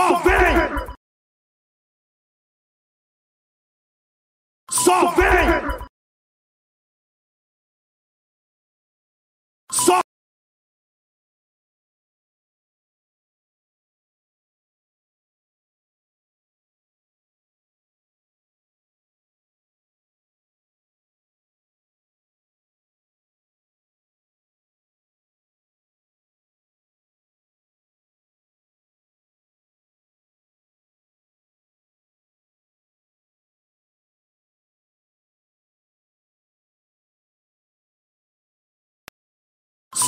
Só vem! Só vem!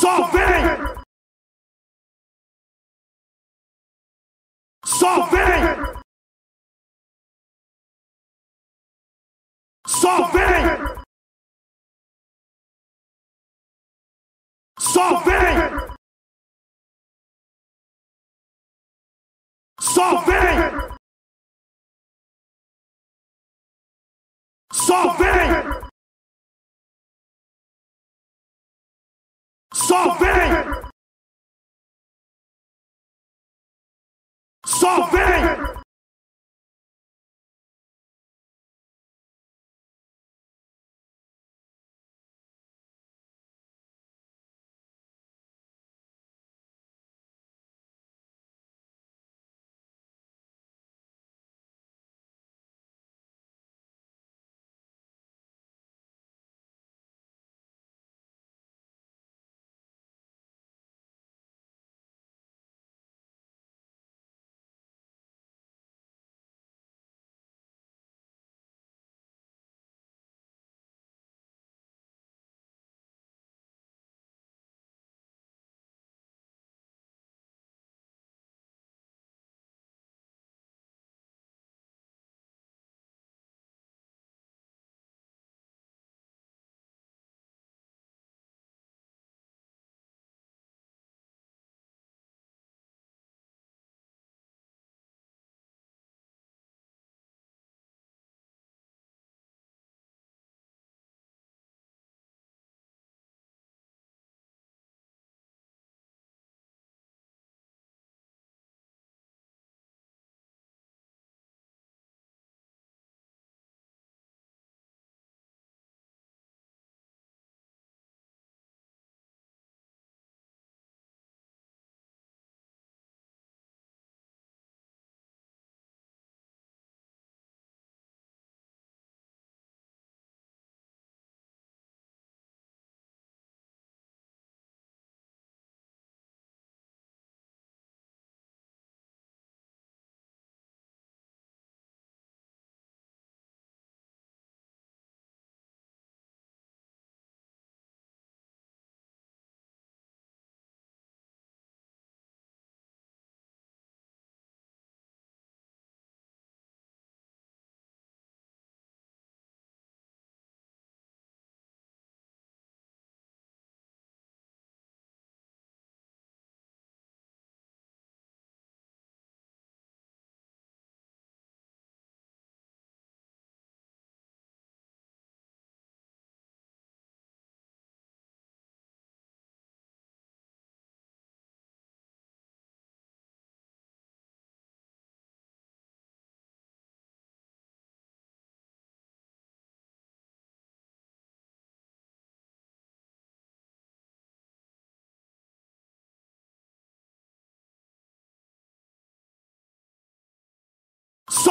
Solving! Solving! Solving! Solving! Solving! Solving! Só vem! Só vem!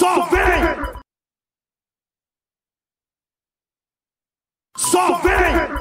Só vem! Só vem!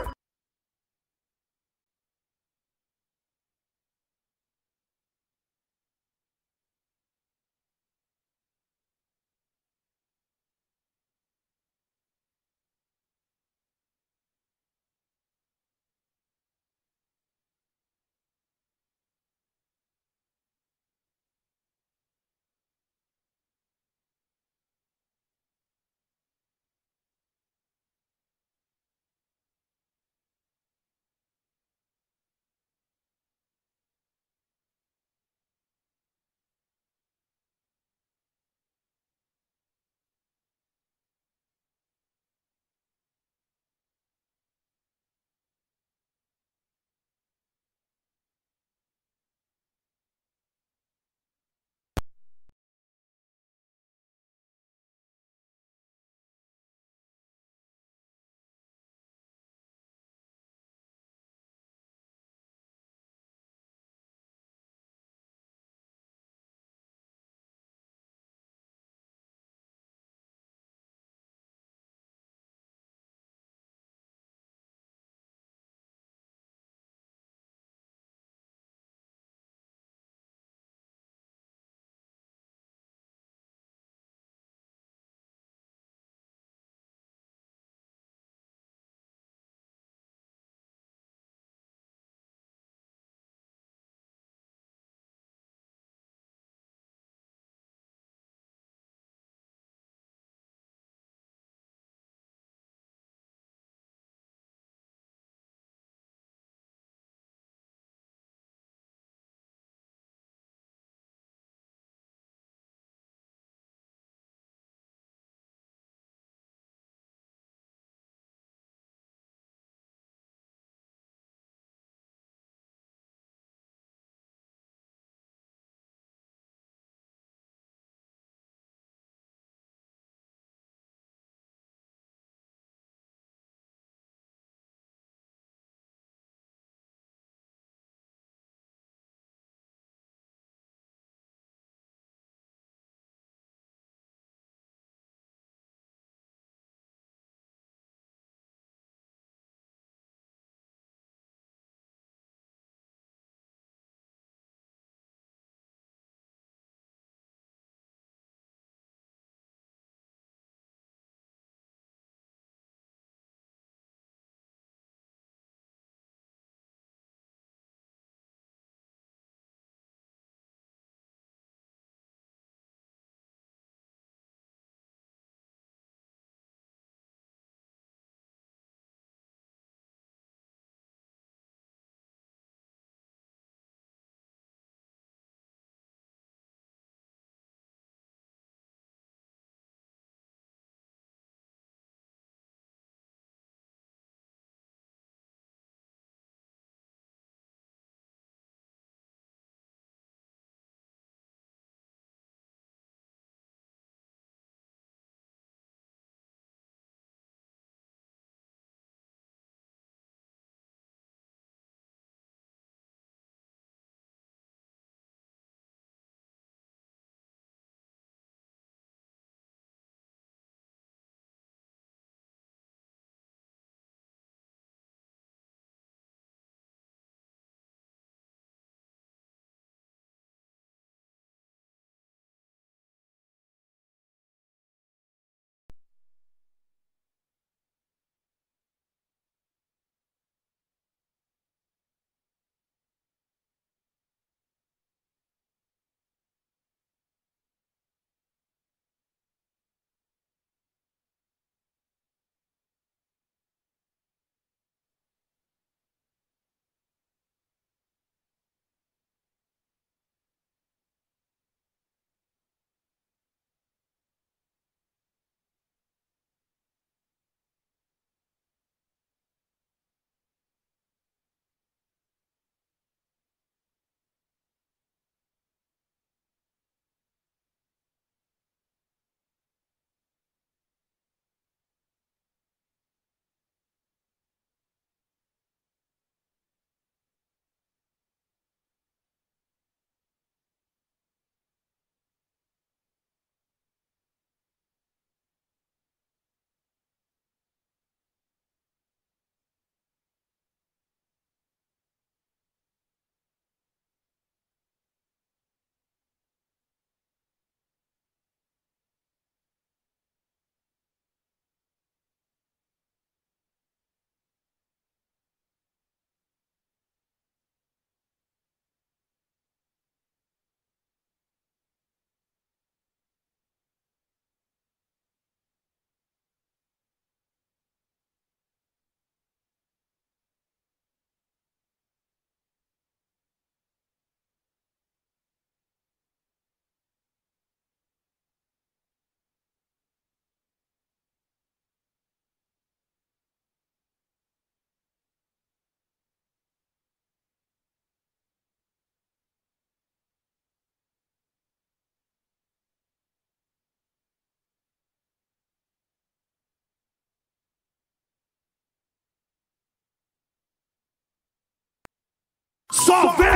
Sauvé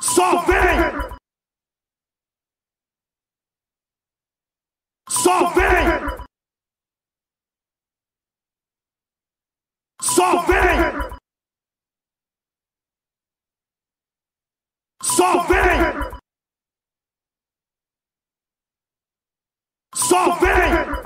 Sauvé Sauvé Sauvé Sauvé Sauvé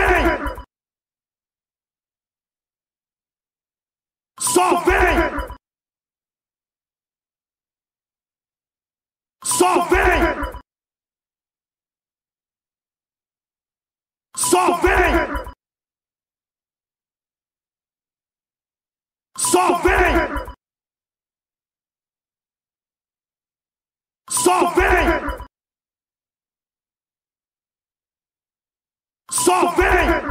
Vem! Só vem! Só vem! Só vem!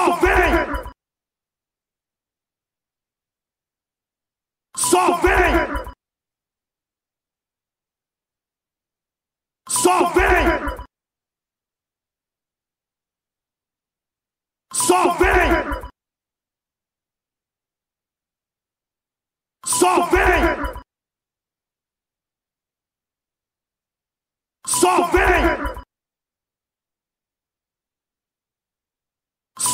Solving! Solving! Solving! Solving! Solving! Solving!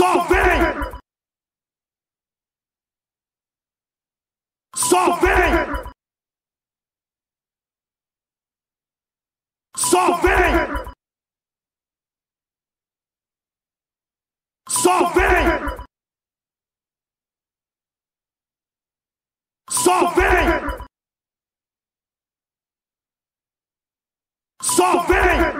Solving! Solving! Solving! Solving! Solving! Solving!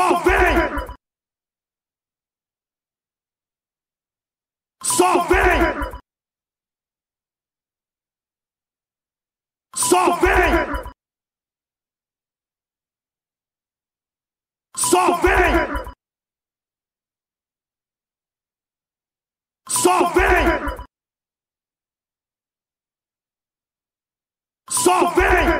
Salvei! Salvei! Salvei! Salvei! Salvei! Salvei!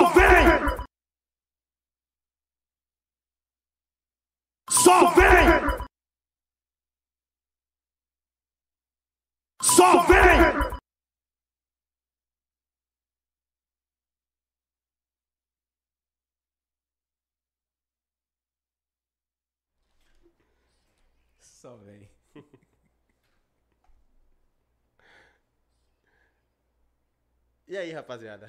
Só vem! Só vem! Só vem! Só vem. E aí, rapaziada?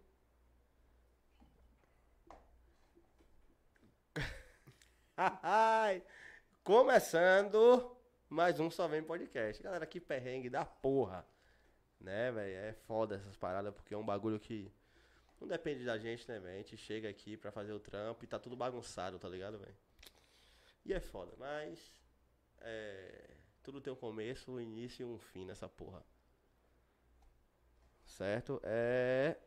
Começando mais um Só Vem Podcast. Galera, que perrengue da porra. Né, velho? É foda essas paradas, porque é um bagulho que não depende da gente, né, velho? A gente chega aqui pra fazer o trampo e tá tudo bagunçado, tá ligado, velho? E é foda, mas. É, tudo tem um começo, um início e um fim nessa porra. Certo? É.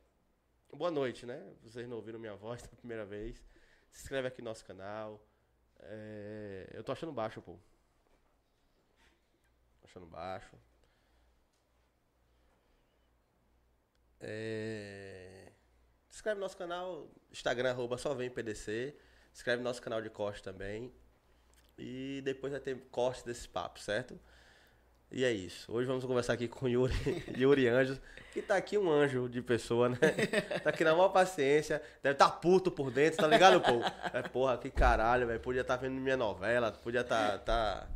Boa noite, né? Vocês não ouviram minha voz pela primeira vez. Se inscreve aqui no nosso canal. É, Eu tô achando baixo, pô. Achando baixo. É... Se inscreve no nosso canal, Instagram, arroba só vem PDC. Se inscreve no nosso canal de corte também. E depois vai ter corte desse papo, certo? E é isso. Hoje vamos conversar aqui com o Yuri, Yuri Anjos, que tá aqui um anjo de pessoa, né? Tá aqui na maior paciência. Deve tá puto por dentro, tá ligado, pô? É, porra, que caralho, velho. Podia estar tá vendo minha novela, podia tá, tá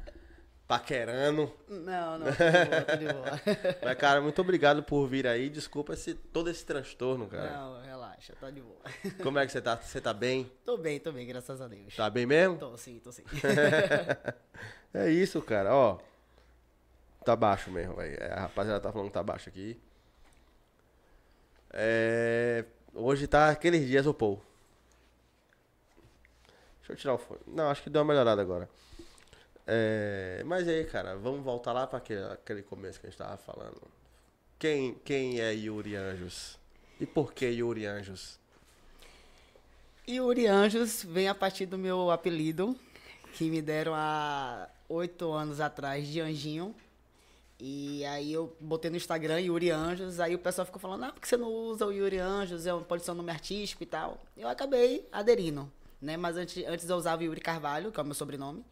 paquerando. Não, não, tô de boa, tô de boa. Mas, cara, muito obrigado por vir aí. Desculpa esse, todo esse transtorno, cara. Não, relaxa, tá de boa. Como é que você tá? Você tá bem? Tô bem, tô bem, graças a Deus. Tá bem mesmo? Tô sim, tô sim. É isso, cara, ó. Tá baixo mesmo, velho. É, A rapaziada tá falando que tá baixo aqui. É... Hoje tá aqueles dias, ô pô. Deixa eu tirar o fone. Não, acho que deu uma melhorada agora. É... Mas aí, cara, vamos voltar lá pra aquele, aquele começo que a gente tava falando. Quem, quem é Yuri Anjos? E por que Yuri Anjos? Yuri Anjos vem a partir do meu apelido, que me deram há oito anos atrás de Anjinho. E aí eu botei no Instagram Yuri Anjos, aí o pessoal ficou falando, ah, por que você não usa o Yuri Anjos? É um, pode ser um nome artístico e tal. Eu acabei aderindo, né? Mas antes, antes eu usava Yuri Carvalho, que é o meu sobrenome.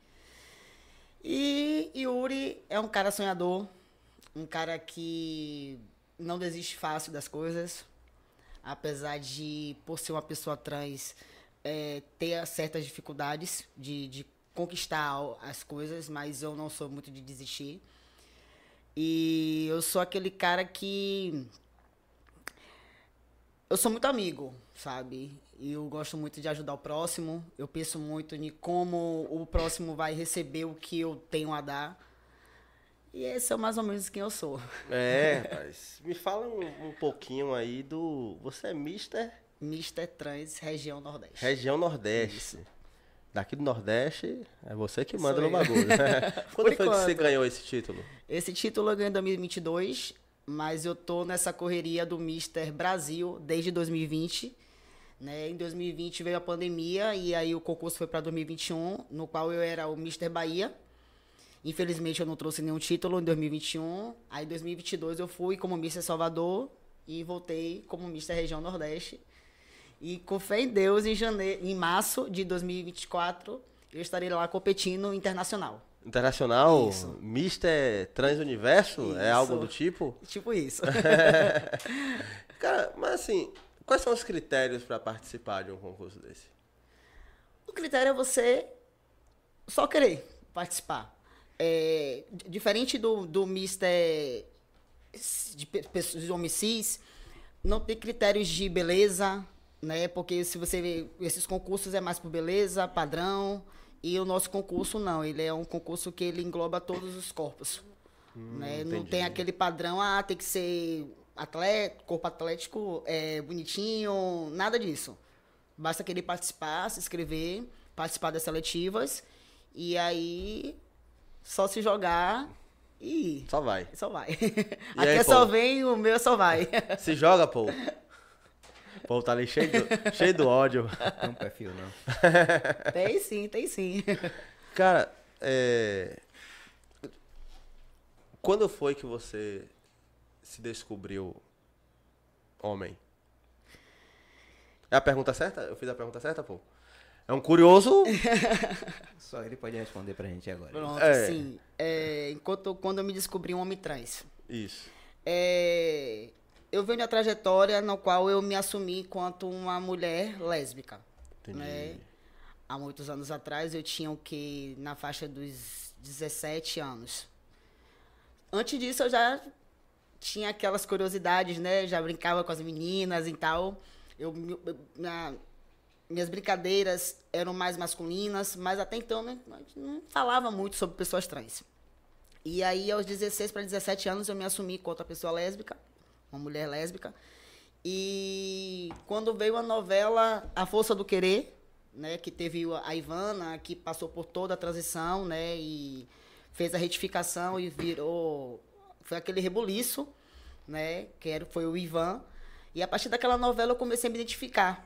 E Yuri é um cara sonhador, um cara que não desiste fácil das coisas, apesar de, por ser uma pessoa trans, é, ter certas dificuldades de, de conquistar as coisas, mas eu não sou muito de desistir. E eu sou aquele cara que. Eu sou muito amigo, sabe? E eu gosto muito de ajudar o próximo. Eu penso muito em como o próximo vai receber o que eu tenho a dar. E esse é mais ou menos quem eu sou. É, rapaz. Me fala um, um pouquinho aí do. Você é Mister Mister Trans Região Nordeste. Região Nordeste. Daqui do Nordeste, é você que manda no bagulho. Quando foi que você enquanto. ganhou esse título? Esse título eu ganhei em 2022, mas eu tô nessa correria do Mister Brasil desde 2020. Né? Em 2020 veio a pandemia e aí o concurso foi para 2021, no qual eu era o Mister Bahia. Infelizmente eu não trouxe nenhum título em 2021. Aí em 2022 eu fui como Mister Salvador e voltei como Mister Região Nordeste. E com fé em Deus, em, janeiro, em março de 2024, eu estarei lá competindo internacional. Internacional? Isso. Mister Transuniverso? É algo Isso. do tipo? Tipo isso. Cara, mas assim, quais são os critérios pra participar de um concurso desse? O critério é você só querer participar. É, diferente do, do Mister de pe- pessoas de homem cis, não tem critérios de beleza, né? Porque se você vê, esses concursos é mais por beleza, padrão, e o nosso concurso não, ele é um concurso que ele engloba todos os corpos. né? Não tem aquele padrão, ah, tem que ser atleta, corpo atlético, é, bonitinho, nada disso. Basta querer participar, se inscrever, participar das seletivas, e aí só se jogar e ir. Só vai. Só vai. E Aqui aí, é só vem, o meu só vai. Se joga, pô. Pô, tá ali cheio do, cheio do ódio. Tem um perfil, não. tem sim, tem sim. Cara, é... Quando foi que você se descobriu homem? É a pergunta certa? Eu fiz a pergunta certa, pô? É um curioso. Só ele pode responder pra gente agora. Pronto, É. sim. É, enquanto quando eu me descobri um homem trans. Isso. É, eu venho uma trajetória na qual eu me assumi enquanto uma mulher lésbica. Entendi. né? Há muitos anos atrás eu tinha o que na faixa dos 17 anos. Antes disso eu já tinha aquelas curiosidades, né? Já brincava com as meninas e tal. Eu, na- minhas brincadeiras eram mais masculinas, mas até então né, a não falava muito sobre pessoas trans. E aí, aos 16 para 17 anos, eu me assumi enquanto uma pessoa lésbica, uma mulher lésbica. E quando veio a novela A Força do Querer, né, que teve a Ivana, que passou por toda a transição, né, e fez a retificação e virou foi aquele rebuliço, né, que era, foi o Ivan. E a partir daquela novela eu comecei a me identificar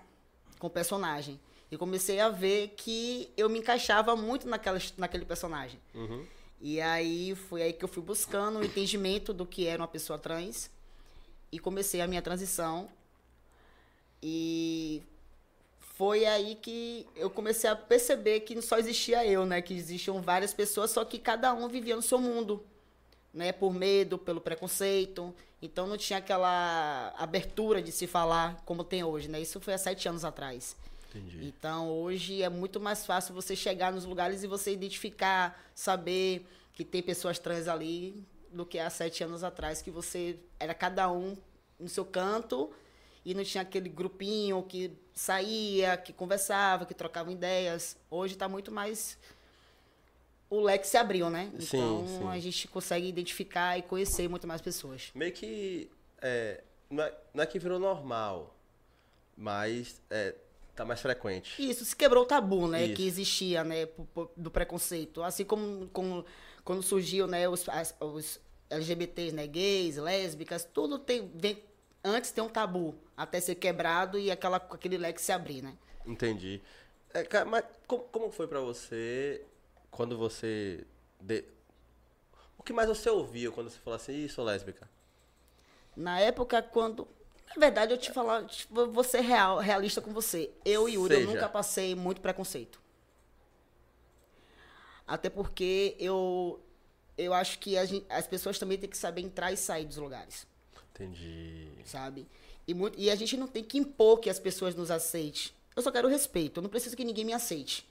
com o personagem. E comecei a ver que eu me encaixava muito naquela, naquele personagem. Uhum. E aí foi aí que eu fui buscando o entendimento do que era uma pessoa trans e comecei a minha transição. E foi aí que eu comecei a perceber que não só existia eu, né, que existiam várias pessoas, só que cada um vivia no seu mundo, né, por medo, pelo preconceito. Então não tinha aquela abertura de se falar como tem hoje, né? Isso foi há sete anos atrás. Entendi. Então, hoje é muito mais fácil você chegar nos lugares e você identificar, saber que tem pessoas trans ali do que há sete anos atrás, que você era cada um no seu canto e não tinha aquele grupinho que saía, que conversava, que trocava ideias. Hoje está muito mais. O leque se abriu, né? Sim, Então sim. a gente consegue identificar e conhecer muito mais pessoas. Meio que. É, não, é, não é que virou normal, mas é, tá mais frequente. Isso, se quebrou o tabu, né, Isso. que existia, né, do preconceito. Assim como, como quando surgiu, né, os, as- os LGBTs, né, gays, lésbicas, tudo tem, vem, antes tem um tabu, até ser quebrado e aquela, aquele leque se abrir, né. Entendi. É, cara, mas como, como foi pra você quando você. de- O que mais você ouviu quando você falou assim, Ih, sou lésbica? Na época, quando... Na verdade, eu te falar, vou ser real, realista com você. Eu e Yuri, eu Seja. nunca passei muito preconceito. Até porque eu, eu acho que a gen- as pessoas também têm que saber entrar e sair dos lugares. Entendi. sabe? E, muito, e a gente não tem que impor que as pessoas nos aceitem. Eu só quero respeito, eu não preciso que ninguém me aceite.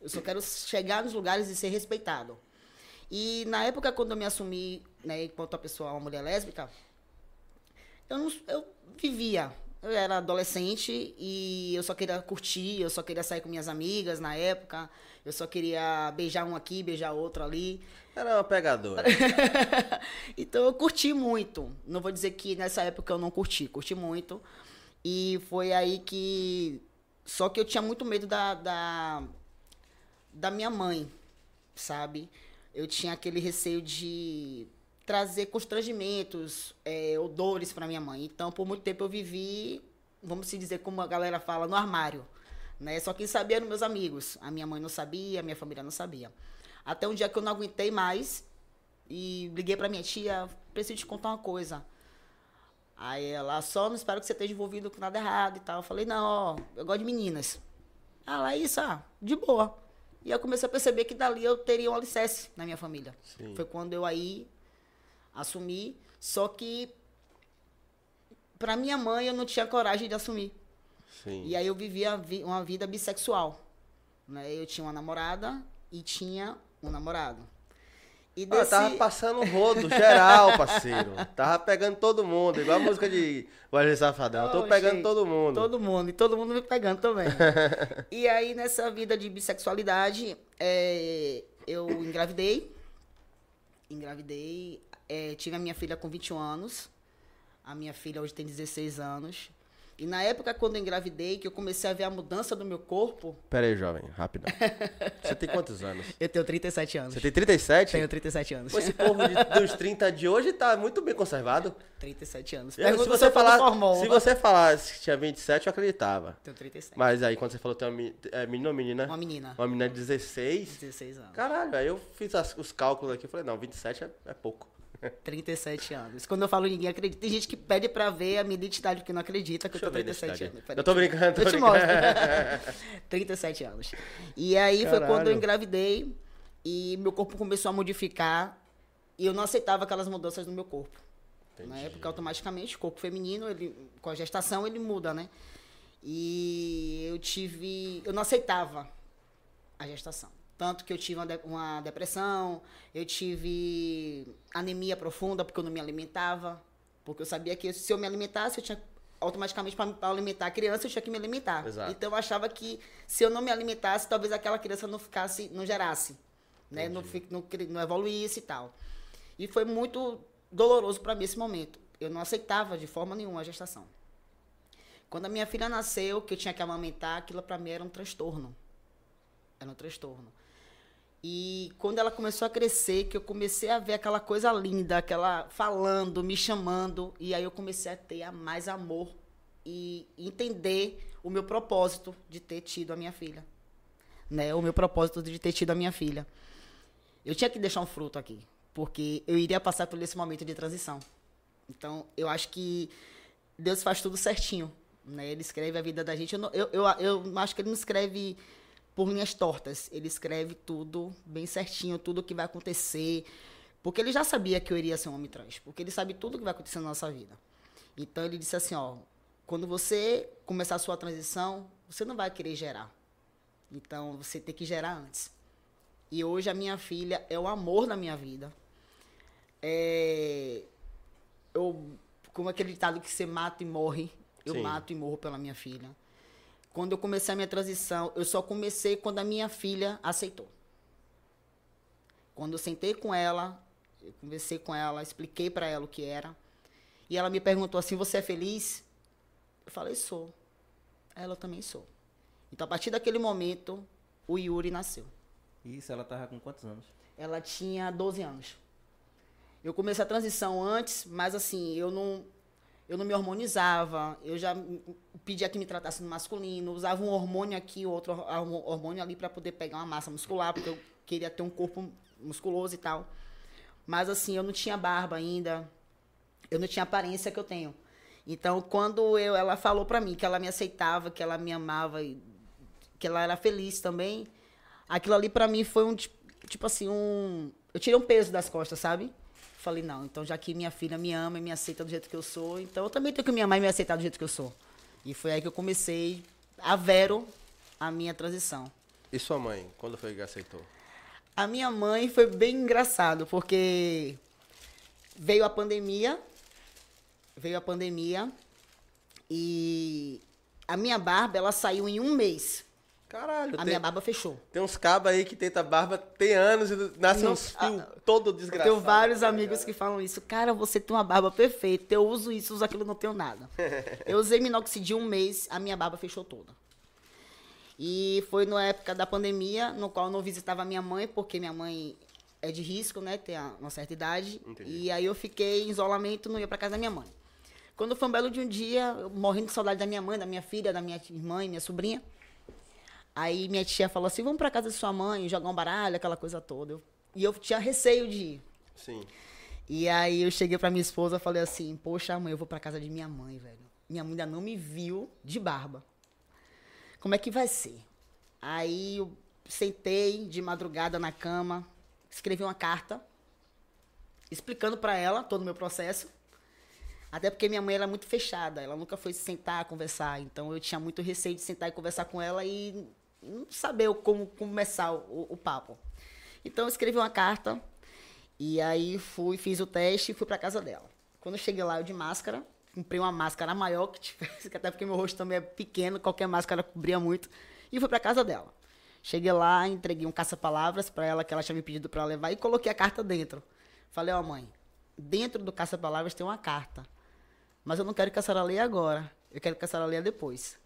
Eu só quero chegar nos lugares e ser respeitado. E na época, quando eu me assumi, né, enquanto uma pessoa, uma mulher lésbica, eu, não, eu vivia. Eu era adolescente e eu só queria curtir, eu só queria sair com minhas amigas na época, eu só queria beijar um aqui, beijar outro ali. Era uma pegadora. então eu curti muito. Não vou dizer que nessa época eu não curti, curti muito. E foi aí que. Só que eu tinha muito medo da, da, da minha mãe, sabe? Eu tinha aquele receio de trazer constrangimentos, é, odores para minha mãe. Então, por muito tempo eu vivi, vamos se dizer como a galera fala, no armário. Né? Só quem sabia eram meus amigos. A minha mãe não sabia, a minha família não sabia. Até um dia que eu não aguentei mais e liguei pra minha tia, preciso te contar uma coisa. Aí ela, só não espero que você esteja envolvido com nada errado e tal. Eu falei, não, ó, eu gosto de meninas. Ela, isso, ah, de boa. E eu comecei a perceber que dali eu teria um alicerce na minha família. Sim. Foi quando eu aí assumi, só que pra minha mãe eu não tinha coragem de assumir. Sim. E aí eu vivia vi- uma vida bissexual. Né? Eu tinha uma namorada e tinha um namorado. E Ah, desse... tava passando rodo geral, parceiro. Tava pegando todo mundo, igual a música de Wesley Safadão. Tô Oh, pegando gente, todo mundo. Todo mundo, e todo mundo me pegando também. e aí, nessa vida de bissexualidade, é, eu engravidei. Engravidei. é, tive a minha filha com 21 anos. A minha filha hoje tem 16 anos. E na época, quando eu engravidei, que eu comecei a ver a mudança do meu corpo, Pera aí, jovem, rapidão. Você tem quantos anos? eu tenho 37 anos. Você tem 37? Tenho 37 anos. Pô, esse povo de- dos 30 de hoje tá muito bem conservado. 37 anos. Pergunta se você falar, formal. se você falasse que tinha 27, eu acreditava. Tenho 37. Mas aí quando você falou que tem uma é, menino ou menina? Uma menina. Uma menina de 16. 16 anos. Caralho, aí eu fiz as- os cálculos aqui e falei, não, 27 é, é pouco. 37 anos. Quando eu falo ninguém acredita, tem gente que pede pra ver a minha identidade porque não acredita que Deixa eu tô ver a 37 identidade. anos. Eu tô brincando, tô eu te brincando. mostro. 37 anos. E aí foi quando Caralho. eu engravidei e meu corpo começou a modificar e eu não aceitava aquelas mudanças no meu corpo. Na época, automaticamente, o corpo feminino, ele, com a gestação, ele muda, né? E eu tive. Eu não aceitava a gestação. Tanto que eu tive uma, de- uma depressão, eu tive anemia profunda porque eu não me alimentava. Porque eu sabia que se eu me alimentasse, eu tinha automaticamente para alimentar a criança, eu tinha que me alimentar. Exato. Então eu achava que se eu não me alimentasse, talvez aquela criança não ficasse, não gerasse, né? Não, não, não evoluísse e tal. E foi muito doloroso para mim esse momento. Eu não aceitava de forma nenhuma a gestação. Quando a minha filha nasceu, que eu tinha que amamentar, aquilo para mim era um transtorno. Era um transtorno. E quando ela começou a crescer, que eu comecei a ver aquela coisa linda, aquela falando, me chamando, e aí eu comecei a ter mais amor e entender o meu propósito de ter tido a minha filha. Né? O meu propósito de ter tido a minha filha. Eu tinha que deixar um fruto aqui, porque eu iria passar por esse momento de transição. Então, eu acho que Deus faz tudo certinho, né? Ele escreve a vida da gente. Eu, não- eu, eu, eu acho que ele não escreve por linhas tortas. Ele escreve tudo bem certinho, tudo o que vai acontecer. Porque ele já sabia que eu iria ser um homem trans. Porque ele sabe tudo o que vai acontecer na nossa vida. Então, ele disse assim, ó... Quando você começar a sua transição, você não vai querer gerar. Então, você tem que gerar antes. E hoje a minha filha é o amor da minha vida. É, eu, como aquele ditado que você mata e morre, eu Sim. mato e morro pela minha filha. Quando eu comecei a minha transição, eu só comecei quando a minha filha aceitou. Quando eu sentei com ela, eu conversei com ela, expliquei para ela o que era. E ela me perguntou assim: Você é feliz? Eu falei: Sou. Ela também sou. Então, a partir daquele momento, o Yuri nasceu. Isso, ela tava com quantos anos? Ela tinha 12 anos. Eu comecei a transição antes, mas assim, eu não, eu não me hormonizava. Eu já pedia que me tratasse no masculino. Usava um hormônio aqui, outro hormônio ali para poder pegar uma massa muscular, porque eu queria ter um corpo musculoso e tal. Mas assim, eu não tinha barba ainda. Eu não tinha a aparência que eu tenho. Então, quando eu, ela falou pra mim que ela me aceitava, que ela me amava, que ela era feliz também, aquilo ali pra mim foi um tipo, tipo assim, um. Eu tirei um peso das costas, sabe? Falei, não, então já que minha filha me ama e me aceita do jeito que eu sou, então eu também tenho que me amar e me aceitar do jeito que eu sou. E foi aí que eu comecei a vero a minha transição. E sua mãe, quando foi que aceitou? A minha mãe foi bem engraçado, porque veio a pandemia, veio a pandemia e a minha barba, ela saiu em um mês. Caralho, A tem, minha barba fechou. tem uns cabos aí que tenta barba, tem anos e nasce Não- uns fios todo desgraçado. tenho vários tá amigos ligado? que falam isso. Cara, você tem uma barba perfeita. Eu uso isso, uso aquilo, não tenho nada. Eu usei minoxidil um mês, a minha barba fechou toda. E foi na época da pandemia, no qual eu não visitava minha mãe, porque minha mãe é de risco, né? Tem uma certa idade. Entendi. E aí eu fiquei em isolamento, não ia pra casa da minha mãe. Quando foi um belo de um dia, eu morrendo de saudade da minha mãe, da minha filha, da minha irmã e minha sobrinha. Aí minha tia falou assim: vamos pra casa de sua mãe, jogar um baralho, aquela coisa toda. Eu- e eu tinha receio de ir. Sim. E aí eu cheguei pra minha esposa e falei assim, poxa, mãe, eu vou pra casa de minha mãe, velho. Minha mãe ainda não me viu de barba. Como é que vai ser? Aí eu sentei de madrugada na cama, escrevi uma carta explicando pra ela todo o meu processo. Até porque minha mãe era muito fechada, ela nunca foi sentar, conversar. Então eu tinha muito receio de sentar e conversar com ela e não saber como começar o, o papo. Então eu escrevi uma carta e aí fui, fiz o teste e fui pra casa dela. Quando eu cheguei lá, eu de máscara, comprei uma máscara maior que tivesse, até porque meu rosto também é pequeno, qualquer máscara cobria muito, e fui pra casa dela. Cheguei lá, entreguei um caça-palavras pra ela que ela tinha me pedido pra levar e coloquei a carta dentro. Falei, ó mãe, dentro do caça-palavras tem uma carta. Mas eu não quero que a senhora leia agora. Eu quero que a senhora leia depois.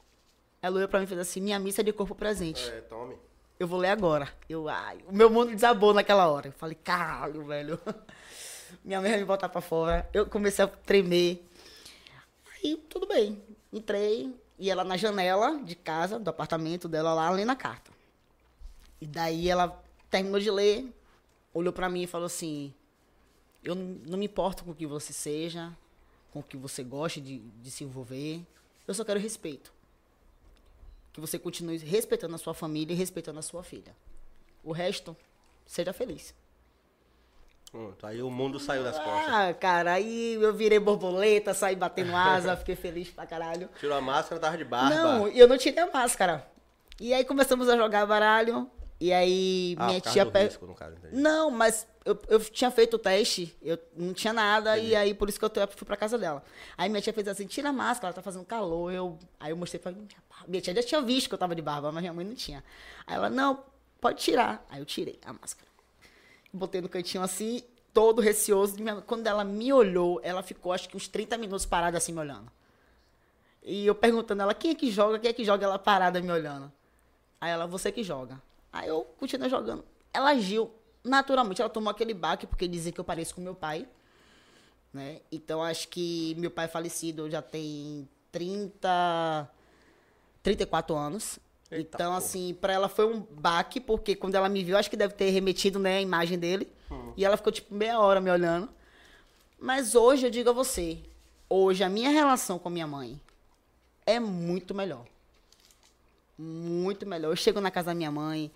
Ela olhou pra mim e fez assim, minha missa é de corpo presente. É, tome. Eu vou ler agora. Eu, ai, o meu mundo desabou naquela hora. Eu falei, caralho, velho. Minha mãe vai me botar pra fora. Eu comecei a tremer. Aí, tudo bem. Entrei, e ela na janela de casa, do apartamento dela lá, lendo a carta. E daí ela terminou de ler, olhou pra mim e falou assim: Eu não não me importo com o que você seja, com o que você goste de, de se envolver. Eu só quero respeito. Que você continue respeitando a sua família e respeitando a sua filha. O resto, seja feliz. Pronto, aí o mundo saiu das costas. Ah, cara, aí eu virei borboleta, saí batendo asa, fiquei feliz pra caralho. Tirou a máscara, tava de barba. Não, eu não tinha máscara. E aí começamos a jogar baralho. E aí ah, minha tia. do pe- risco, caso. Não, mas eu, eu tinha feito o teste, eu não tinha nada, Entendi. e aí por isso que eu fui pra casa dela. Aí minha tia fez assim: tira a máscara, ela tá fazendo calor. Eu, aí eu mostrei pra minha, minha tia já tinha visto que eu tava de barba, mas minha mãe não tinha. Aí ela: não, pode tirar. Aí eu tirei a máscara. Botei no cantinho assim, todo receoso. Quando ela me olhou, ela ficou acho que uns 30 minutos parada assim me olhando. E eu perguntando ela, quem é que joga, quem é que joga, ela parada me olhando. Aí ela, você que joga. Aí eu continuei jogando. Ela agiu naturalmente, ela tomou aquele baque, porque dizem que eu pareço com meu pai. Né? Então acho que meu pai falecido já tem 30, 34 anos. Eita então, porra. assim, pra ela foi um baque, porque quando ela me viu, acho que deve ter remetido né, a imagem dele. E ela ficou tipo meia hora me olhando. Mas hoje eu digo a você, hoje a minha relação com a minha mãe é muito melhor. Muito melhor. Eu chego na casa da minha mãe,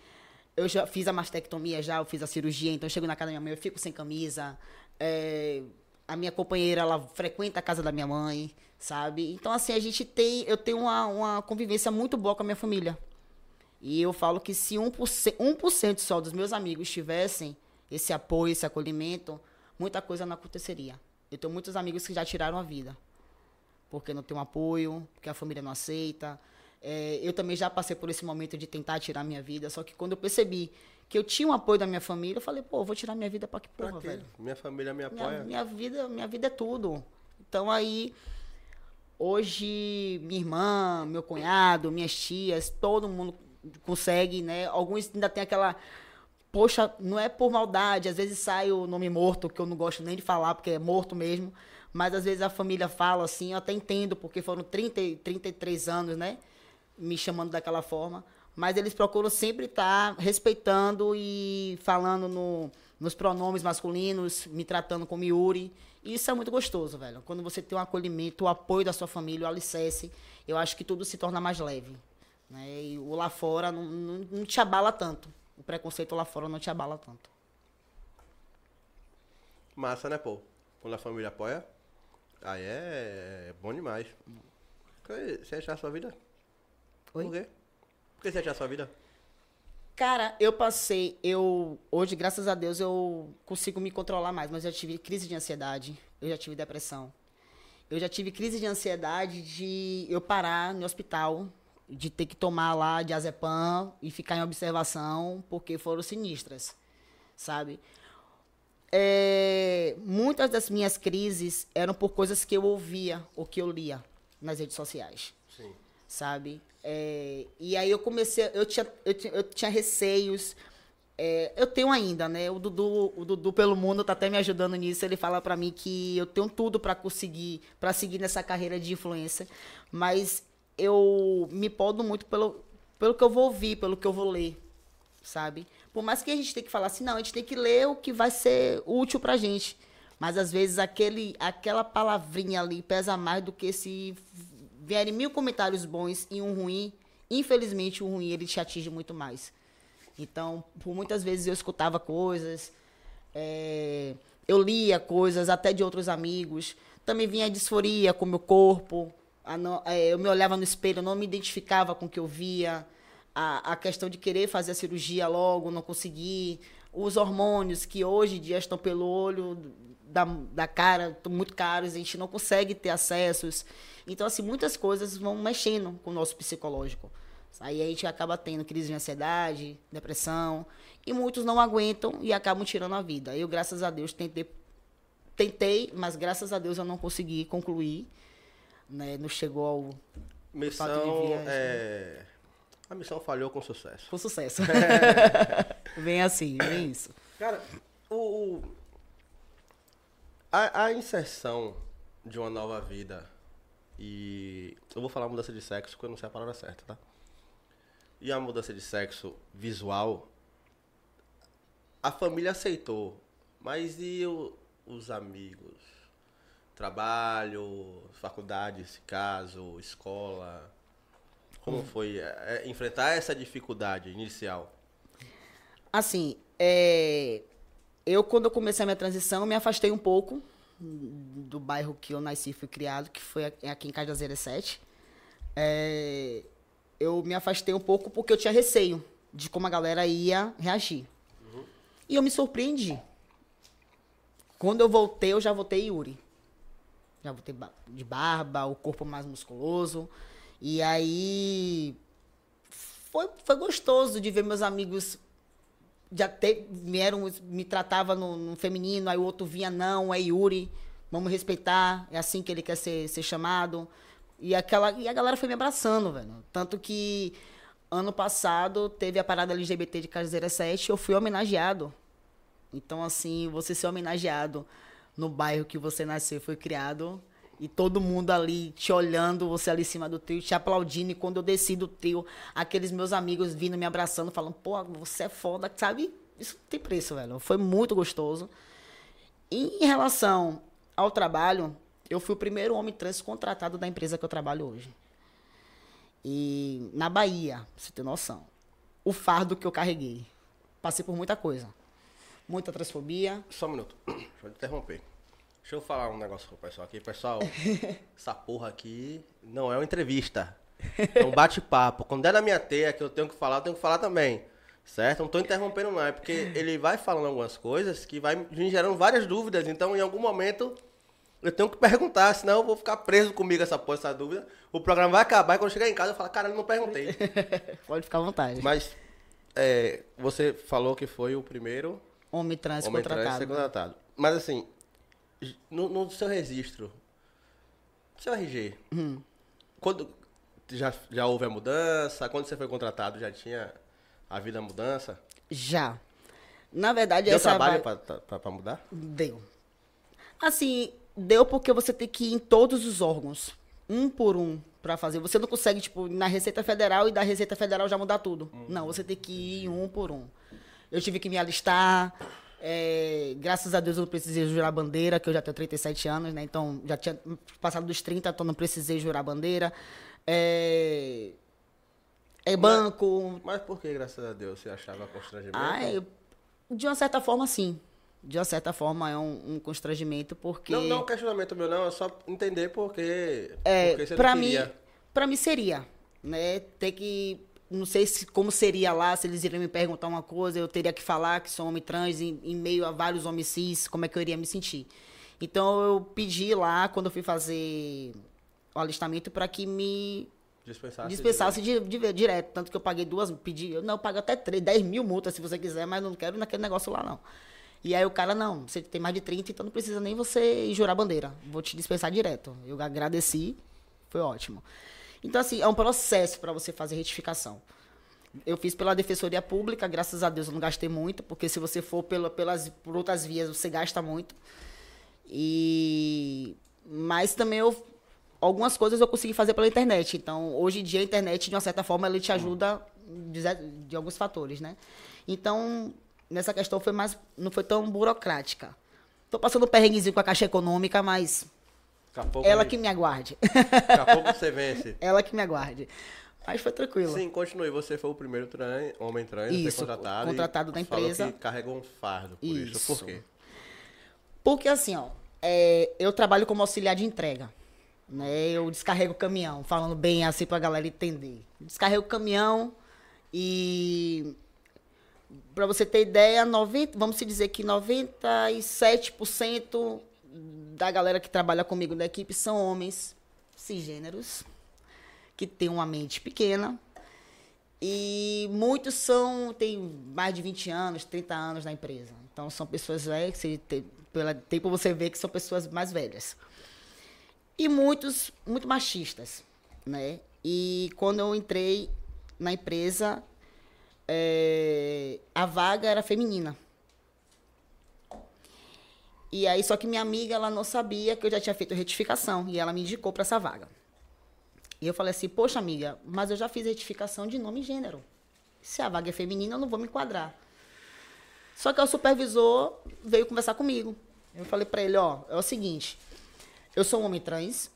eu já fiz a mastectomia já, eu fiz a cirurgia, então eu chego na casa da minha mãe, eu fico sem camisa. é, a minha companheira, ela frequenta a casa da minha mãe, sabe? Então, assim, a gente tem, eu tenho uma, uma convivência muito boa com a minha família. E eu falo que se 1%, 1% só dos meus amigos tivessem esse apoio, esse acolhimento, muita coisa não aconteceria. Eu tenho muitos amigos que já tiraram a vida. Porque não tem um apoio, porque a família não aceita. É, eu também já passei por esse momento de tentar tirar minha vida, só que quando eu percebi que eu tinha um apoio da minha família, eu falei, pô, eu vou tirar minha vida pra que Pra porra, quê? velho? Minha família me Minha, apoia. minha vida, minha vida é tudo. Então aí hoje minha irmã, meu cunhado, minhas tias, todo mundo consegue, né? Alguns ainda tem aquela poxa, não é por maldade, às vezes sai o nome morto, que eu não gosto nem de falar, porque é morto mesmo, mas às vezes a família fala assim, eu até entendo, porque foram 30, e 33 anos, né? Me chamando daquela forma. Mas eles procuram sempre estar respeitando e falando no, nos pronomes masculinos, me tratando como Yuri. E isso é muito gostoso, velho. Quando você tem um acolhimento, o apoio da sua família, o alicerce, eu acho que tudo se torna mais leve. Né? E o lá fora não, não, não te abala tanto. O preconceito lá fora não te abala tanto. Massa, né, pô? Quando a família apoia, aí é, é bom demais. Você achar a sua vida? Oi? Por quê? Por que você achar a sua vida? Cara, eu passei, eu hoje, graças a Deus, eu consigo me controlar mais, mas eu já tive crise de ansiedade, eu já tive depressão. Eu já tive crise de ansiedade de eu parar no hospital, de ter que tomar lá diazepam e ficar em observação, porque foram sinistras, sabe? É, muitas das minhas crises eram por coisas que eu ouvia ou que eu lia nas redes sociais. Sabe? É, e aí eu comecei, eu tinha, eu tinha, eu tinha receios. é, eu tenho ainda, né? O Dudu, o Dudu pelo mundo tá até me ajudando nisso. Ele fala pra mim que eu tenho tudo pra conseguir, para seguir nessa carreira de influência, mas eu me podo muito pelo, pelo que eu vou ouvir, pelo que eu vou ler, sabe? Por mais que a gente tenha que falar assim, não, a gente tem que ler o que vai ser útil pra gente. Mas às vezes aquele, aquela palavrinha ali pesa mais do que se vierem mil comentários bons e um ruim. Infelizmente, o ruim ele te atinge muito mais. Então, por muitas vezes eu escutava coisas, é, eu lia coisas até de outros amigos. Também vinha a disforia com o meu corpo. não- é, eu me olhava no espelho, não me identificava com o que eu via. A, a questão de querer fazer a cirurgia logo, não conseguir. Os hormônios que hoje em dia estão pelo olho da, da cara, estão muito caros, a gente não consegue ter acessos. Então, assim, muitas coisas vão mexendo com o nosso psicológico. Aí a gente acaba tendo crise de ansiedade, depressão, e muitos não aguentam e acabam tirando a vida. Eu, graças a Deus, tentei, tentei, mas graças a Deus eu não consegui concluir. Né? Não chegou ao Missão. Fato de viagem. É... A missão falhou com sucesso. com sucesso. vem assim, vem isso. Cara, o, o- a, a inserção de uma nova vida e eu vou falar mudança de sexo porque eu não sei a palavra certa, tá? E a mudança de sexo visual, a família aceitou, mas e o- os amigos? Trabalho, faculdade, se caso, escola. Como foi é, é, enfrentar essa dificuldade inicial? Assim, é, eu quando eu comecei a minha transição, me afastei um pouco do bairro que eu nasci e fui criado, que foi aqui aqui em Cajazeira 7. É, eu me afastei um pouco porque eu tinha receio de como a galera ia reagir. E eu me surpreendi. Quando eu voltei, eu já voltei Yuri. Já voltei de barba, o corpo mais musculoso. E aí foi, foi gostoso de ver meus amigos já te, vieram, me tratava no, no feminino, aí o outro vinha, não, é Yuri, vamos respeitar, é assim que ele quer ser, ser chamado. E, aquela, e a galera foi me abraçando, velho. Tanto que ano passado teve a parada LGBT de Caseira 7, eu fui homenageado. Então, assim, você ser homenageado no bairro que você nasceu, foi criado, e todo mundo ali te olhando, você ali em cima do trio, te aplaudindo, e quando eu desci do trio, aqueles meus amigos vindo me abraçando, falando, pô, você é foda, sabe? Isso tem preço, velho. Foi muito gostoso. E em relação ao trabalho, eu fui o primeiro homem trans contratado da empresa que eu trabalho hoje. E na Bahia, pra você ter noção, o fardo que eu carreguei. Passei por muita coisa. Muita transfobia. Só um minuto. Deixa eu interromper. Deixa eu falar um negócio pro pessoal aqui. Pessoal, essa porra aqui não é uma entrevista. É um bate-papo. Quando der na minha teia que eu tenho que falar, eu tenho que falar também. Certo? Não tô interrompendo não. É porque ele vai falando algumas coisas que vai me gerando várias dúvidas. Então, em algum momento, eu tenho que perguntar. Senão eu vou ficar preso comigo essa porra, essa dúvida. O programa vai acabar e quando chegar em casa eu falo, cara, eu não perguntei. Pode ficar à vontade. Mas é, você falou que foi o primeiro Homem trans Homem trans contratado. ser contratado. Mas assim, no, no seu registro, seu RG, Hum. quando já, já houve a mudança? Quando você foi contratado já tinha havido a mudança? Já. Na verdade, Deu essa trabalho va- pra, pra, pra mudar? Deu. Assim, deu porque você tem que ir em todos os órgãos, um por um, pra fazer. Você não consegue, tipo, ir na Receita Federal e da Receita Federal já mudar tudo. Não, você tem que ir um por um. Eu tive que me alistar. É, graças a Deus eu não precisei jurar bandeira, que eu já tenho 37 anos, né? Então já tinha passado dos 30, então não precisei jurar bandeira. É, é banco, Mas por que, graças a Deus, você achava constrangimento? ah, eu- de uma certa forma, sim. De uma certa forma, é um, um constrangimento, porque... Não, não é um questionamento meu, não. É só entender por quê. é, porque você pra mim, pra mim seria, né? Ter que... Não sei se, como seria lá, se eles iriam me perguntar uma coisa, eu teria que falar que sou homem trans em, em meio a vários homens cis, como é que eu iria me sentir. Então, eu pedi lá, quando eu fui fazer o alistamento, para que me Dispensasse. dispensasse de, de- direto. Tanto que eu paguei duas, pedi, eu, não, eu pago até três, 10 mil multas se você quiser, mas não quero naquele negócio lá, não. E aí o cara, não, você tem mais de 30, então não precisa nem você jurar bandeira. Vou te dispensar direto. Eu agradeci, foi ótimo. Então, assim, é um processo para você fazer retificação. Eu fiz pela Defensoria Pública, graças a Deus eu não gastei muito, porque se você for pela, pelas, por outras vias, você gasta muito. E mas também eu algumas coisas eu consegui fazer pela internet. Então, hoje em dia a internet de uma certa forma ele te ajuda de, de alguns fatores, né? Então, nessa questão foi mais não foi tão burocrática. Tô passando um perrenguezinho com a Caixa Econômica, mas ela que me aguarde. daqui a pouco você vence. ela que me aguarde. Mas foi tranquilo. Sim, continue. Você foi o primeiro tran... homem trans a ser contratado. contratado da falou empresa. que carregou um fardo por isso. Isso. Por quê? Porque assim, ó, é, eu trabalho como auxiliar de entrega. Né? Eu descarrego o caminhão, falando bem assim pra galera entender. Descarrego o caminhão e. Pra você ter ideia, 90, vamos dizer que 97% da galera que trabalha comigo da equipe são homens cisgêneros, que têm uma mente pequena. E muitos são, têm mais de 20 anos, 30 anos na empresa. Então são pessoas velhas, que você pelo tempo você vê que são pessoas mais velhas. E muitos, muito machistas, né? E quando eu entrei na empresa, é, a vaga era feminina. E aí, só que minha amiga, ela não sabia que eu já tinha feito retificação. E ela me indicou para essa vaga. E eu falei assim, poxa, amiga, mas eu já fiz retificação de nome e gênero. Se a vaga é feminina, eu não vou me enquadrar. Só que o supervisor veio conversar comigo. Eu falei para ele, ó, é o seguinte, eu sou um homem trans,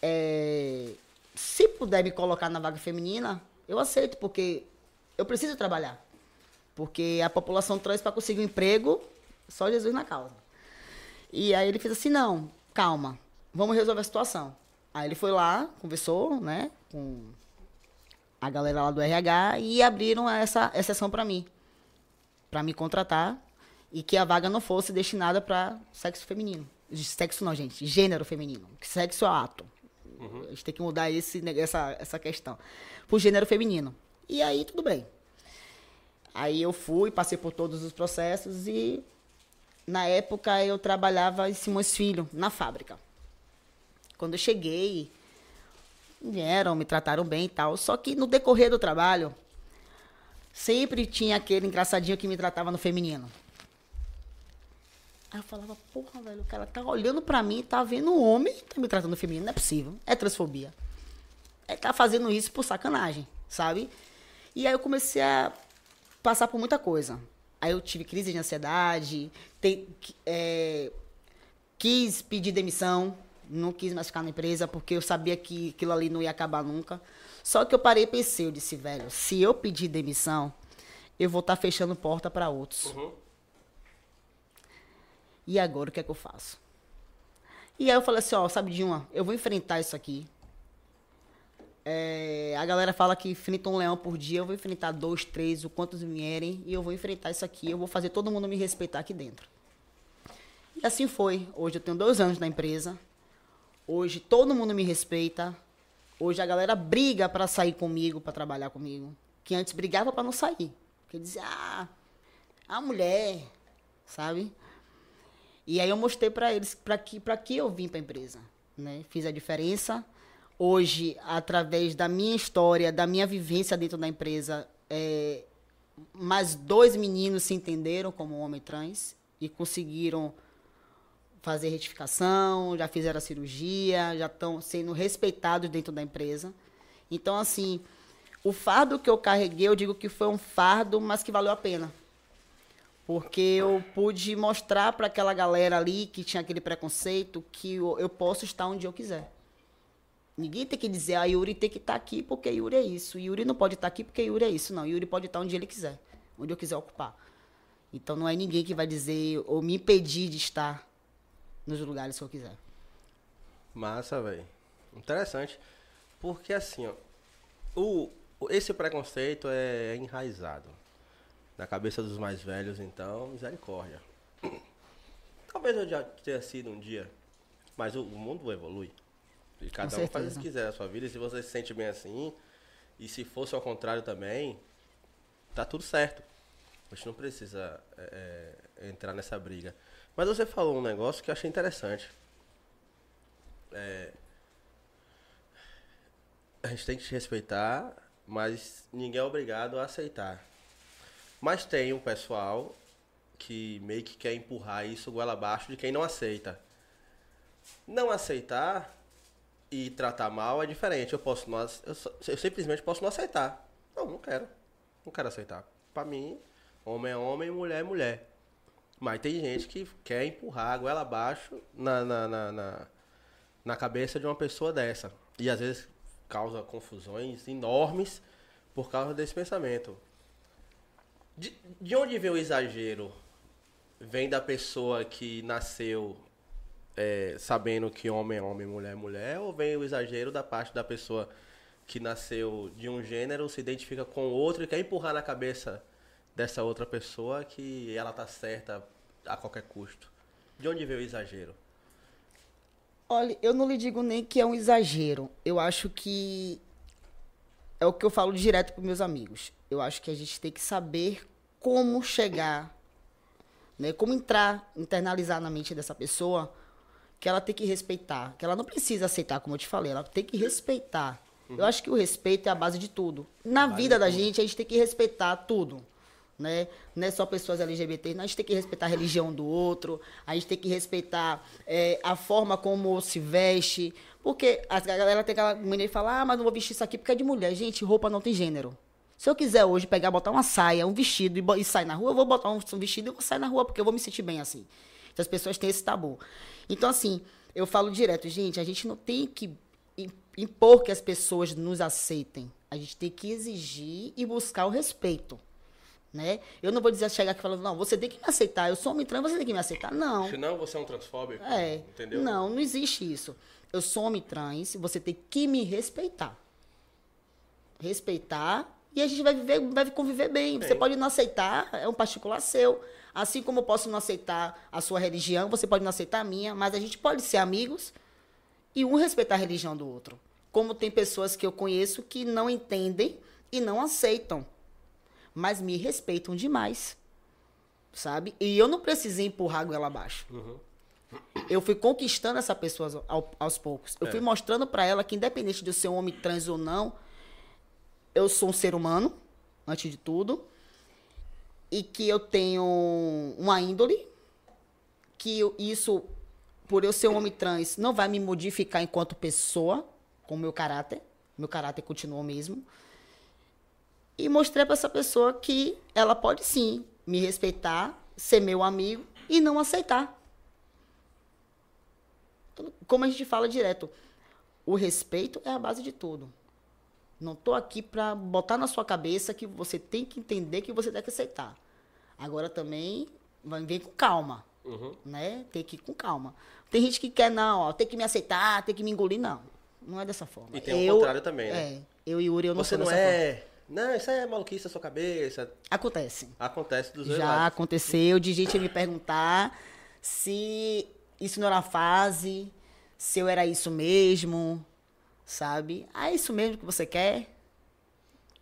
é, se puder me colocar na vaga feminina, eu aceito, porque eu preciso trabalhar. Porque a população trans, para conseguir um emprego, só Jesus na causa. E aí ele fez assim, não, calma, vamos resolver a situação. Aí ele foi lá, conversou, né, com a galera lá do RH e abriram essa exceção para mim, para me contratar e que a vaga não fosse destinada para sexo feminino. Sexo não, gente, gênero feminino. Sexo é ato. A gente tem que mudar esse, essa, essa questão. Pro gênero feminino. E aí, tudo bem. Aí eu fui, passei por todos os processos e na época eu trabalhava em Simões Filho, na fábrica. Quando eu cheguei, vieram, me trataram bem e tal. Só que no decorrer do trabalho, sempre tinha aquele engraçadinho que me tratava no feminino. Aí eu falava, porra, velho, o cara tá olhando pra mim, tá vendo um homem, tá me tratando feminino, não é possível. É transfobia. É tá fazendo isso por sacanagem, sabe? E aí eu comecei a passar por muita coisa. Aí eu tive crise de ansiedade, te- é, quis pedir demissão, não quis mais ficar na empresa, porque eu sabia que aquilo ali não ia acabar nunca. Só que eu parei e pensei, eu disse, velho, se eu pedir demissão, eu vou estar fechando porta para outros. E agora o que é que eu faço? E aí eu falei assim, ó, sabe de uma, eu vou enfrentar isso aqui. É, a galera fala que enfrenta um leão por dia, eu vou enfrentar dois, três, o quantos vierem, e eu vou enfrentar isso aqui, eu vou fazer todo mundo me respeitar aqui dentro. E assim foi. Hoje eu tenho dois anos na empresa. Hoje todo mundo me respeita. Hoje a galera briga para sair comigo, para trabalhar comigo. Que antes brigava para não sair. Porque dizia, ah, a mulher, sabe? E aí eu mostrei para eles para que que eu vim para a empresa, né? Fiz a diferença. Hoje, através da minha história, da minha vivência dentro da empresa, é, mais dois meninos se entenderam como homem trans e conseguiram fazer retificação, já fizeram a cirurgia, já estão sendo respeitados dentro da empresa. Então, assim, o fardo que eu carreguei, eu digo que foi um fardo, mas que valeu a pena. Porque eu pude mostrar para aquela galera ali que tinha aquele preconceito que eu, eu posso estar onde eu quiser. Ninguém tem que dizer, a Yuri tem que estar aqui porque Yuri é isso. Yuri não pode estar aqui porque Yuri é isso. Não, Yuri pode estar onde ele quiser, onde eu quiser ocupar. Então não é ninguém que vai dizer ou me impedir de estar nos lugares que eu quiser. Massa, velho. Interessante. Porque assim, ó, o- esse preconceito é enraizado na cabeça dos mais velhos, então, misericórdia. Talvez eu já tenha sido um dia, mas o, o mundo evolui. E cada um faz o certeza. que quiser na sua vida. E se você se sente bem assim, e se fosse ao contrário também, tá tudo certo. A gente não precisa é, é, entrar nessa briga. Mas você falou um negócio que eu achei interessante. É, a gente tem que te respeitar, mas ninguém é obrigado a aceitar. Mas tem um pessoal que meio que quer empurrar isso goela abaixo de quem não aceita. Não aceitar e tratar mal é diferente. Eu posso não, eu, eu simplesmente posso não aceitar. Não, não quero. Não quero aceitar. Pra mim, homem é homem, mulher é mulher. Mas tem gente que quer empurrar a goela abaixo na, na, na, na, na cabeça de uma pessoa dessa. E às vezes causa confusões enormes por causa desse pensamento. De, de onde vem o exagero? Vem da pessoa que nasceu é, sabendo que homem é homem, mulher é mulher, ou vem o exagero da parte da pessoa que nasceu de um gênero, se identifica com outro e quer empurrar na cabeça dessa outra pessoa que ela tá certa a qualquer custo? De onde veio o exagero? Olha, eu não lhe digo nem que é um exagero. Eu acho que é o que eu falo direto para meus amigos. Eu acho que a gente tem que saber como chegar, né? Como entrar, internalizar na mente dessa pessoa que ela tem que respeitar, que ela não precisa aceitar, como eu te falei, ela tem que respeitar. Eu acho que o respeito é a base de tudo. Na vida da gente, a gente tem que respeitar tudo. Né? Não é só pessoas LGBT, a gente tem que respeitar a religião do outro, a gente tem que respeitar é, a forma como se veste. Porque a galera tem aquela maneira de falar, ah, mas não vou vestir isso aqui porque é de mulher. Gente, roupa não tem gênero. Se eu quiser hoje pegar, botar uma saia, um vestido e, e sair na rua, eu vou botar um, um vestido e vou sair na rua, porque eu vou me sentir bem assim. Então as pessoas têm esse tabu. Então, assim, eu falo direto, gente, a gente não tem que im- impor que as pessoas nos aceitem. A gente tem que exigir e buscar o respeito. Né? Eu não vou dizer chegar aqui falando, não, você tem que me aceitar, eu sou homem trans, você tem que me aceitar. Não. Senão você é um transfóbico. É. Entendeu? Não, não existe isso. Eu sou homem trans, você tem que me respeitar. Respeitar e a gente vai viver, vai conviver bem. Você Bem. pode não aceitar, é um particular seu. Assim como eu posso não aceitar a sua religião, você pode não aceitar a minha, mas a gente pode ser amigos e um respeitar a religião do outro. Como tem pessoas que eu conheço que não entendem e não aceitam, mas me respeitam demais. Sabe? E eu não precisei empurrar a goela abaixo. Eu fui conquistando essa pessoa ao- aos poucos. Eu fui mostrando pra ela que, independente de eu ser um homem trans ou não, eu sou um ser humano, antes de tudo. E que eu tenho uma índole. Que eu- isso, por eu ser um homem trans, não vai me modificar enquanto pessoa, com o meu caráter. Meu caráter continua o mesmo. E mostrei pra essa pessoa que ela pode sim me respeitar, ser meu amigo e não aceitar. Como a gente fala direto, o respeito é a base de tudo. Não tô aqui pra botar na sua cabeça que você tem que entender que você tem que aceitar. Agora também vir com calma, Uhum. né? Tem que ir com calma. Tem gente que quer não, ó, tem que me aceitar, tem que me engolir, não. Não é dessa forma. E tem o contrário também, né? É, eu e Yuri eu não Você não dessa forma. é. Não, isso é maluquice da sua cabeça. Acontece. Acontece dos dois Já lados. aconteceu de gente me perguntar se isso não era fase, se eu era isso mesmo, sabe? Ah, é isso mesmo que você quer?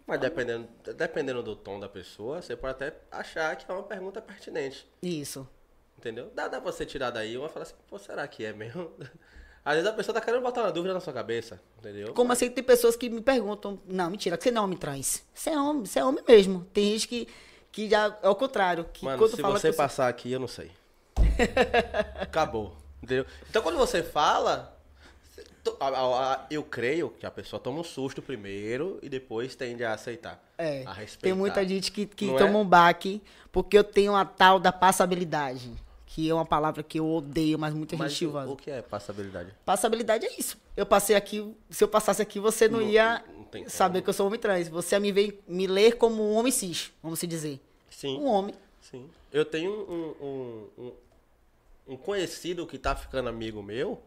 Mas dependendo, dependendo do tom da pessoa, você pode até achar que é uma pergunta pertinente. Isso. Entendeu? Dá, dá pra você tirar daí uma e falar assim, pô, será que é mesmo? Às vezes a pessoa tá querendo botar uma dúvida na sua cabeça, entendeu? Como assim tem pessoas que me perguntam, não, mentira, que você não é homem trans. Você é homem, você é homem mesmo. Tem gente que, que já é o contrário. Que Mano, quando se fala você que passar aqui, eu não sei. Acabou. Entendeu? Então quando você fala, você- to- a- a- a- eu creio que a pessoa toma um susto primeiro e depois tende a aceitar. É, a respeitar. tem muita gente que, que Não toma é? um baque porque eu tenho a tal da passabilidade. Que é uma palavra que eu odeio, mas muita Mas gente o, usa. o que é passabilidade? Passabilidade é isso. Eu passei aqui, se eu passasse aqui, você não, Não- ia não saber que eu sou homem trans. Você ia me, ver, me ler como um homem cis, vamos se dizer. Sim. Um homem. Sim. Eu tenho um, um, um, um conhecido que tá ficando amigo meu,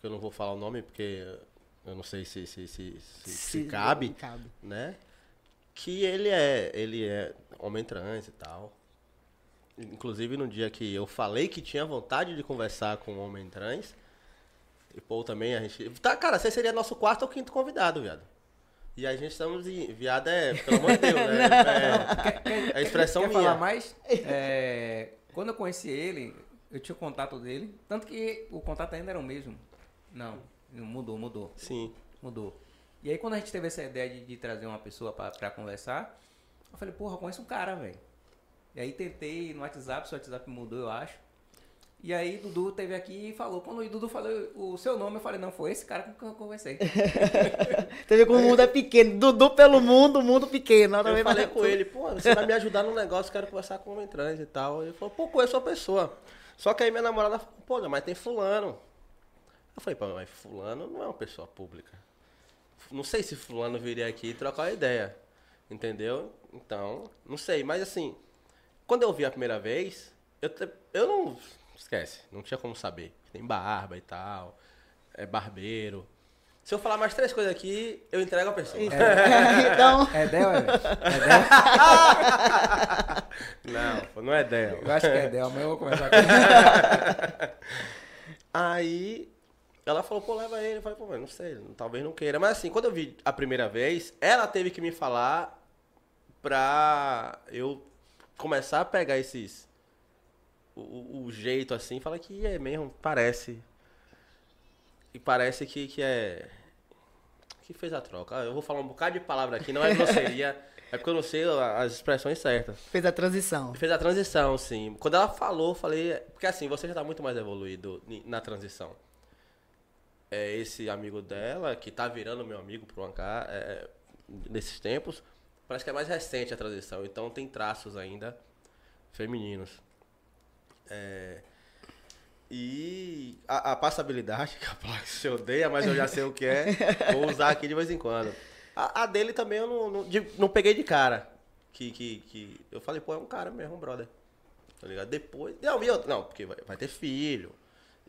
que eu não vou falar o nome porque eu não sei se, se, se, se, se cabe, cabe. né? Que ele é, ele é homem trans e tal. Inclusive no dia que eu falei que tinha vontade de conversar com um homem trans, e pô, também a gente. Tá, cara, você seria nosso quarto ou quinto convidado, viado. E a gente estamos em. Viado é, pelo amor de Deus, né? É, é a expressão Quer minha. falar mais? É, quando eu conheci ele, eu tinha o contato dele. Tanto que o contato ainda era o mesmo. Não, mudou, mudou. Sim. Mudou. E aí quando a gente teve essa ideia de, de trazer uma pessoa pra, pra conversar, eu falei, porra, eu conheço um cara, velho. E aí tentei no WhatsApp, seu WhatsApp mudou, eu acho. E aí Dudu teve aqui e falou. Quando o Dudu falou o seu nome, eu falei, não, foi esse cara com quem eu conversei. Vê como o mundo é pequeno. Dudu pelo mundo, o mundo pequeno. Eu ver, falei com ele, pô, você vai me ajudar num negócio, quero conversar com um homem trans e tal. Ele falou, pô, conheço a pessoa. Só que aí minha namorada falou, pô, mas tem fulano. Eu falei, pô, mas fulano não é uma pessoa pública. não sei se fulano viria aqui trocar uma ideia. Entendeu? Então, não sei. Mas assim, quando eu vi a primeira vez, eu, eu não. Esquece, não tinha como saber. Tem barba e tal. É barbeiro. Se eu falar mais três coisas aqui, eu entrego a pessoa. então, É Del, é? É Del? Não, não é Del. Eu acho que é Del, amanhã eu vou conversar com. Aí ela falou, pô, leva ele. Eu falei, pô, mas não sei, talvez não queira. Mas assim, quando eu vi a primeira vez, ela teve que me falar pra eu começar a pegar esses. O, o- jeito assim, fala que é mesmo, parece. E parece que, que é. Que fez a troca. Eu vou falar um bocado de palavra aqui, não é grosseria, é porque eu não sei as expressões certas. fez a transição. Fez a transição, sim. Quando ela falou, eu falei. Porque assim, você já tá muito mais evoluído na transição. É esse amigo dela, que tá virando meu amigo por uma ca- é, nesses tempos, parece que é mais recente a transição. Então tem traços ainda femininos. É, e a, a passabilidade, placa se odeia, mas eu já sei o que é, vou usar aqui de vez em quando. A, a dele também eu não, não, de- não peguei de cara. Que, que, que eu falei, pô, é um cara mesmo, um brother. Tá ligado? Depois. Não, e não, porque vai, vai ter filho.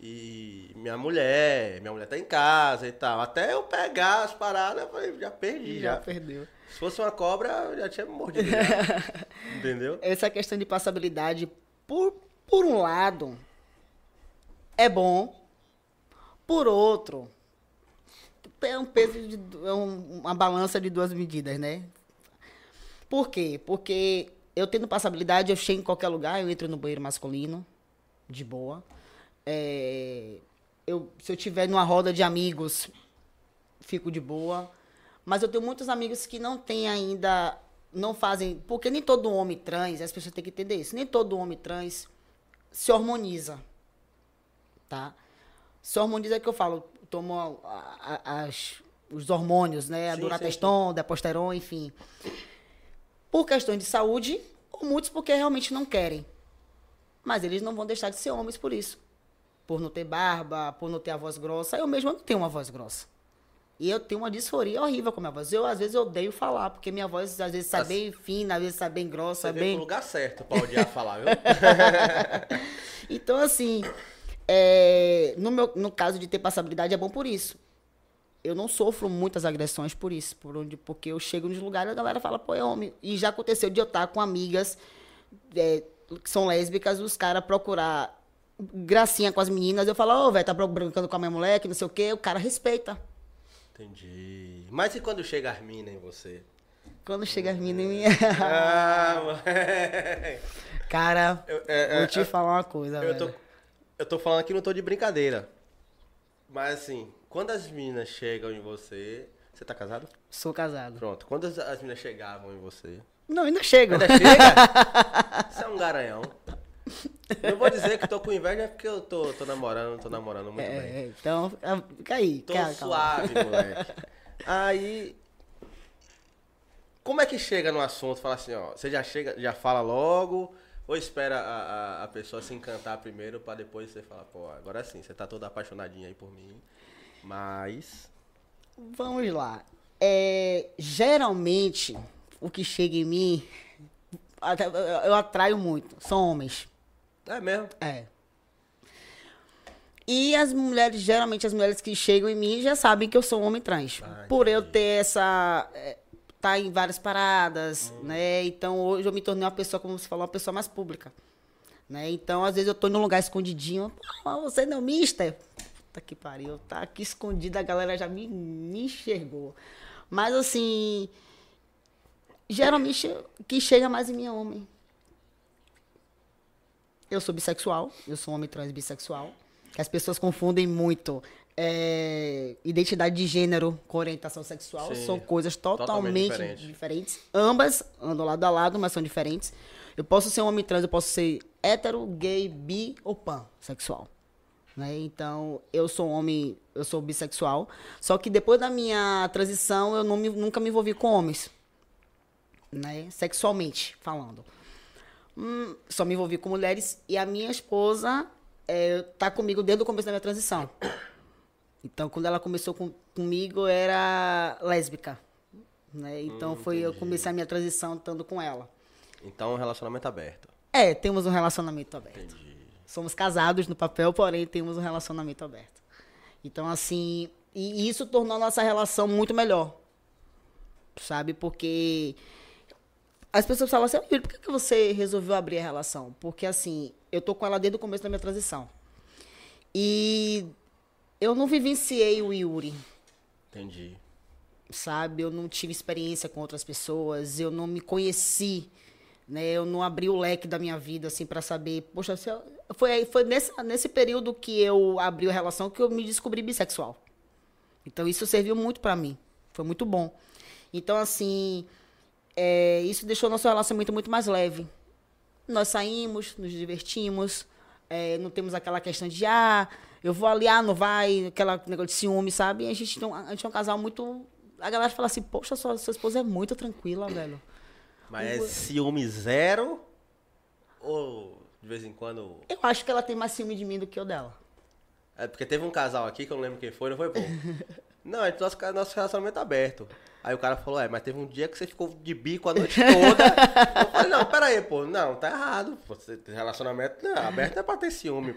E minha mulher, minha mulher tá em casa e tal. Até eu pegar as paradas, eu falei, já perdi, Já já. perdeu. Se fosse uma cobra, eu já tinha mordido. já. Entendeu? Essa questão de passabilidade, por, por um lado, é bom. Por outro, é um peso de é um- uma balança de duas medidas, né? Por quê? Porque eu tendo passabilidade, eu chego em qualquer lugar, eu entro no banheiro masculino, de boa. É, eu, se eu tiver numa roda de amigos, fico de boa. Mas eu tenho muitos amigos que não têm ainda, não fazem, porque nem todo homem trans, as pessoas têm que entender isso, nem todo homem trans se hormoniza, tá? Se hormoniza é que eu falo, tomo a- a- as, os hormônios, né? A Sim, Durateston, Deposteron, enfim. Por questões de saúde, ou muitos porque realmente não querem. Mas eles não vão deixar de ser homens por isso. Por não ter barba, por não ter a voz grossa. Eu mesmo não tenho uma voz grossa. E eu tenho uma disforia horrível com a minha voz. Eu, às vezes, eu odeio falar, porque minha voz, às vezes, Assim, bem fina, às vezes, sai bem grossa, Você veio bem... pro lugar certo pra odiar falar, viu? Então, assim, é, no, meu, no caso de ter passabilidade, é bom por isso. Eu não sofro muitas agressões por isso, por onde, porque eu chego nos lugares e a galera fala, pô, é homem. E já aconteceu de eu estar com amigas é, que são lésbicas, os caras procurar gracinha com as meninas, eu falo, ô, velho, tá brincando com a minha mulher, que não sei o quê, o cara respeita. Entendi. Mas e quando chega as minas em você? Quando chega as meninas, Ah, mãe. cara, Eu- é, vou é, te é, falar uma coisa, Eu tô, velho. eu tô falando aqui, não tô de brincadeira. Mas assim, quando as meninas chegam em você. Você tá casado? Sou casado. Pronto. Quando as, as meninas chegavam em você. Não, ainda chego. Ainda chega? Você é um garanhão. Não vou dizer que tô com inveja, é porque eu tô, tô namorando, tô namorando muito bem. É, então, ah, fica aí. Tô calma, calma. suave, moleque. Aí. Como é que chega no assunto? Fala assim, ó. Você já chega, já fala logo? Ou espera a, a, a pessoa se encantar primeiro pra depois você falar, pô, agora sim, você tá toda apaixonadinha aí por mim. Mas. Vamos lá. É, geralmente, o que chega em mim, eu atraio muito. São homens. É mesmo? É. E as mulheres, geralmente as mulheres que chegam em mim já sabem que eu sou um homem trans. Ah, Por eu ter essa. é, tá em várias paradas, Hum. né? Então hoje eu me tornei uma pessoa, como você falou, uma pessoa mais pública. Né? Então, às vezes, eu tô num lugar escondidinho. Pô, você não é mister? Puta que pariu. Tá aqui escondida, a galera já me, me enxergou. Mas assim. Geralmente, o que chega mais em mim é homem. Eu sou bissexual, eu sou um homem trans bissexual. Que as pessoas confundem muito é, identidade de gênero com orientação sexual. Sim, são coisas totalmente totalmente, diferente. diferentes. Ambas andam lado a lado, mas são diferentes. Eu posso ser um homem trans, eu posso ser hétero, gay, bi ou pansexual. Né? Então, eu sou homem, eu sou bissexual. Só que depois da minha transição, eu me- nunca me envolvi com homens. Né? Sexualmente falando. Hum, só me envolvi com mulheres e a minha esposa é, tá comigo desde o começo da minha transição. Então, quando ela começou com, comigo, era lésbica. Né? Então, hum, foi entendi. eu comecei a minha transição estando com ela. Então, um relacionamento aberto. É, temos um relacionamento aberto. Entendi. Somos casados no papel, porém, temos um relacionamento aberto. Então, assim, e isso tornou a nossa relação muito melhor. Sabe? Porque as pessoas falam assim, "Yuri, por que, que você resolveu abrir a relação? Porque, assim, eu tô com ela desde o começo da minha transição. E eu não vivenciei o Yuri Entendi. sabe? Eu não tive experiência com outras pessoas, eu não me conheci, né? Eu não abri o leque da minha vida assim para saber, poxa, foi foi nesse nesse período que eu abri a relação que eu me descobri bissexual. Então isso serviu muito para mim, foi muito bom. Então assim, é, isso deixou nosso relacionamento muito mais leve. Nós saímos, nos divertimos, é, não temos aquela questão de ah, eu vou ali, ah, não vai, aquela negócio de ciúme, sabe? E a gente, a gente é um casal muito. A galera fala assim, poxa, sua, sua esposa é muito tranquila, velho. Mas é ciúme zero? Ou de vez em quando. Eu acho que ela tem mais ciúme de mim do que eu dela. É porque teve um casal aqui que eu não lembro quem foi, não foi, pô? Não, é nosso, nosso relacionamento aberto. Aí o cara falou, é, mas teve um dia que você ficou de bico a noite toda. eu falei, não, pera aí, pô, não, tá errado. Você tem relacionamento não, aberto é pra ter ciúme,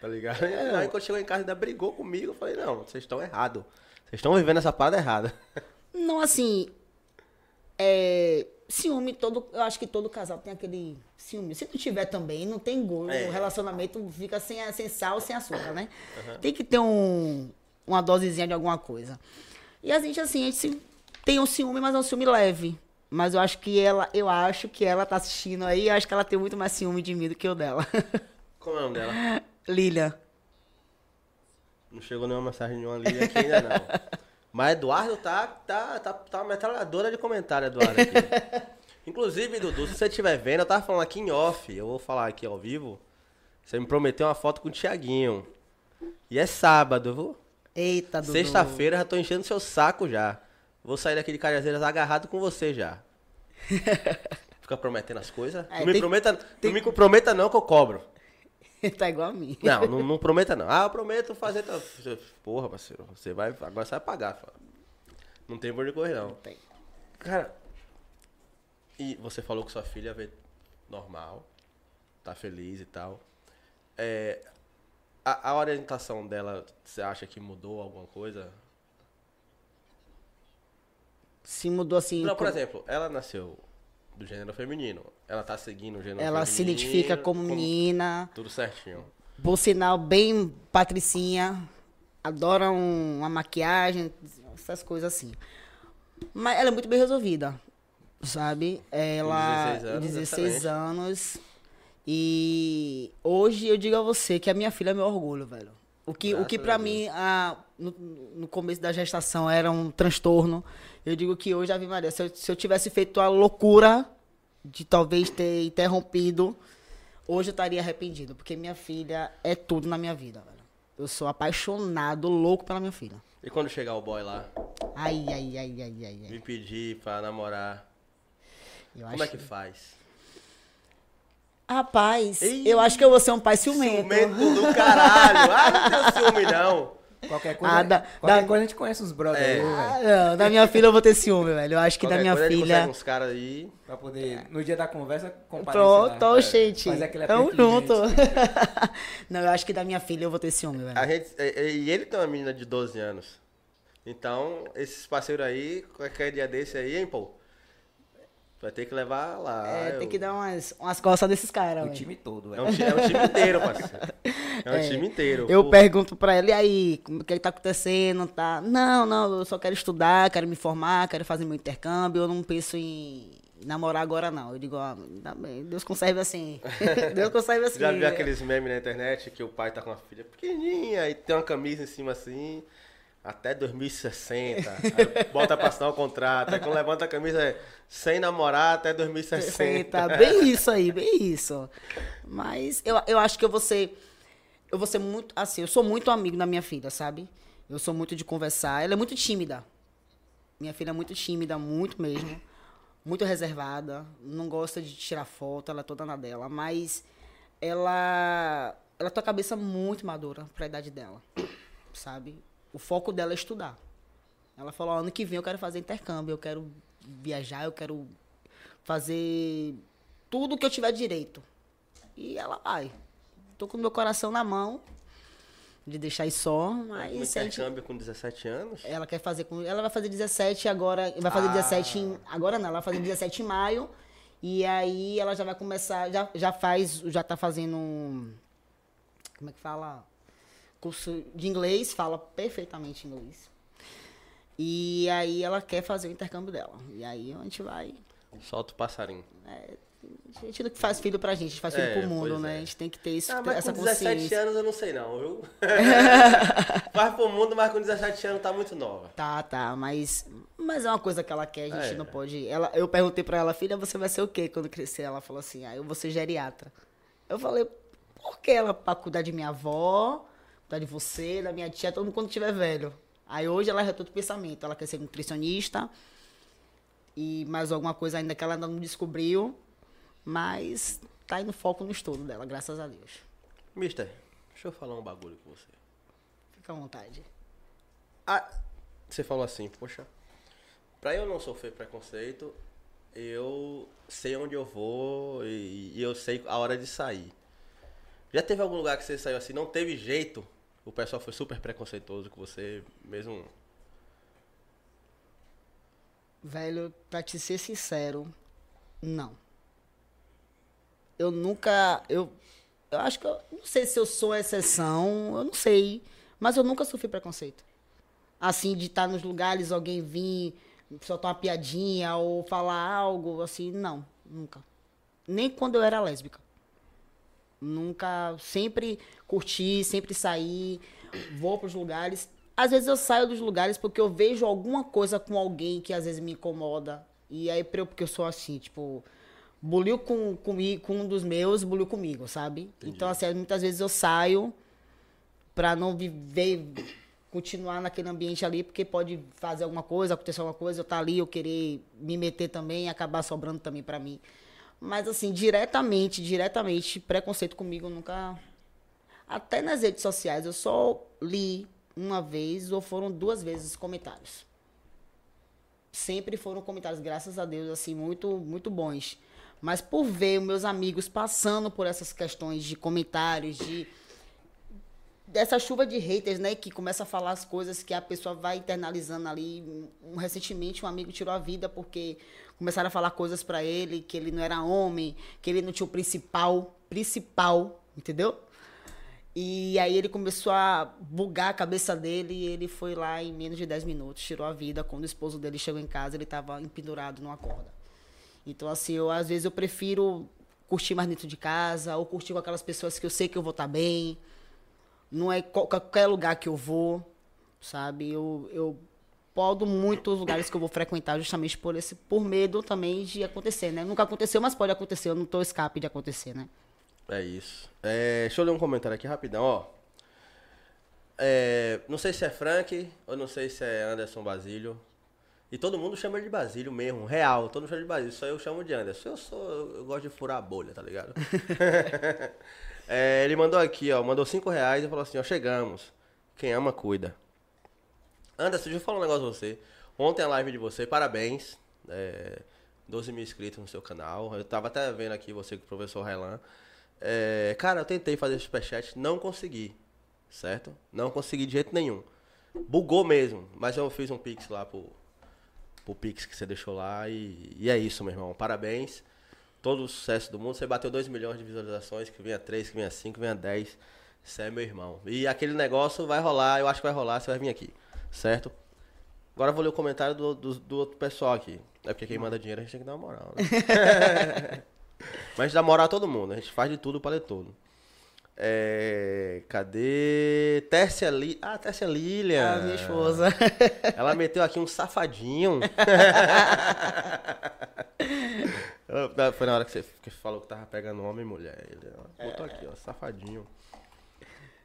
tá ligado? Aí quando chegou em casa ainda brigou comigo, eu falei, não, vocês estão errados. Vocês estão vivendo essa parada errada. Não, assim. É, ciúme, todo, eu acho que todo casal tem aquele ciúme. Se não tiver também, não tem gosto. É. O relacionamento fica sem, sem sal, sem açúcar, né? Tem que ter um, uma dosezinha de alguma coisa. E a gente, assim, a gente se- tem um ciúme, mas é um ciúme leve. Mas eu acho que ela, eu acho que ela tá assistindo aí, eu acho que ela tem muito mais ciúme de mim do que eu dela. Como é o nome dela? Lilian. Não chegou nenhuma mensagem nenhuma ali aqui ainda não. Mas Eduardo tá, tá, tá, tá uma metralhadora de comentário, Eduardo. Aqui. Inclusive, Dudu, se você estiver vendo, eu tava falando aqui em off, eu vou falar aqui ao vivo. Você me prometeu uma foto com o Thiaguinho. E é sábado, viu? Eita, Dudu. Sexta-feira já tô enchendo seu saco já. Vou sair daqui de Cajazeiras agarrado com você já. Fica prometendo as coisas. É, não me prometa, não me prometa não que eu cobro. tá igual a mim. Não, não, não prometa não. Ah, eu prometo fazer. Porra, parceiro, você vai. Agora você vai pagar. fala. Não tem por onde correr, não. Tem. Cara, e você falou que sua filha vê normal, tá feliz e tal. É, a, a orientação dela, você acha que mudou alguma coisa? Se mudou assim. Não, por como- exemplo, ela nasceu do gênero feminino. Ela tá seguindo o gênero ela feminino. se identifica como menina. Tudo certinho. Por sinal, bem patricinha. Adora um- uma maquiagem, essas coisas assim. Mas ela é muito bem resolvida, sabe? Ela... 16 anos, 16 excelente. anos. E hoje eu digo a você que a minha filha é meu orgulho, velho. O que, o que pra mim, a- no, no começo da gestação, era um transtorno. Eu digo que hoje, Ave Maria, se eu, se eu tivesse feito a loucura de talvez ter interrompido, hoje eu estaria arrependido. Porque minha filha é tudo na minha vida, velho. Eu sou apaixonado, louco pela minha filha. E quando chegar o boy lá, Ai, ai, ai, ai, ai, ai. me pedir pra namorar, Eu como é acho que faz? Rapaz, Ih, eu acho que eu vou ser um pai ciumento. Ciumento do caralho. Ah, não tenho ciúme, não. Qualquer coisa, Ah, da- qualquer da- coisa a gente conhece os brothers É. aí. Ah, não, da minha filha eu vou ter ciúme, velho. Eu acho que Qualquer da minha filha. uns caras aí. Pra poder, no dia da conversa, comparecer Pronto, lá. ô, É, gente. Fazer aquele Tamo junto. não, eu acho que da minha filha eu vou ter ciúme, velho. A gente, e, e ele tem uma menina de 12 anos. Então, esses parceiros aí, qualquer dia desse aí, hein, pô? Vai ter que levar lá. É, eu- tem que dar umas, umas costas desses caras, O velho. time todo, É velho. um, é um time inteiro, parceiro. É um É, time inteiro. Eu Pô, pergunto pra ela, e aí, como- o que, que tá acontecendo? Tá? Não, não, eu só quero estudar, quero me formar, quero fazer meu intercâmbio, eu não penso em namorar agora, não. Eu digo, ó, tá bem, Deus conserve assim. Deus conserve assim. Já viu aqueles memes na internet que o pai tá com uma filha pequenininha e tem uma camisa em cima assim, até 2060. Aí bota pra assinar o contrato. Aí quando levanta a camisa é sem namorar até 2060. Tá bem isso aí, bem isso. Mas eu, eu acho que eu vou ser. Eu vou ser muito. Assim, eu sou muito amigo da minha filha, sabe? Eu sou muito de conversar. Ela é muito tímida. Minha filha é muito tímida, muito mesmo. Muito reservada. Não gosta de tirar foto, ela é toda na dela. Mas ela. Ela tem a cabeça muito madura pra idade dela. Sabe? O foco dela é estudar. Ela falou, "Ó, ano que vem eu quero fazer intercâmbio, eu quero viajar, eu quero fazer tudo que eu tiver direito. E ela vai. Tô com meu coração na mão de deixar isso só, Um mas se a gente- intercâmbio com 17 anos. ela quer fazer com. Ela vai fazer 17 agora. Vai fazer Ah. 17 em. Agora não, ela vai fazer 17 em maio. E aí ela já vai começar. Já, já faz. Já tá fazendo. um- Como é que fala? Curso de inglês, fala perfeitamente inglês. E aí ela quer fazer o intercâmbio dela. E aí a gente vai. Solta o passarinho. A gente não faz filho pra gente, a gente faz filho É, pro mundo, né? é. A gente tem que ter isso, Ah, mas essa com 17 consciência. anos eu não sei não, viu? Faz pro mundo, mas com 17 anos tá muito nova. Tá, tá, mas, mas é uma coisa que ela quer, a gente É. não pode. Ela, eu perguntei pra ela, filha, você vai ser o quê quando crescer? Ela falou assim, ah, eu vou ser geriatra. Eu falei, por que ela? Pra cuidar de minha avó, cuidar de você, da minha tia, todo mundo quando tiver velho. Aí hoje ela retou o pensamento, ela quer ser nutricionista e mais alguma coisa ainda que ela ainda não descobriu, mas tá indo foco no estudo dela, graças a Deus. Mister, deixa eu falar um bagulho com você. Fica à vontade. Ah, você falou assim, poxa, pra eu não sofrer preconceito, eu sei onde eu vou e, e eu sei a hora de sair. Já teve algum lugar que você saiu assim, não teve jeito? O pessoal foi super preconceituoso com você, mesmo. Velho, pra te ser sincero, não. Eu nunca. Eu, eu acho que eu não sei se eu sou exceção, eu não sei. Mas eu nunca sofri preconceito. Assim, de estar nos lugares, alguém vir, soltar uma piadinha ou falar algo, assim, não, nunca. Nem quando eu era lésbica. Nunca, sempre curti, sempre saí, vou pros lugares. Às vezes eu saio dos lugares porque eu vejo alguma coisa com alguém que às vezes me incomoda. E aí, porque eu sou assim, tipo, buliu com, comigo, com um dos meus, buliu comigo, sabe? Então, assim, muitas vezes eu saio pra não viver, continuar naquele ambiente ali, porque pode fazer alguma coisa, acontecer alguma coisa, eu estar ali, eu querer me meter também e acabar sobrando também pra mim. Mas assim, diretamente, diretamente, preconceito comigo nunca. Até nas redes sociais, eu só li uma vez ou foram duas vezes comentários. Sempre foram comentários, graças a Deus, assim, muito, muito bons. Mas por ver meus amigos passando por essas questões de comentários, de dessa chuva de haters, né, que começa a falar as coisas que a pessoa vai internalizando ali. Recentemente um amigo tirou a vida porque começaram a falar coisas pra ele que ele não era homem, que ele não tinha o principal, principal, entendeu? E aí ele começou a bugar a cabeça dele e ele foi lá em menos de 10 minutos, tirou a vida. Quando o esposo dele chegou em casa, ele estava empendurado numa corda. Então, assim, eu às vezes eu prefiro curtir mais dentro de casa ou curtir com aquelas pessoas que eu sei que eu vou estar bem. Não é qual- qualquer lugar que eu vou, sabe? Eu, eu podo muito os lugares que eu vou frequentar justamente por esse por medo também de acontecer, né? Nunca aconteceu, mas pode acontecer. Eu não tô escape de acontecer, né? É isso. É, deixa eu ler um comentário aqui rapidão, ó. É, não sei se é Frank ou não sei se é Anderson Basílio. E todo mundo chama ele de Basílio mesmo, real. Todo mundo chama de Basílio, só eu chamo de Anderson. Eu sou, eu, gosto de furar a bolha, tá ligado? É, ele mandou aqui, ó, mandou 5 reais e falou assim, ó, chegamos. Quem ama, cuida. Anderson, deixa eu falar um negócio pra você. Ontem a live de você, parabéns. É, 12 mil inscritos no seu canal. Eu tava até vendo aqui você com o professor Railan. É, cara, eu tentei fazer superchat, não consegui. Certo? Não consegui de jeito nenhum. Bugou mesmo. Mas eu fiz um pix lá pro, pro pix que você deixou lá. E, e é isso, meu irmão. Parabéns. Todo o sucesso do mundo. Você bateu 2 milhões de visualizações. Que venha 3, que venha 5, que venha 10. Você é meu irmão. E aquele negócio vai rolar. Eu acho que vai rolar. Você vai vir aqui. Certo? Agora eu vou ler o comentário do, do, do outro pessoal aqui. É porque quem manda dinheiro a gente tem que dar uma moral, né? Mas a gente dá moral a todo mundo. A gente faz de tudo para ler tudo. É, cadê? Tércia Li... Ah, Tércia Lilian. A minha esposa. Ela meteu aqui um safadinho. Ela- Foi na hora que você que falou que tava pegando homem e mulher. Ele ó, botou aqui, ó, safadinho.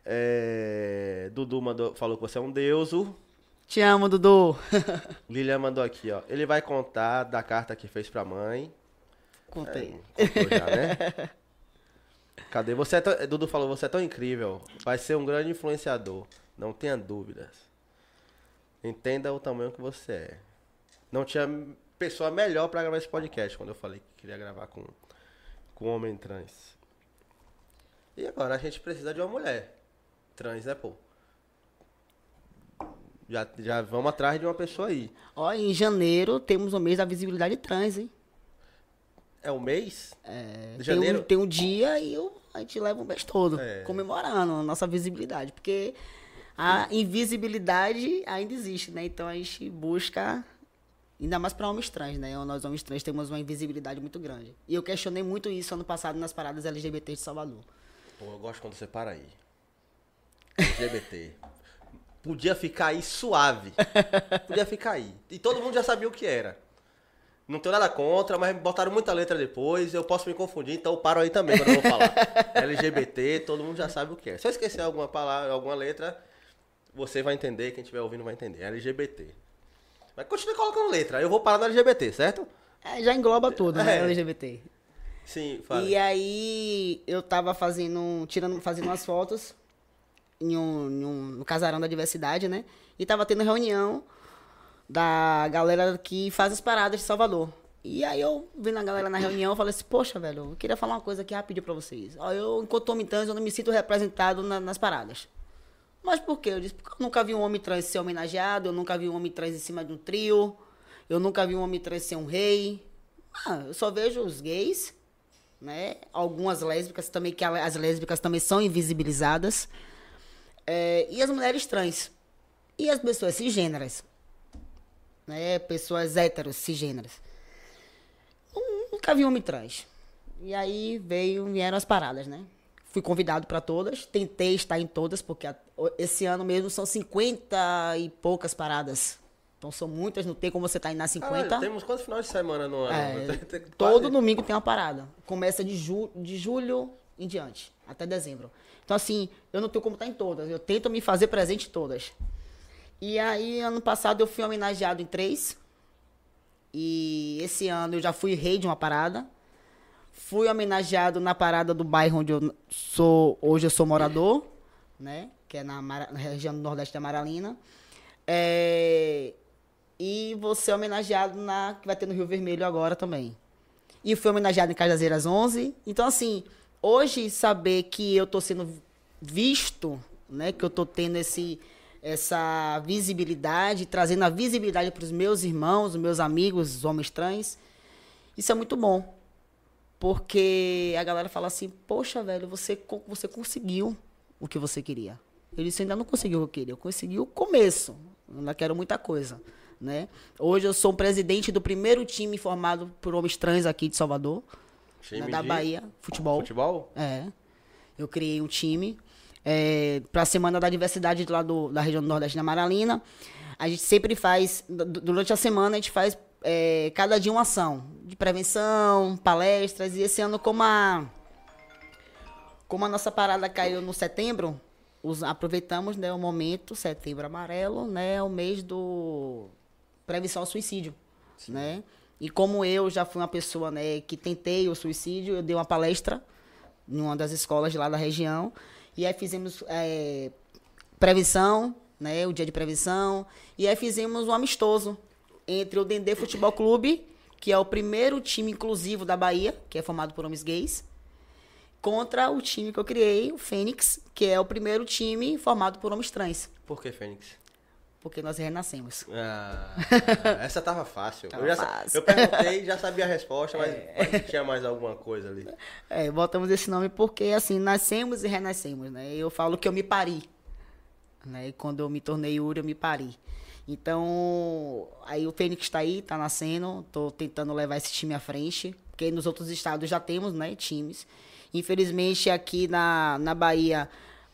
É, Dudu mandou, falou que você é um deuso. Te amo, Dudu. Lilian mandou aqui, ó. Ele vai contar da carta que fez pra mãe. Contei. É, contou já, né? Cadê? Você é tão- Dudu falou, você é tão incrível. Vai ser um grande influenciador. Não tenha dúvidas. Entenda o tamanho que você é. Não tinha pessoa melhor pra gravar esse podcast quando eu falei que queria gravar com, com um homem trans. E agora a gente precisa de uma mulher trans, né, pô? Já, já vamos atrás de uma pessoa aí. Ó, em janeiro temos o mês da visibilidade trans, hein? É o mês? É, De tem, janeiro? um, tem um dia e o- a gente leva o mês todo É. comemorando a nossa visibilidade. Porque a invisibilidade ainda existe, né? Então a gente busca, ainda mais para homens trans, né? Nós homens trans temos uma invisibilidade muito grande. E eu questionei muito isso ano passado nas paradas LGBT de Salvador. Pô, eu gosto quando você para aí. LGBT. Podia ficar aí suave. Podia ficar aí. E todo mundo já sabia o que era. Não tenho nada contra, mas botaram muita letra depois, eu posso me confundir, então eu paro aí também quando eu vou falar. LGBT, todo mundo já sabe o que é. Se eu esquecer alguma palavra, alguma letra, você vai entender, quem estiver ouvindo vai entender. LGBT. Mas continue colocando letra, eu vou parar no LGBT, certo? É, já engloba tudo, né? É. LGBT. Sim, fala. E aí eu tava fazendo, tirando, fazendo umas fotos em um, em um- no casarão da diversidade, né? E tava tendo reunião da galera que faz as paradas de Salvador. E aí eu vendo a galera na reunião, eu falei assim, poxa, velho, eu queria falar uma coisa aqui rapidinho pra vocês. Ó, eu, enquanto homem trans, eu não me sinto representado na- nas paradas. Mas por quê? Eu disse, porque eu nunca vi um homem trans ser homenageado, eu nunca vi um homem trans em cima de um trio, eu nunca vi um homem trans ser um rei. Ah, eu só vejo os gays, né? Algumas lésbicas também, que as lésbicas também são invisibilizadas. É, e as mulheres trans. E as pessoas cisgêneras. Né? Pessoas héteros, cisgêneras. Nunca vi homem trans. E aí veio, vieram as paradas, né? Fui convidado para todas, tentei estar em todas, porque esse ano mesmo são 50 e poucas paradas. Então são muitas, não tem como você estar indo nas 50. Caralho, temos quantos finais de semana no ano? É, todo domingo tem uma parada. Começa de, ju de julho em diante, até dezembro. Então, assim, eu não tenho como estar em todas. Eu tento me fazer presente em todas. E aí, ano passado, eu fui homenageado em três. E esse ano eu já fui rei de uma parada. Fui homenageado na parada do bairro onde eu sou. Hoje eu sou morador, né? Que é na, na região do Nordeste da Maralina. É, e vou ser homenageado na. que vai ter no Rio Vermelho agora também. E fui homenageado em Cajazeiras 11. Então, assim, hoje saber que eu tô sendo visto, né? Que eu tô tendo esse, essa visibilidade, trazendo a visibilidade para os meus irmãos, os meus amigos, os homens trans, isso é muito bom. Porque a galera fala assim, poxa, velho, você, você conseguiu o que você queria. Eu disse, ainda não consegui o que eu queria, eu consegui o começo. Ainda quero muita coisa. Né? Hoje eu sou presidente do primeiro time formado por homens trans aqui de Salvador, Time da de Bahia, futebol. Futebol? É. Eu criei um time é, para a Semana da Diversidade lá do, da região do Nordeste da Maralina. A gente sempre faz, du- durante a semana, a gente faz é, cada dia uma ação de prevenção, palestras. E esse ano, como a, como a nossa parada caiu no setembro, os- aproveitamos né, o momento, setembro amarelo, né, o mês do prevenção ao suicídio, né? E como eu já fui uma pessoa, né, que tentei o suicídio, eu dei uma palestra em uma das escolas lá da região. E aí fizemos é, prevenção, né, o dia de prevenção. E aí fizemos um amistoso entre o Dendê Futebol Clube, que é o primeiro time inclusivo da Bahia, que é formado por homens gays, contra o time que eu criei, o Fênix, que é o primeiro time formado por homens trans, Por que Fênix? Porque nós renascemos. Ah, essa tava fácil. Tava eu, já fácil. eu perguntei, já sabia a resposta, mas mas tinha mais alguma coisa ali. É, botamos esse nome porque, assim, nascemos e renascemos, né? Eu falo que eu me pari, né? E quando eu me tornei Yuri, eu me pari. Então, aí o Fênix tá aí, tá nascendo, tô tentando levar esse time à frente, porque nos outros estados já temos, né, times. Infelizmente, aqui na, na Bahia,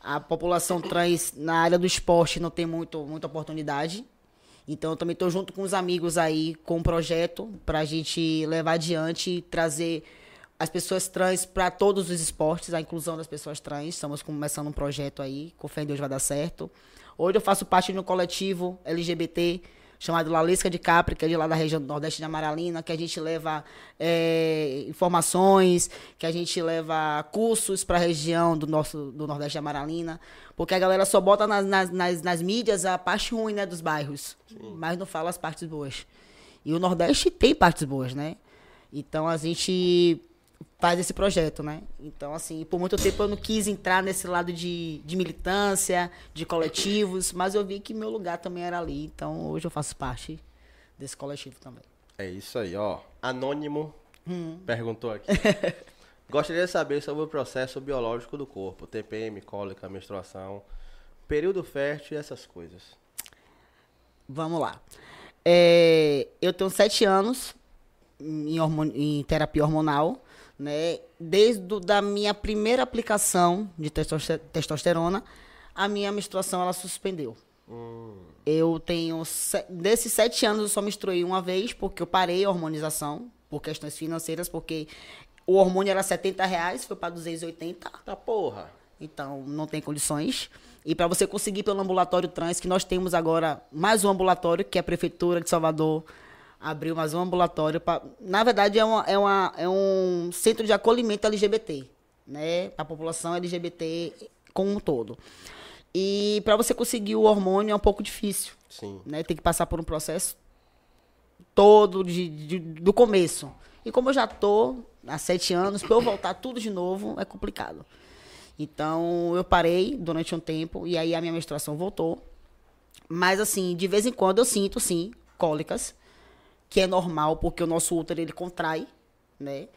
a população trans na área do esporte não tem muito, muita oportunidade. Então, eu também estou junto com os amigos aí com um projeto para a gente levar adiante e trazer as pessoas trans para todos os esportes, a inclusão das pessoas trans. Estamos começando um projeto aí, com fé em Deus vai dar certo. Hoje eu faço parte de um coletivo LGBT chamado Lalesca de Capri, que é de lá da região do Nordeste de Amaralina, que a gente leva é, informações, que a gente leva cursos para a região do nosso do Nordeste de Amaralina, porque a galera só bota nas, nas, nas, nas mídias a parte ruim né, dos bairros, mas não fala as partes boas. E o Nordeste tem partes boas, né? Então a gente faz esse projeto, né? Então, assim, por muito tempo eu não quis entrar nesse lado de, de militância, de coletivos, mas eu vi que meu lugar também era ali. Então, hoje eu faço parte desse coletivo também. É isso aí, ó. Anônimo Hum. perguntou aqui. Gostaria de saber sobre o processo biológico do corpo, TPM, cólica, menstruação, período fértil e essas coisas. Vamos lá. É, eu tenho sete anos em, hormon- em terapia hormonal, né? Desde da minha primeira aplicação de testoste- testosterona, a minha menstruação ela suspendeu. Eu tenho se- desses sete anos eu só menstruei uma vez porque eu parei a hormonização por questões financeiras, porque o hormônio era 70 reais, foi para 280. Tá porra. Então, não tem condições. E para você conseguir pelo ambulatório trans, que nós temos agora mais um ambulatório, que é a Prefeitura de Salvador abriu mais um ambulatório. Pra, na verdade, é, uma, é, uma, é um centro de acolhimento LGBT, né? Para a população LGBT como um todo. E para você conseguir o hormônio é um pouco difícil, Sim. né? Tem que passar por um processo todo de, de- do começo. E como eu já tô há sete anos, para eu voltar tudo de novo é complicado. Então eu parei durante um tempo e aí a minha menstruação voltou. Mas assim, de vez em quando eu sinto sim cólicas, que é normal porque o nosso útero ele contrai, né?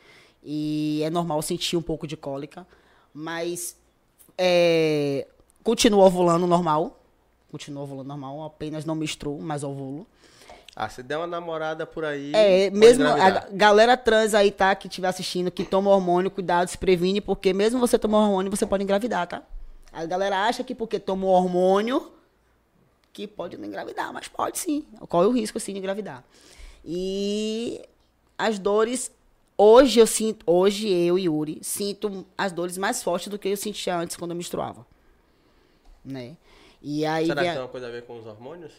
E é normal sentir um pouco de cólica, mas é, continuo ovulando normal, continuo ovulando normal, apenas não menstruo, mas ovulo. Ah, se der uma namorada por aí. É, mesmo a engravidar. galera trans aí, tá, que estiver assistindo, que toma hormônio, cuidado, se previne, porque mesmo você tomar hormônio, você pode engravidar, tá? A galera acha que porque tomou hormônio, que pode não engravidar, mas pode sim. Qual é o risco, assim, de engravidar? E as dores, hoje eu sinto, hoje eu e Yuri, sinto as dores mais fortes do que eu sentia antes quando eu menstruava. Né? E aí Será que a- tem uma coisa a ver com os hormônios?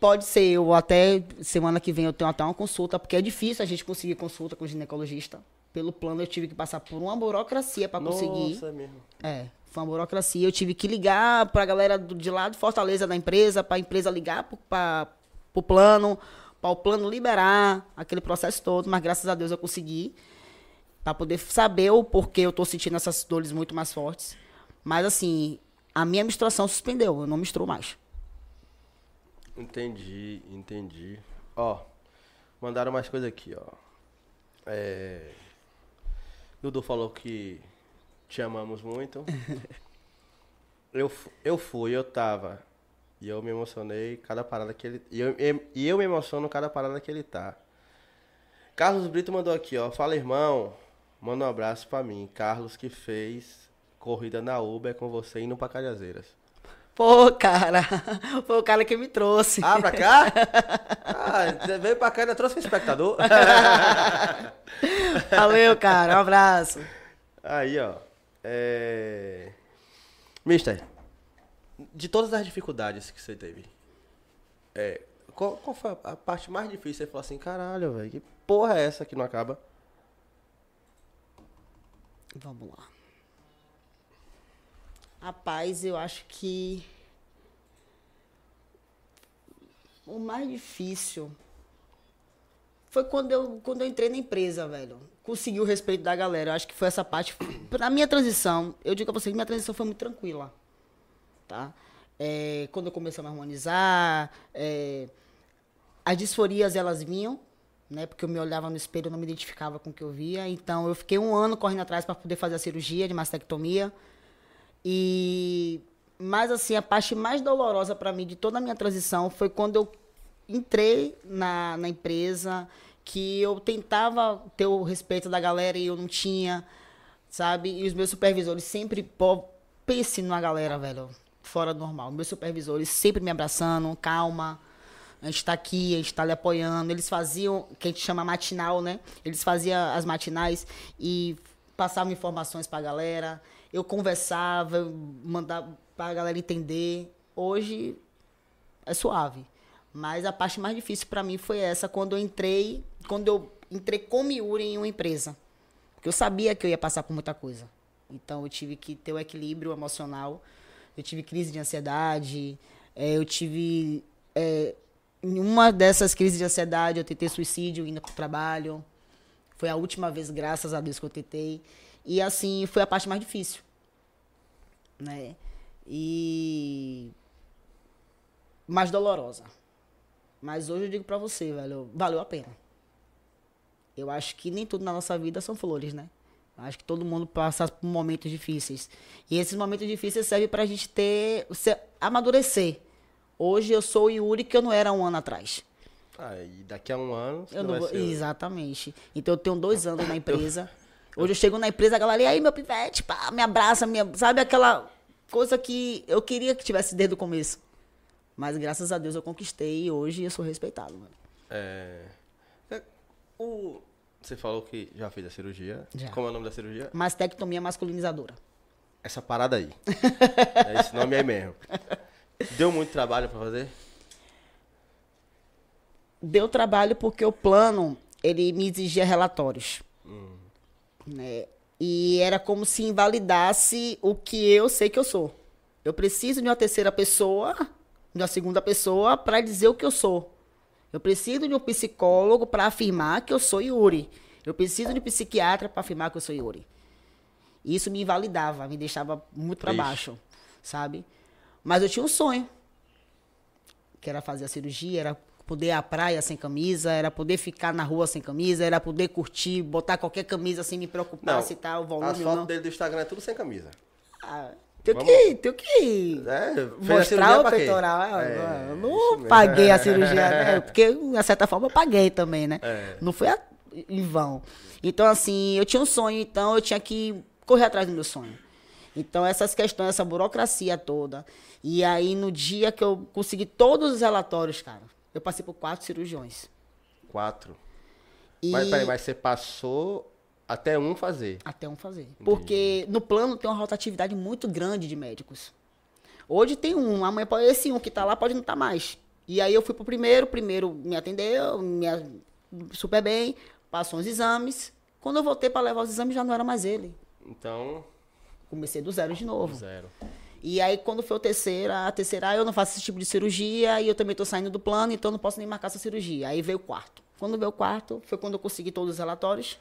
Pode ser, eu até semana que vem eu tenho até uma consulta, porque é difícil a gente conseguir consulta com o ginecologista. Pelo plano eu tive que passar por uma burocracia para conseguir. Nossa, é mesmo. É, foi uma burocracia. Eu tive que ligar pra galera do- de lá de Fortaleza da empresa, pra empresa ligar pra, pro plano, para o plano liberar aquele processo todo, mas graças a Deus eu consegui. Pra poder saber o porquê eu tô sentindo essas dores muito mais fortes. Mas assim, a minha menstruação suspendeu, eu não menstruo mais. Entendi, entendi. Ó, mandaram mais coisa aqui, ó. É... Dudu falou que te amamos muito. eu, eu fui, eu tava. E eu me emocionei cada parada que ele. E eu, e- eu me emociono cada parada que ele tá. Carlos Brito mandou aqui, ó. Fala, irmão. Manda um abraço pra mim. Carlos que fez corrida na Uber com você indo pra Cajazeiras. Pô, cara, foi o cara que me trouxe. Ah, pra cá? Ah, veio pra cá e ainda trouxe um espectador? Valeu, cara, um abraço. Aí, ó. É... Mister, de todas as dificuldades que você teve, é, qual, qual foi a parte mais difícil? Você falou assim, caralho, velho, que porra é essa que não acaba? Vamos lá. Rapaz, eu acho que o mais difícil foi quando eu, quando eu entrei na empresa, velho. Consegui o respeito da galera. Eu acho que foi essa parte. Pra minha transição, eu digo pra vocês minha transição foi muito tranquila. Tá? É, quando eu comecei a me harmonizar, é, as disforias elas vinham, né? Porque eu me olhava no espelho não me identificava com o que eu via. Então eu fiquei um ano correndo atrás para poder fazer a cirurgia de mastectomia. E mas assim, a parte mais dolorosa para mim de toda a minha transição foi quando eu entrei na, na empresa, que eu tentava ter o respeito da galera e eu não tinha, sabe? E os meus supervisores sempre, pô, pense numa galera, velho, fora do normal. Meus supervisores sempre me abraçando, calma, a gente tá aqui, a gente tá lhe apoiando. Eles faziam, que a gente chama matinal, né? Eles faziam as matinais e passavam informações pra galera. Eu conversava, mandava pra galera entender. Hoje é suave. Mas a parte mais difícil pra mim foi essa, quando eu entrei, quando eu entrei como Yuri em uma empresa. Porque eu sabia que eu ia passar por muita coisa. Então eu tive que ter o equilíbrio emocional. Eu tive crise de ansiedade. eh, eu tive. eh, em uma dessas crises de ansiedade, eu tentei suicídio indo pro trabalho. Foi a última vez, graças a Deus, que eu tentei. E assim, foi a parte mais difícil. Né? E. Mais dolorosa. Mas hoje eu digo pra você, velho, valeu a pena. Eu acho que nem tudo na nossa vida são flores, né? Acho que todo mundo passa por momentos difíceis. E esses momentos difíceis servem pra gente ter. se- amadurecer. Hoje eu sou o Yuri que eu não era um ano atrás. Ah, e daqui a um ano você Eu não vou-. Exatamente. Então eu tenho dois anos na empresa. Hoje eu chego na empresa, a galera, e aí, meu pivete, pá, me abraça, me... sabe aquela coisa que eu queria que tivesse desde o começo. Mas graças a Deus eu conquistei e hoje eu sou respeitado, mano. É... é, O... Você falou que já fez a cirurgia. Já. Como é o nome da cirurgia? Mastectomia masculinizadora. Essa parada aí. é esse nome aí mesmo. Deu muito trabalho pra fazer? Deu trabalho porque o plano, ele me exigia relatórios. Né? E era como se invalidasse o que eu sei que eu sou. Eu preciso de uma terceira pessoa, de uma segunda pessoa, para dizer o que eu sou. Eu preciso de um psicólogo para afirmar que eu sou Yuri. Eu preciso de um psiquiatra para afirmar que eu sou Yuri. E isso me invalidava, me deixava muito para baixo, sabe? Mas eu tinha um sonho que era fazer a cirurgia, era poder ir à praia sem camisa, era poder ficar na rua sem camisa, era poder curtir, botar qualquer camisa sem me preocupar se tá o volume as fotos não. dele do Instagram é tudo sem camisa. Ah, tenho Vamos- que, tenho que É, mostrar o peitoral. É, eu não paguei a cirurgia, né? Porque, de certa forma, eu paguei também, né? É. Não foi a- em vão. Então, assim, eu tinha um sonho, então eu tinha que correr atrás do meu sonho. Então, essas questões, essa burocracia toda. E aí, no dia que eu consegui todos os relatórios, cara, eu passei por quatro cirurgiões. Quatro. E... Mas, peraí, mas você passou até um fazer. Até um fazer. Porque no plano tem uma rotatividade muito grande de médicos. Hoje tem um, amanhã pode esse um que tá lá pode não estar mais. E aí eu fui pro primeiro, o primeiro me atendeu, me super bem, passou os exames. Quando eu voltei para levar os exames já não era mais ele. Então, Comecei do zero de novo. zero. E aí, quando foi a terceira, a terceira, ah, eu não faço esse tipo de cirurgia e eu também tô saindo do plano, então não posso nem marcar essa cirurgia. Aí veio o quarto. Quando veio o quarto, foi quando eu consegui todos os relatórios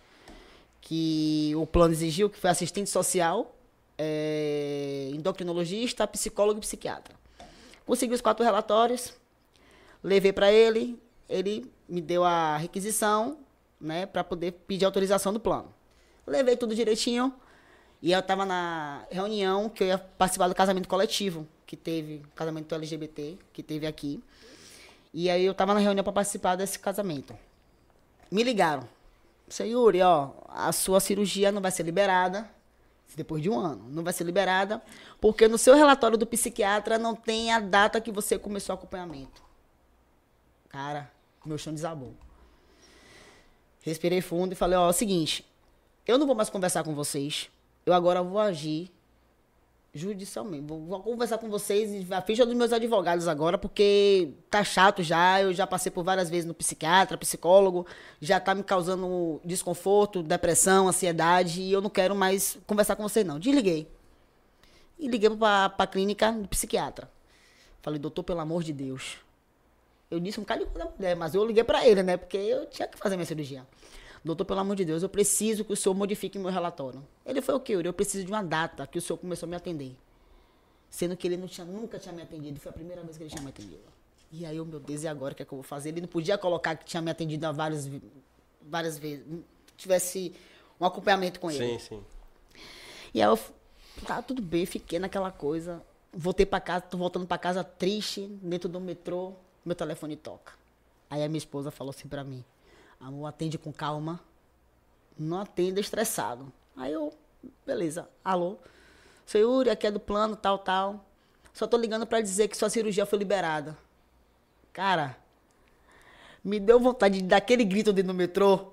que o plano exigiu, que foi assistente social, eh, endocrinologista, psicólogo e psiquiatra. Consegui os quatro relatórios, levei para ele, ele me deu a requisição, né, para poder pedir autorização do plano. Levei tudo direitinho e eu tava na reunião que eu ia participar do casamento coletivo que teve, casamento LGBT que teve aqui. E aí eu tava na reunião para participar desse casamento. Me ligaram. Yuri, ó, a sua cirurgia não vai ser liberada depois de um ano. Não vai ser liberada porque no seu relatório do psiquiatra não tem a data que você começou o acompanhamento. Cara, meu chão desabou. Respirei fundo e falei, ó, é o seguinte, eu não vou mais conversar com vocês. Eu agora vou agir judicialmente. Vou, vou conversar com vocês a ficha dos meus advogados agora, porque tá chato já. Eu já passei por várias vezes no psiquiatra, psicólogo, já tá me causando desconforto, depressão, ansiedade, e eu não quero mais conversar com vocês, não. Desliguei. E liguei pra, pra clínica do psiquiatra. Falei, doutor, pelo amor de Deus. Eu disse um bocado de coisa mas eu liguei pra ele, né? Porque eu tinha que fazer minha cirurgia. Doutor, pelo amor de Deus, eu preciso que o senhor modifique meu relatório. Ele foi o quê? Eu preciso de uma data que o senhor começou a me atender. Sendo que ele não tinha, nunca tinha me atendido. Foi a primeira vez que ele tinha me atendido. E aí, eu, meu Deus, e agora o que é que eu vou fazer? Ele não podia colocar que tinha me atendido há várias, várias vezes. Tivesse um acompanhamento com ele. Sim, sim. E aí eu, tá tudo bem, fiquei naquela coisa. Voltei pra casa, tô voltando pra casa triste, dentro do metrô, meu telefone toca. Aí a minha esposa falou assim pra mim: Amor, atende com calma, não atenda estressado. Aí eu, beleza, alô, seu Yuri, aqui é do plano, tal, tal. Só tô ligando pra dizer que sua cirurgia foi liberada. Cara, me deu vontade de dar aquele grito dentro do metrô,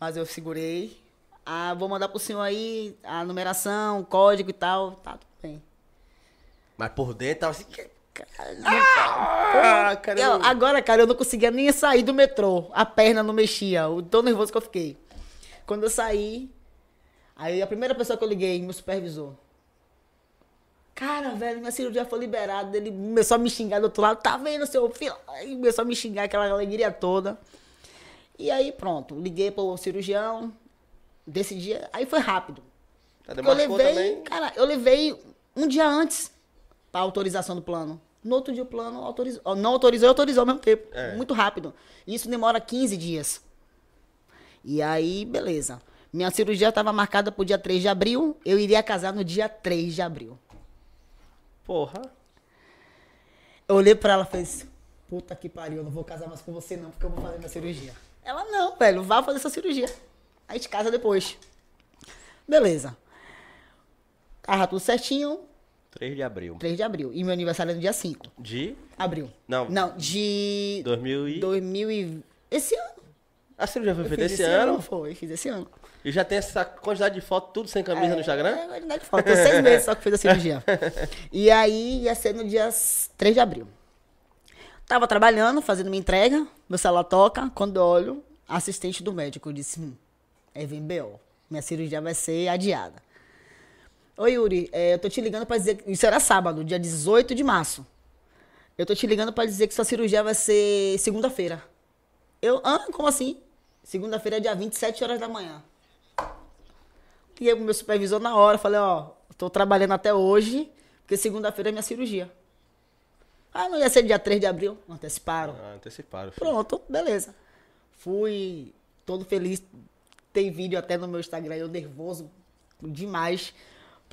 mas eu segurei. Ah, vou mandar pro senhor aí a numeração, o código e tal. Tá, tudo bem. Mas por dentro tava assim. "Que- Ah, cara, Eu- eu- agora, cara, eu não conseguia nem sair do metrô. A perna não mexia. O tão nervoso que eu fiquei. Quando eu saí, aí a primeira pessoa que eu liguei, meu supervisor. Cara, velho, minha cirurgia foi liberada. Ele começou a me xingar do outro lado. Tá vendo, seu filho? Aí começou a me xingar, aquela alegria toda. E aí, pronto. Liguei pro cirurgião. Decidi. Aí foi rápido. Tá, eu levei, também. cara, eu levei um dia antes pra autorização do plano. No outro dia o plano autorizou. Não autorizou e autorizou ao mesmo tempo. É. Muito rápido. Isso demora 15 dias. E aí, beleza. Minha cirurgia estava marcada pro dia 3 de abril. Eu iria casar no dia 3 de abril. Porra. Eu olhei pra ela e falei, puta que pariu, eu não vou casar mais com você não, porque eu vou fazer minha cirurgia. Ela, não, velho, vá fazer sua cirurgia. A gente casa depois. Beleza. Tava tudo certinho, 3 de abril. 3 de abril. E meu aniversário é no dia 5. De Abril. Não. Não, de 2000 e... 2000 e... Esse ano. A cirurgia foi feita esse ano. Foi, fiz esse ano. E já tem essa quantidade de fotos, tudo sem camisa no Instagram? É, quantidade de foto. Tem seis meses só que fiz a cirurgia. E aí ia ser no dia 3 de abril. Tava trabalhando, fazendo minha entrega, meu celular toca, quando olho, assistente do médico disse, hum, é VBO, minha cirurgia vai ser adiada. Oi, Yuri, é, eu tô te ligando pra dizer, isso era sábado, dia 18 de março. Eu tô te ligando pra dizer que sua cirurgia vai ser segunda-feira. Eu, ah, como assim? Segunda-feira, dia 27 horas da manhã. Liguei pro meu supervisor na hora, falei, ó, tô trabalhando até hoje, porque segunda-feira é minha cirurgia. Ah, não ia ser dia 3 de abril? Anteciparam. Ah, anteciparam. filho. Pronto, beleza. Fui todo feliz. Tem vídeo até no meu Instagram, eu nervoso demais,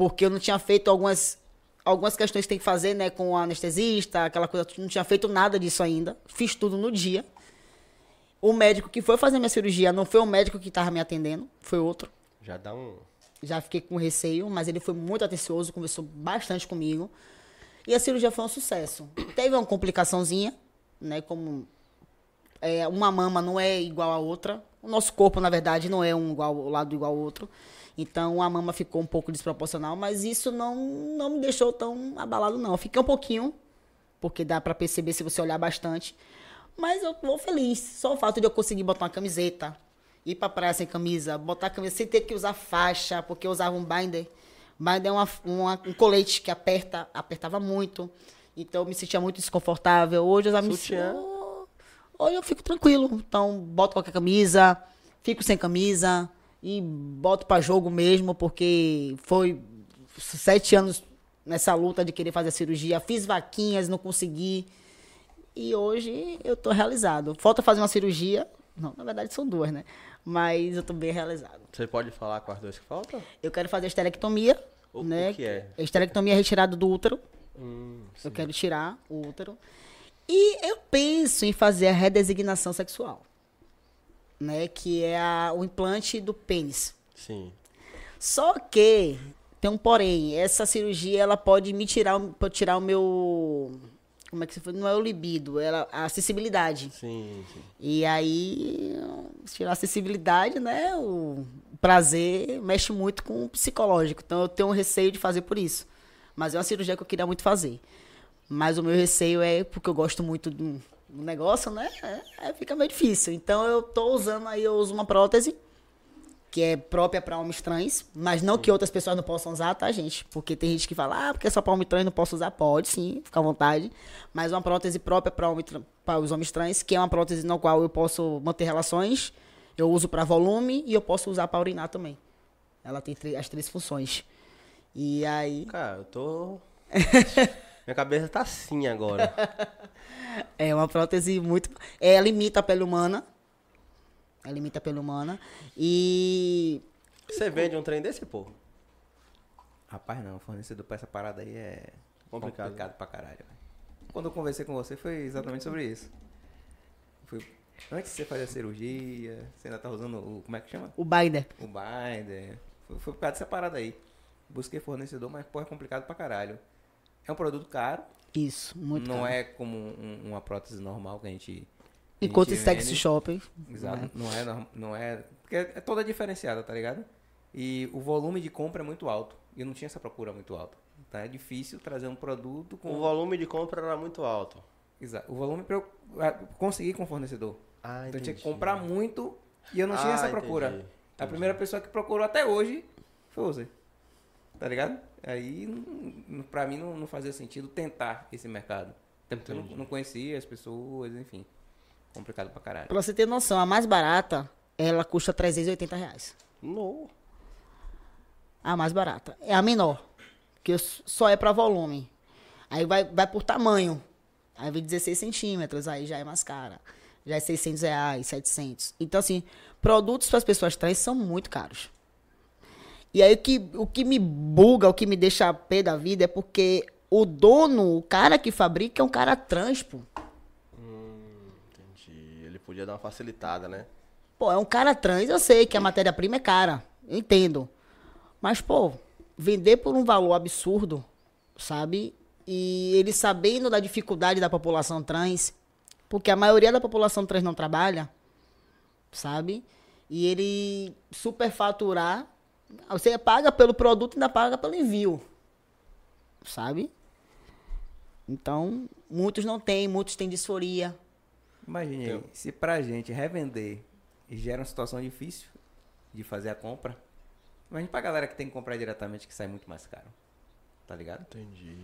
porque eu não tinha feito algumas algumas questões que tem que fazer, né, com o anestesista, aquela coisa, não tinha feito nada disso ainda. Fiz tudo no dia. O médico que foi fazer minha cirurgia não foi o médico que estava me atendendo, foi outro. Já dá um... Já fiquei com receio, mas ele foi muito atencioso, conversou bastante comigo. E a cirurgia foi um sucesso. Teve uma complicaçãozinha, né? Como é, uma mama não é igual a outra. O nosso corpo, na verdade, não é um igual, o lado igual ao outro. Então a mama ficou um pouco desproporcional, mas isso não, não me deixou tão abalado, não. Eu Fiquei um pouquinho, porque dá pra perceber se você olhar bastante. Mas eu vou feliz. Só o fato de eu conseguir botar uma camiseta, ir pra praia sem camisa, botar a camisa sem ter que usar faixa, porque eu usava um binder. Binder é uma, uma- um colete que aperta, apertava muito. Então eu me sentia muito desconfortável. Hoje eu já me sinto. Hoje eu fico tranquilo. Então, boto qualquer camisa, fico sem camisa e boto pra jogo mesmo, porque foi sete anos nessa luta de querer fazer a cirurgia. Fiz vaquinhas, não consegui. E hoje eu tô realizado. Falta fazer uma cirurgia. Não, na verdade são duas, né? Mas eu tô bem realizado. Você pode falar com as duas que faltam? Eu quero fazer a esterectomia. O- né? o que é? A esterectomia é retirada do útero. Hum, Eu quero tirar o útero. E eu penso em fazer a redesignação sexual. Né? Que é a- o implante do pênis. sim. Só que tem um porém, essa cirurgia ela pode me tirar, o- pode tirar o meu como é que se foi? Não é o libido, ela a acessibilidade. Sim, sim. E aí, se tirar a acessibilidade, né? O prazer mexe muito com o psicológico. Então eu tenho um receio de fazer por isso. Mas é uma cirurgia que eu queria muito fazer. Mas o meu receio é porque eu gosto muito do, do negócio, né? É, aí fica meio difícil. Então eu tô usando aí, eu uso uma prótese que é própria para homens trans, mas não que outras pessoas não possam usar, tá, gente? Porque tem gente que fala, ah, porque é só para homem trans não posso usar. Pode, sim, fica à vontade. Mas uma prótese própria para homem, os homens trans, que é uma prótese na qual eu posso manter relações, eu uso para volume e eu posso usar para urinar também. Ela tem as três funções. E aí, Cara, eu tô... Minha cabeça tá assim agora. é uma prótese muito. É, ela imita a pele humana. Ela imita a pele humana. E Você vende um trem desse, pô? Rapaz, não, fornecedor pra essa parada aí é Complicado. complicado, pra caralho. Quando eu conversei com você foi exatamente sobre isso. Foi antes de você fazer a cirurgia, você ainda tá usando o. Como é que chama? o binder. O binder. Foi, foi por causa dessa parada aí. Busquei fornecedor, mas pô, é complicado pra caralho. É um produto caro. Isso, muito não caro. é como um- uma prótese normal que a gente. a Enquanto em sex shopping. Exato. Não é, não é. Porque é toda diferenciada, tá ligado? E o volume de compra é muito alto. E eu não tinha essa procura muito alta. Tá? É difícil trazer um produto com. O volume de compra era muito alto. Exato. O volume para eu conseguir com o fornecedor. Ah, então eu tinha que entendi. comprar muito e eu não tinha Ah, essa entendi, procura. A entendi. primeira pessoa que procurou até hoje foi você. Tá ligado? Aí, não- pra mim, não, não fazia sentido tentar esse mercado. Porque eu não, não conhecia as pessoas, enfim. Complicado pra caralho. Pra você ter noção, a mais barata, ela custa 380 reais. No. A mais barata. É a menor. Que só é pra volume. Aí vai, vai por tamanho. Aí vem 16 centímetros, aí já é mais cara. Já é 600 reais, 700. Então, assim, produtos para as pessoas trans são muito caros. E aí o que, o que me buga, o que me deixa a pé da vida é porque o dono, o cara que fabrica é um cara trans, pô. Entendi. Ele podia dar uma facilitada, né? Pô, é um cara trans, eu sei que a matéria-prima é cara, entendo. Mas, pô, vender por um valor absurdo, sabe? E ele sabendo da dificuldade da população trans, porque a maioria da população trans não trabalha, sabe? E ele superfaturar, você paga pelo produto e ainda paga pelo envio, sabe? Então, muitos não têm, muitos têm disforia. Imagine aí, se pra gente revender gera uma situação difícil de fazer a compra, imagine pra galera que tem que comprar diretamente que sai muito mais caro. Tá ligado? Entendi.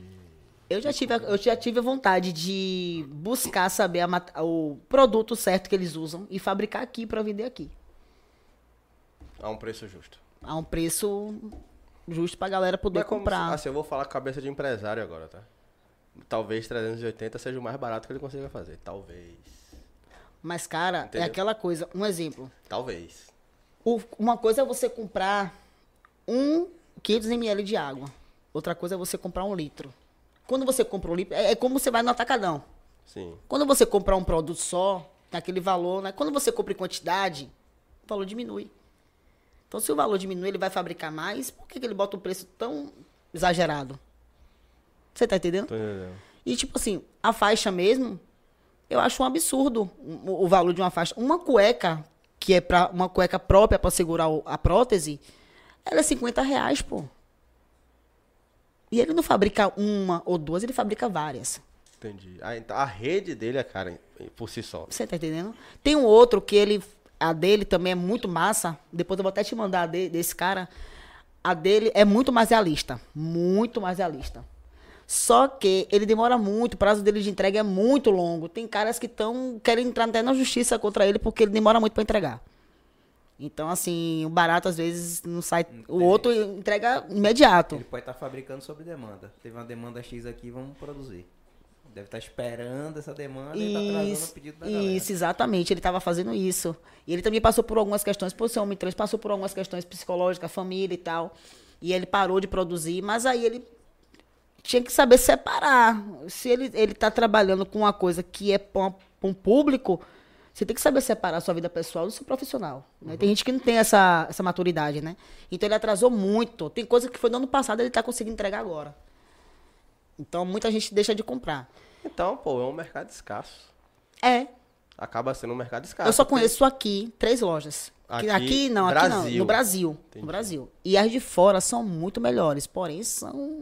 Eu já tive, a- eu já tive a vontade de buscar saber a o produto certo que eles usam e fabricar aqui para vender aqui. A um preço justo. A um preço justo pra galera poder Mas como comprar. se- assim, eu vou falar cabeça de empresário agora, tá? Talvez 380 seja o mais barato que ele consiga fazer. Talvez. Mas, cara, Entendeu? é aquela coisa. Um exemplo. Talvez. O- uma coisa é você comprar um 500 ml de água. Outra coisa é você comprar um litro. Quando você compra um litro, é, é como você vai no atacadão. Sim. Quando você comprar um produto só, tem aquele valor, né? Quando você compra em quantidade, o valor diminui. Então, se o valor diminui, ele vai fabricar mais, por que, que ele bota um preço tão exagerado? Você tá entendendo? Tô entendendo. E, tipo assim, a faixa mesmo, eu acho um absurdo o, o valor de uma faixa. Uma cueca, que é pra, uma cueca própria para segurar o- a prótese, ela é 50 reais, pô. E ele não fabrica uma ou duas, ele fabrica várias. Entendi. Ah, então a rede dele é cara por si só. Você tá entendendo? Tem um outro que ele. A dele também é muito massa. Depois eu vou até te mandar a de- desse cara. A dele é muito mais realista. Muito mais realista. Só que ele demora muito, o prazo dele de entrega é muito longo. Tem caras que estão querem entrar até na justiça contra ele porque ele demora muito para entregar. Então, assim, o barato às vezes não sai. O outro entrega imediato. Ele pode estar fabricando sob demanda. Teve uma demanda X aqui, vamos produzir. Deve estar esperando essa demanda e tá atrasando o Isso, pedido da galera. isso, exatamente. Ele estava fazendo isso. E ele também passou por algumas questões, por ser homem trans, passou por algumas questões psicológicas, família e tal. E ele parou de produzir, mas aí ele tinha que saber separar. Se ele, ele tá trabalhando com uma coisa que é para um público, você tem que saber separar a sua vida pessoal do seu profissional. né? Tem gente que não tem essa, essa maturidade, né? Então ele atrasou muito. Tem coisa que foi no ano passado ele tá conseguindo entregar agora. Então muita gente deixa de comprar. Então, pô, é um mercado escasso. É, Acaba sendo um mercado escasso. Eu só conheço aqui três lojas. Aqui, Aqui, não, aqui não. Brasil. No Brasil. Entendi. No Brasil. E as de fora são muito melhores, porém são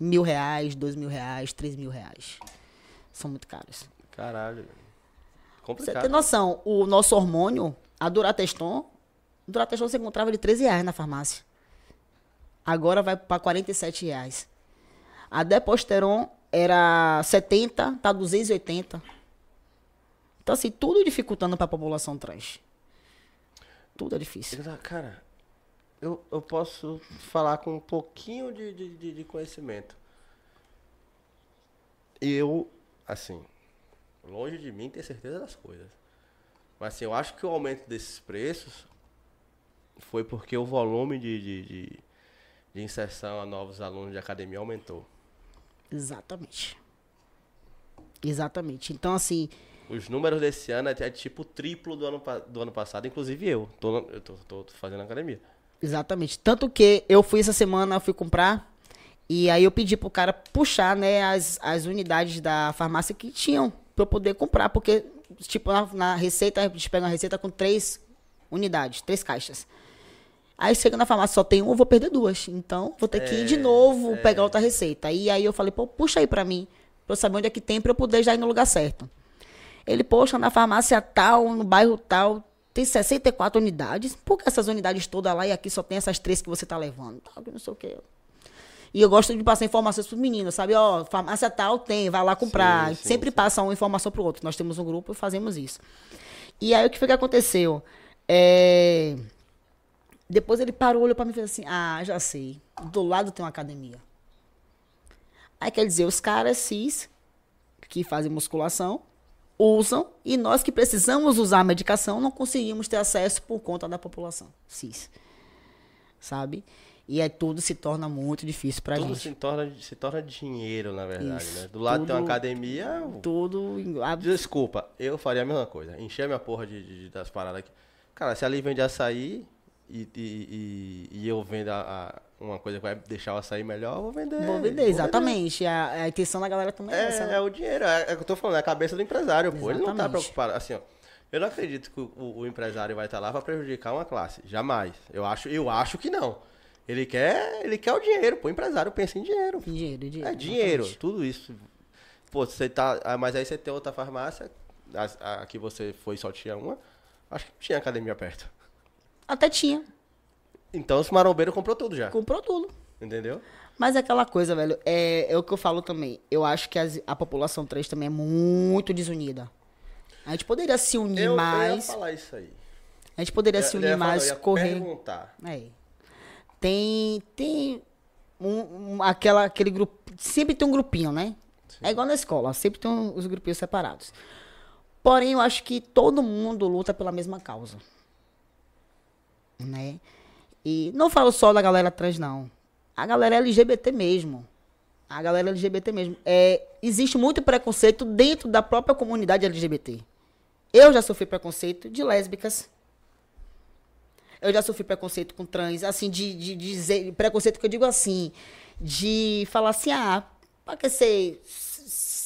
mil reais, dois mil reais, três mil reais. São muito caros. Caralho. Pra Você Complicado. tem noção, o nosso hormônio, a Durateston, Durateston você encontrava de 13 reais na farmácia. Agora vai para 47 reais. A Deposteron era 70, tá 280. Então, assim, tudo dificultando para a população trans. Tudo é difícil. Cara, eu, eu posso falar com um pouquinho de, de, de- de conhecimento. Eu, assim, longe de mim ter certeza das coisas. Mas assim, eu acho que o aumento desses preços foi porque o volume de, de, de, de inserção a novos alunos de academia aumentou. Exatamente. Exatamente. Então, assim, Os números desse ano é, é tipo triplo do ano, do ano passado, inclusive eu. Tô, eu tô, tô fazendo academia. Exatamente. Tanto que eu fui essa semana, fui comprar, e aí eu pedi pro cara puxar, né, as, as unidades da farmácia que tinham pra eu poder comprar, porque, tipo, na, na receita, a gente pega uma receita com três unidades, três caixas. Aí chega na farmácia, só tem uma, eu vou perder duas. Então, vou ter que ir de novo, pegar outra receita. E aí eu falei, pô, puxa aí pra mim, pra eu saber onde é que tem, pra eu poder já ir no lugar certo. Ele, poxa, na farmácia tal, no bairro tal, tem 64 unidades. Por que essas unidades todas lá e aqui só tem essas três que você tá levando? Tal, não sei o quê. E eu gosto de passar informações pros meninos, sabe? Ó, farmácia tal tem, vai lá comprar. Sim, sim, Sempre sim. passa uma informação pro outro. Nós temos um grupo e fazemos isso. E aí o que foi que aconteceu? É... Depois ele parou, olhou pra mim e fez assim: Ah, já sei. Do lado tem uma academia. Aí quer dizer, os caras cis que fazem musculação usam e nós que precisamos usar a medicação não conseguimos ter acesso por conta da população cis. Sabe? E aí tudo se torna muito difícil pra Tudo gente. se torna, se torna dinheiro, na verdade, Isso. né? Do lado tem uma Tudo- academia. Tudo. em- a- Desculpa, eu faria a mesma coisa. Encher minha porra de, de- das paradas aqui. Cara, se ali vende açaí e, e, e, eu vendo a, a- uma coisa que vai deixar o açaí melhor, eu vou vender. Vou vender, exatamente. A, a intenção da galera também é, essa. É, né? é o dinheiro, é, é o que eu tô falando, é a cabeça do empresário, pô. Ele não tá Exatamente. preocupado, assim, ó. Eu não acredito que o, o- empresário vai estar lá pra prejudicar uma classe. Jamais. Eu acho, eu acho que não. Ele quer, ele quer o dinheiro, pô. O empresário pensa em dinheiro. Em dinheiro, dinheiro. É dinheiro, exatamente. tudo isso. Pô, você tá. ah, Mas aí você tem outra farmácia, a, que você foi e só tinha uma. Acho que não tinha academia perto. Até tinha. Então os marombeiros comprou tudo já. Comprou tudo. Entendeu? Mas é aquela coisa, velho, é, é o que eu falo também. Eu acho que as- a população trans também é muito desunida. A gente poderia se unir Eu, eu ia mais. falar isso aí. A gente poderia Eu- se eu unir falar, mais, eu ia correr. perguntar. É. Tem. Tem. Um, um- aquela, aquele grupo. Sempre tem um grupinho, né? É igual na escola, sempre tem um- os grupinhos separados. Porém, eu acho que todo mundo luta pela mesma causa. Né? E não falo só da galera trans, não. A galera LGBT mesmo. A galera LGBT mesmo. É, existe muito preconceito dentro da própria comunidade LGBT. Eu já sofri preconceito de lésbicas. Eu já sofri preconceito com trans, assim, de, de, de dizer. Preconceito que eu digo assim, de falar assim, ah, pra que você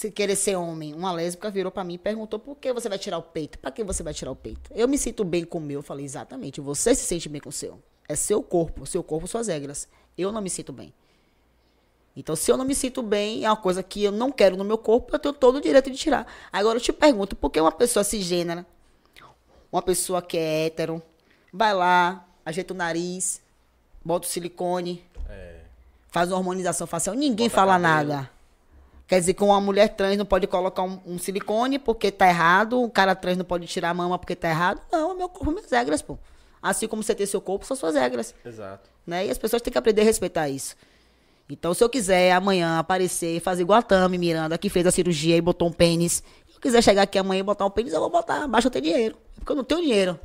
se querer ser homem? Uma lésbica virou pra mim e perguntou por que você vai tirar o peito? Pra que você vai tirar o peito? Eu me sinto bem com o meu. Eu falei, exatamente, você se sente bem com o seu. É seu corpo, seu corpo, suas regras. Eu não me sinto bem. Então, se eu não me sinto bem, é uma coisa que eu não quero no meu corpo, eu tenho todo o direito de tirar. Agora, eu te pergunto, por que uma pessoa cisgênera, uma pessoa que é hétero, vai lá, ajeita o nariz, bota o silicone, faz uma harmonização facial, ninguém Bota fala cabelo. nada. Quer dizer que uma mulher trans não pode colocar um, um silicone porque tá errado, um cara trans não pode tirar a mama porque tá errado. Não, é meu corpo, minhas regras, pô. Assim como você tem seu corpo, são suas regras Exato. né? E as pessoas têm que aprender a respeitar isso. Então, se eu quiser amanhã aparecer e fazer igual a Tami Miranda, que fez a cirurgia e botou um pênis, se eu quiser chegar aqui amanhã e botar um pênis, eu vou botar. Basta eu ter dinheiro. É Porque eu não tenho dinheiro.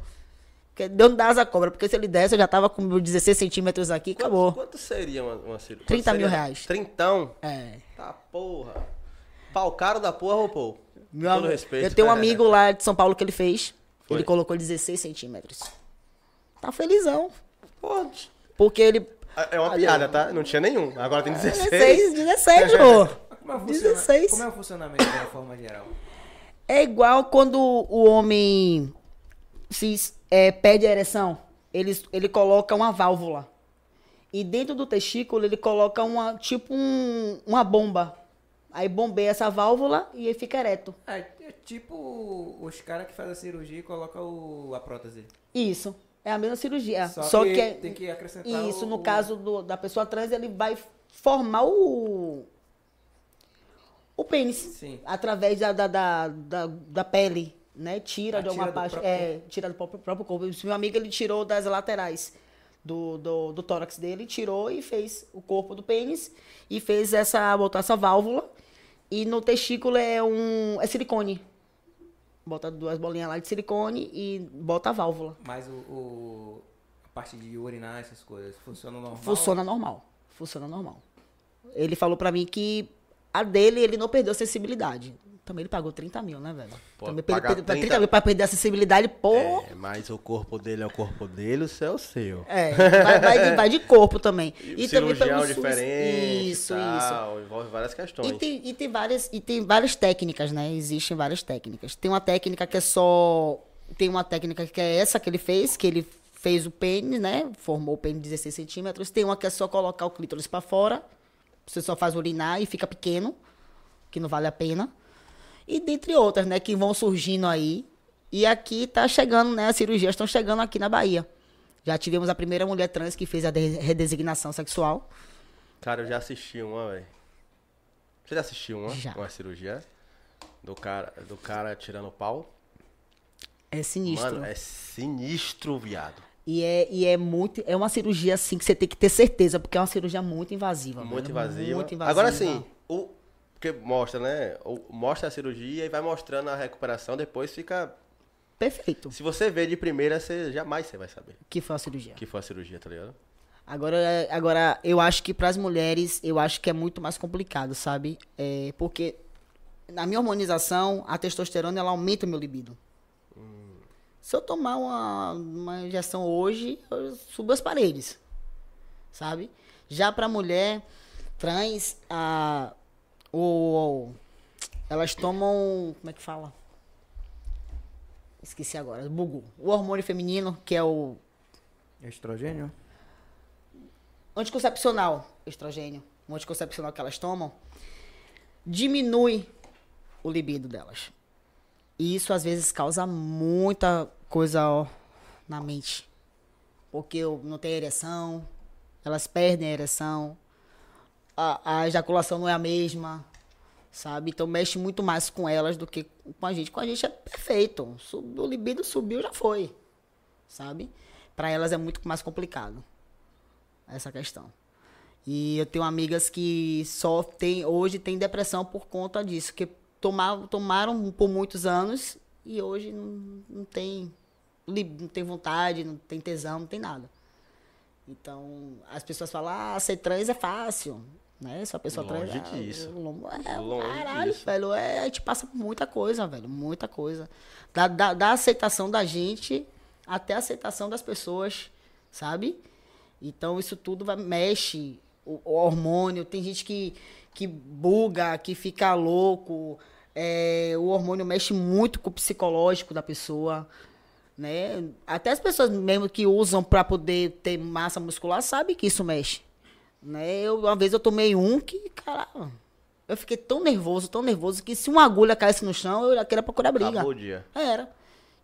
Porque Deus não dá asa cobra. Porque se ele desse, eu já tava com meus 16 centímetros aqui, acabou. Quanto, quanto seria uma, uma cirurgia? 30 Quanto mil seria? reais. Trintão? É. Tá porra. Pau caro da porra, ô pô. Meu Todo amigo, respeito. eu tenho um amigo lá de São Paulo que ele fez. Foi. Ele colocou 16 centímetros. Tá felizão. Pô, Porque ele. é uma piada, tá? Não tinha nenhum. Agora tem 16. 16, 16, pô. Como é, o funciona- 16. como é o funcionamento de uma forma geral? É igual quando o homem se é, perde a ereção, ele, ele coloca uma válvula. E dentro do testículo ele coloca uma tipo um- uma bomba. Aí bombeia essa válvula e ele fica ereto. É, é tipo os caras que fazem a cirurgia e colocam a prótese. Isso. É a mesma cirurgia. Só Só, que que, é- tem que acrescentar Isso, o- no caso do- da pessoa trans, ele vai formar o. O pênis. Sim. Através da, da, da, da, da pele, né? Tira Ah, de alguma tira do parte. próprio É, tira do próprio, próprio corpo. Meu amigo, ele tirou das laterais do, do, do tórax dele, tirou e fez o corpo do pênis e fez essa, botou essa válvula. E no testículo é um. É silicone. Bota duas bolinhas lá de silicone e bota a válvula. Mas o, o- a parte de urinar, essas coisas, funciona normal? Funciona normal. Funciona normal. Ele falou pra mim que a dele, ele não perdeu a sensibilidade. Também ele pagou 30 mil, né, velho? Pô, Também pagar perdeu 30 30 mil pra perder a sensibilidade, pô. É, mas o corpo dele é o corpo dele, o céu é o seu. É, vai, vai de, vai de corpo também. E, cirurgião SUS. diferente, Isso, tal, envolve várias isso. questões. E tem, e, tem várias, e tem várias técnicas, né? Existem várias técnicas. Tem uma técnica que é só. Tem uma técnica que é essa que ele fez, que ele fez o pênis, né? Formou o pênis de 16 centímetros. Tem uma que é só colocar o clítoris pra fora. Você só faz urinar e fica pequeno, que não vale a pena. E dentre outras, né, que vão surgindo aí. E aqui tá chegando, né, as cirurgias estão chegando aqui na Bahia. Já tivemos a primeira mulher trans que fez a de- redesignação sexual. Cara, eu já assisti uma, velho. Você já assistiu uma? Já. Uma cirurgia? Do cara, do cara tirando o pau? É sinistro. Mano, é sinistro, viado. E é, e é muito. É uma cirurgia assim que você tem que ter certeza, porque é uma cirurgia muito invasiva. Muito invasiva. Muito invasiva. Agora sim, o, porque mostra, né? Mostra a cirurgia e vai mostrando a recuperação, depois fica. Perfeito. Se você vê de primeira, você jamais você vai saber Que foi a cirurgia. que foi a cirurgia, tá ligado? Agora, agora eu acho que para as mulheres, eu acho que é muito mais complicado, sabe? É, porque na minha hormonização, a testosterona ela aumenta o meu libido. Se eu tomar uma, uma injeção hoje, eu subo as paredes, sabe? Já para mulher trans, a, o, elas tomam, como é que fala? Esqueci agora, bugu. O hormônio feminino, que é o Estrogênio? anticoncepcional, estrogênio, o anticoncepcional que elas tomam, diminui o libido delas. E isso às vezes causa muita coisa ó, na mente. Porque não tem ereção, elas perdem a ereção, a, a ejaculação não é a mesma, sabe? Então mexe muito mais com elas do que com a gente. Com a gente é perfeito. O libido subiu, já foi, sabe? Para elas é muito mais complicado essa questão. E eu tenho amigas que só tem hoje tem depressão por conta disso, que tomaram, tomaram por muitos anos e hoje não, não tem não tem vontade, não tem tesão, não tem nada. Então, as pessoas falam: "Ah, ser trans é fácil". Né? Se a pessoa Longe ah, disso. É, Longe caralho, disso. velho, é, a gente passa por muita coisa, velho, muita coisa. Da, da, da aceitação da gente até a aceitação das pessoas, sabe? Então isso tudo vai, mexe o, o hormônio. Tem gente que, que buga, que fica louco. é, o hormônio mexe muito com o psicológico da pessoa. Né? Até as pessoas mesmo que usam para poder ter massa muscular sabem que isso mexe. Né? Eu, uma vez eu tomei um que, caralho, eu fiquei tão nervoso, tão nervoso, que se uma agulha caísse no chão, eu ia querer procurar briga. Acabou o dia. Era.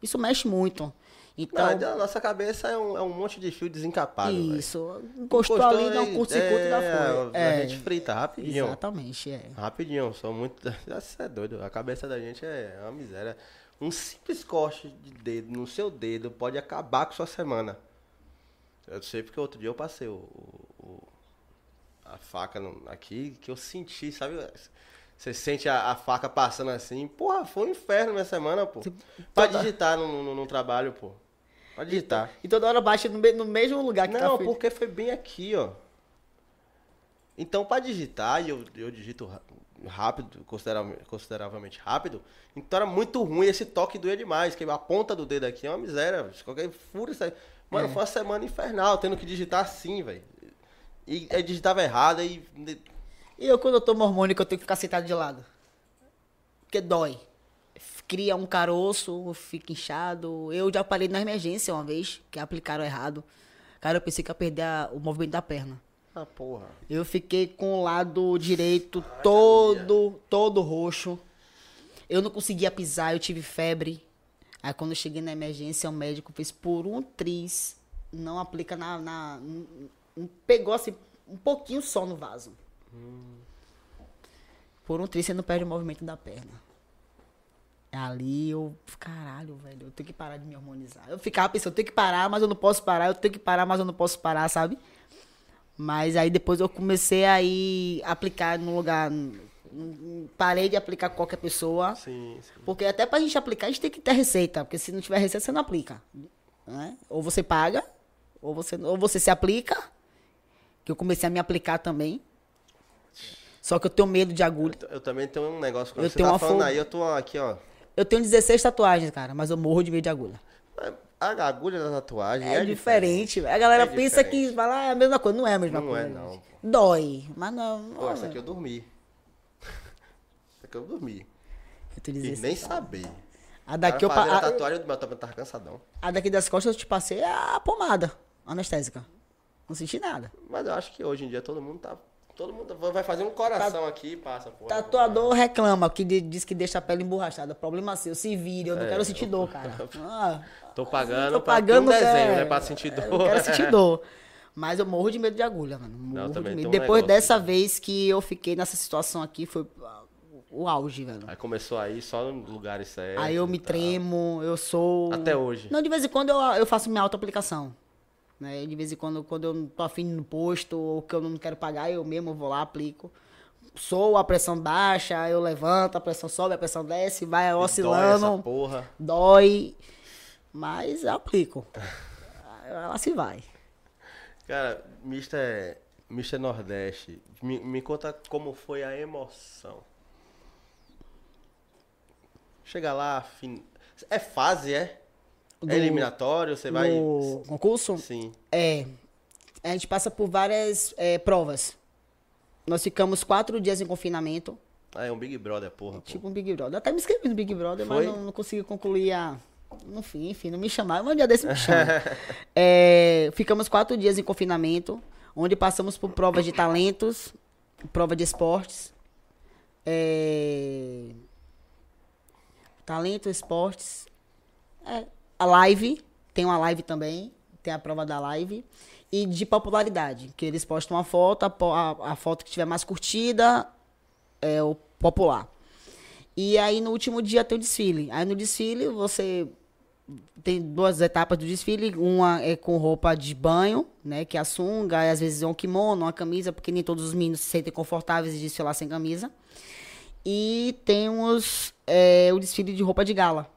Isso mexe muito. Então, Não, a nossa cabeça é um, é um monte de fio desencapado, isso. Encostou, ali, dá um curto-circuito e já foi. A É, gente frita rapidinho. exatamente, é. Rapidinho, sou muito. Você é doido. A cabeça da gente é uma miséria. Um simples corte de dedo no seu dedo pode acabar com sua semana. Eu sei porque outro dia eu passei o- o- a faca no- aqui, que eu senti, sabe? Você sente a, a faca passando assim. Porra, foi um inferno minha semana, pô. Pra digitar no, no, no trabalho, pô. Pra digitar. E toda hora baixa no, no mesmo lugar que tá Não, porque foi bem aqui, ó. Então, para digitar, e eu, eu digito rápido, consideravelmente, rápido, então era muito ruim esse toque doer demais, que a ponta do dedo aqui é uma miséria. Qualquer furo isso aí. Mano, foi uma semana infernal, tendo que digitar assim, velho. E aí digitava errado, aí. E eu, quando eu tomo hormônio, que eu tenho que ficar sentado de lado. Porque dói. Cria um caroço, fica inchado. Eu já parei na emergência uma vez, que aplicaram errado. Cara, eu pensei que ia perder a- o movimento da perna. Ah, porra. Eu fiquei com o lado direito todo, todo roxo. Eu não conseguia pisar, eu tive febre. Aí quando eu cheguei na emergência, o médico fez por um tris, não aplica na. na- n- pegou assim, um pouquinho só no vaso. Por um tris você não perde o movimento da perna. Ali eu, caralho, velho, eu tenho que parar de me hormonizar. Eu ficava pensando, eu tenho que parar, mas eu não posso parar, eu tenho que parar, mas eu não posso parar, sabe? Mas aí depois eu comecei a ir aplicar no lugar. Parei de aplicar com qualquer pessoa. Sim, sim. Porque até pra gente aplicar, a gente tem que ter receita. Porque se não tiver receita, você não aplica. né? Ou você paga, ou você, ou você se aplica. Que eu comecei a me aplicar também. Só que eu tenho medo de agulha. Eu também tenho um negócio quando Eu você tenho tá uma falando aí, eu tô aqui, ó. Eu tenho 16 tatuagens, cara, mas eu morro de medo de agulha. A agulha da tatuagem É, é, diferente. velho. A galera É pensa diferente. que fala, ah, é a mesma coisa. Não é a mesma Não coisa. é, não, gente. pô. Dói, mas não. Pô, essa aqui eu dormi. essa aqui eu dormi. Eu tô E 16. nem saber. A daqui, eu, Cara, pa- a a, tatuagem do meu tava cansadão. a daqui das costas eu te passei a pomada anestésica. Não senti nada. Mas eu acho que hoje em dia todo mundo tá. Todo mundo vai fazer um coração aqui e passa, pô. Tatuador reclama, que de- diz que deixa a pele emborrachada. Problema seu, se vire, eu não É, quero sentir dor, cara. Ah, Tô pagando tô pagando um desenho, quero- né? Pra sentir Eu dor. não quero sentir dor. Mas eu morro de medo de agulha, mano. Morro de também medo. um Depois negócio, dessa vez que eu fiquei nessa situação aqui, foi ah, o auge, velho. Aí começou aí só em lugares certos. Aí eu me tremo, eu sou. Até hoje. Não, de vez em quando eu, eu faço minha auto-aplicação. Né? De vez em quando, quando eu tô afim no posto ou que eu não quero pagar, eu mesmo vou lá, aplico. Sou a pressão baixa, eu levanto, a pressão sobe, a pressão desce, vai E dói oscilando, porra. dói, mas eu aplico. Ela se vai. Cara, Mr. Mr. Nordeste, me, me conta como foi a emoção. Chega lá, fin... é fase, é? Do- É eliminatório, você vai. No concurso? Sim. É. A gente passa por várias é, provas. Nós ficamos quatro dias em confinamento. Ah, é um Big Brother, porra. pô. Tipo um Big Brother. Até me inscrevi no Big Brother, Foi? mas não, não consegui concluir a. No fim, enfim, não me chamaram. Mas um dia desse me chama. É, ficamos quatro dias em confinamento, onde passamos por provas de talentos, prova de esportes. É, talento, esportes. é, a live, tem uma live também, tem a prova da live. E de popularidade, que eles postam uma foto, a, a foto que tiver mais curtida é o popular. E aí no último dia tem o desfile. Aí no desfile você tem duas etapas do desfile, uma é com roupa de banho, né, que é a sunga, e às vezes é um kimono, uma camisa, porque nem todos os meninos se sentem confortáveis de desfilar sem camisa. E temos é, o desfile de roupa de gala.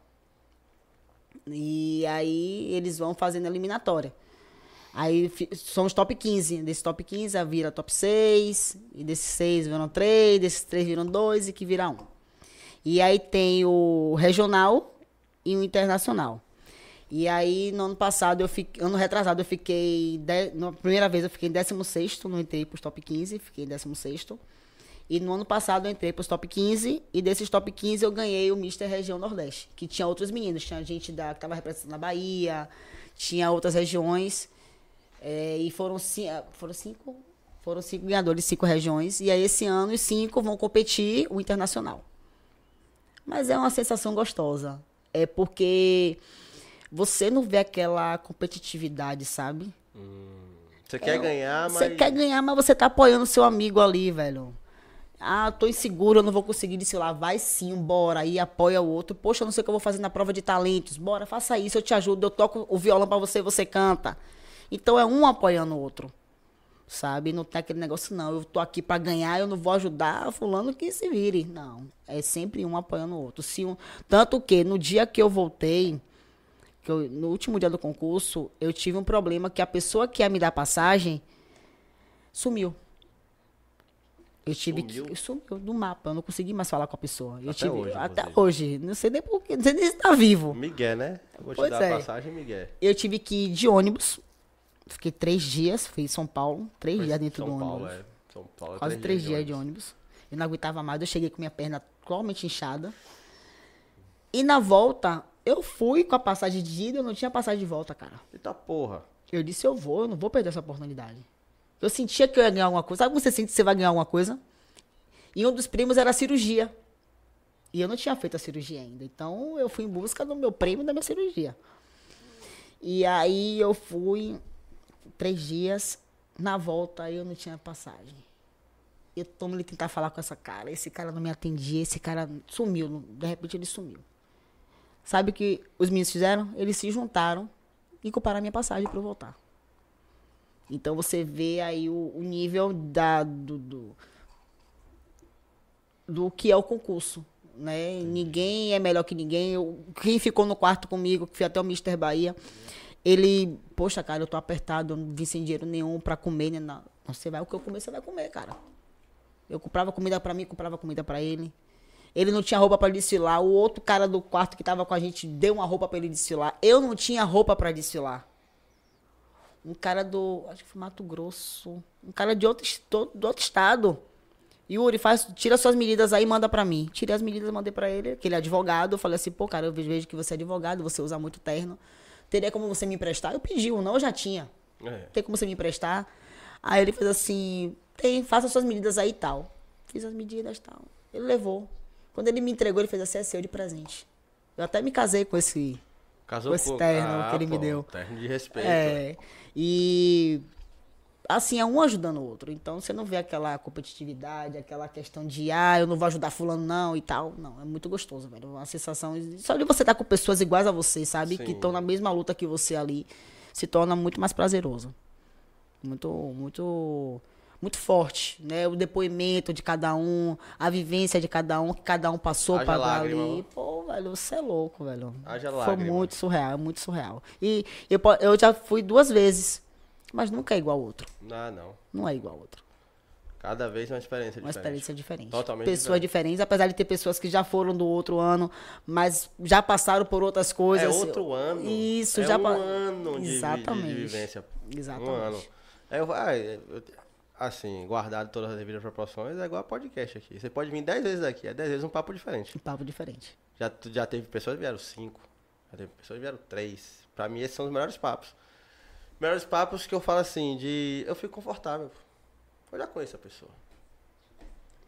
E aí eles vão fazendo a eliminatória. Aí são os top 15. Desse top 15 vira top 6. E desses 6 viram 3. Desses 3 viram 2 e que vira 1. E aí tem o regional e o internacional. E aí, no ano passado, eu fiquei. Ano retrasado, eu fiquei. De, na primeira vez eu fiquei em 16, não entrei pros top 15, fiquei em 16. E no ano passado eu entrei pros top 15. E desses top 15 eu ganhei o Mister Região Nordeste. Que tinha outros meninos. Tinha gente da, que tava representando a Bahia, tinha outras regiões. É, e foram, ah, foram cinco. Foram cinco ganhadores de cinco regiões. E aí, esse ano, os cinco vão competir o internacional. Mas é uma sensação gostosa. É porque você não vê aquela competitividade, sabe? Você quer ganhar, mas. Você quer ganhar, mas você tá apoiando seu amigo ali, velho. Ah, tô inseguro, eu não vou conseguir desfilar. Vai sim, bora. Aí apoia o outro. Poxa, eu não sei o que eu vou fazer na prova de talentos. Bora, faça isso, eu te ajudo. Eu toco o violão pra você, você canta. Então é um apoiando o outro. Sabe? Não tem aquele negócio, não. Eu tô aqui pra ganhar, eu não vou ajudar fulano que se vire. Não. É sempre um apoiando o outro. Se um... Tanto que no dia que eu voltei, que eu- no último dia do concurso, eu tive um problema que a pessoa que ia me dar passagem sumiu. Eu tive Sumiu? que. Sumiu do mapa. Eu não consegui mais falar com a pessoa. Eu Até tive, hoje, até inclusive. hoje. Não sei nem porquê. Não sei nem se tá vivo. Miguel, né? Eu vou te Pois dar é. a passagem, Miguel. Eu tive que ir de ônibus. Fiquei três dias. Fui em São Paulo. Três Mas dias dentro São do Paulo, ônibus. é. São Paulo é Quase três dias de ônibus. Eu não aguentava mais. Eu cheguei com minha perna totalmente inchada. E na volta, eu fui com a passagem de ida. Eu não tinha passagem de volta, cara. Eita porra. Eu disse, eu vou, eu não vou perder essa oportunidade. Eu sentia que eu ia ganhar alguma coisa. Sabe quando você sente que você vai ganhar alguma coisa? E um dos prêmios era a cirurgia. E eu não tinha feito a cirurgia ainda. Então eu fui em busca do meu prêmio da minha cirurgia. E aí eu fui três dias. Na volta eu não tinha passagem. Eu tomo ele tentar falar com essa cara. Esse cara não me atendia, esse cara sumiu. De repente ele sumiu. Sabe o que os meninos fizeram? Eles se juntaram e compraram a minha passagem para eu voltar. Então você vê aí o, o nível da, do, do, do que é o concurso. Né? Ninguém é melhor que ninguém. Eu- quem ficou no quarto comigo, que foi até o Mr. Bahia, ele, poxa, cara, eu tô apertado, eu não vim sem dinheiro nenhum pra comer. Né? Não, você vai, o que eu comer, você vai comer, cara. Eu comprava comida pra mim, comprava comida pra ele. Ele não tinha roupa pra desfilar. O outro cara do quarto que tava com a gente deu uma roupa pra ele desfilar. Eu não tinha roupa pra desfilar. Um cara do, acho que foi Mato Grosso, um cara de outro, do outro estado, Yuri, faz, tira suas medidas aí e manda pra mim. Tirei as medidas, mandei pra ele, que ele é advogado. Eu falei assim, pô, cara, eu vejo que você é advogado, você usa muito terno. Teria como você me emprestar? Eu pedi, o não eu já tinha. É. Tem como você me emprestar? Aí ele fez assim, tem, faça suas medidas aí e tal. Fiz as medidas e tal. Ele levou. Quando ele me entregou, ele fez assim, é seu de presente. Eu até me casei com esse, Casou com esse terno que ele me pô, deu. Terno de respeito. É. E assim, é um ajudando o outro. Então você não vê aquela competitividade, aquela questão de ah, eu não vou ajudar fulano não e tal. Não, é muito gostoso, velho. Uma sensação só de você estar com pessoas iguais a você, sabe? Que Sim. estão na mesma luta que você ali, se torna muito mais prazeroso. Muito muito muito forte, né? O depoimento de cada um, a vivência de cada um, que cada um passou lágrima, ali. Pô, velho, você é louco, velho. Haja Foi lágrima. muito surreal, é muito surreal. E eu, eu já fui duas vezes, mas nunca é igual ao outro. Não, não. Não é igual ao outro. Cada vez uma experiência Uma diferente. experiência diferente. Totalmente Pessoas diferentes, apesar de ter pessoas que já foram do outro ano, mas já passaram por outras É coisas. outro ano. Isso, é já um ano de, de- Exatamente. de vivência. Exatamente. Um ano. É, eu- ah, é, eu- assim, guardado todas as devidas proporções, é igual a podcast aqui. Você pode vir 10 vezes aqui, é 10 vezes um papo diferente. Um papo diferente. Já, já teve pessoas que vieram 5, já teve pessoas que vieram 3. Pra mim, esses são os melhores papos. Melhores papos que eu falo assim, de. Eu fico confortável. Eu já conheço a pessoa.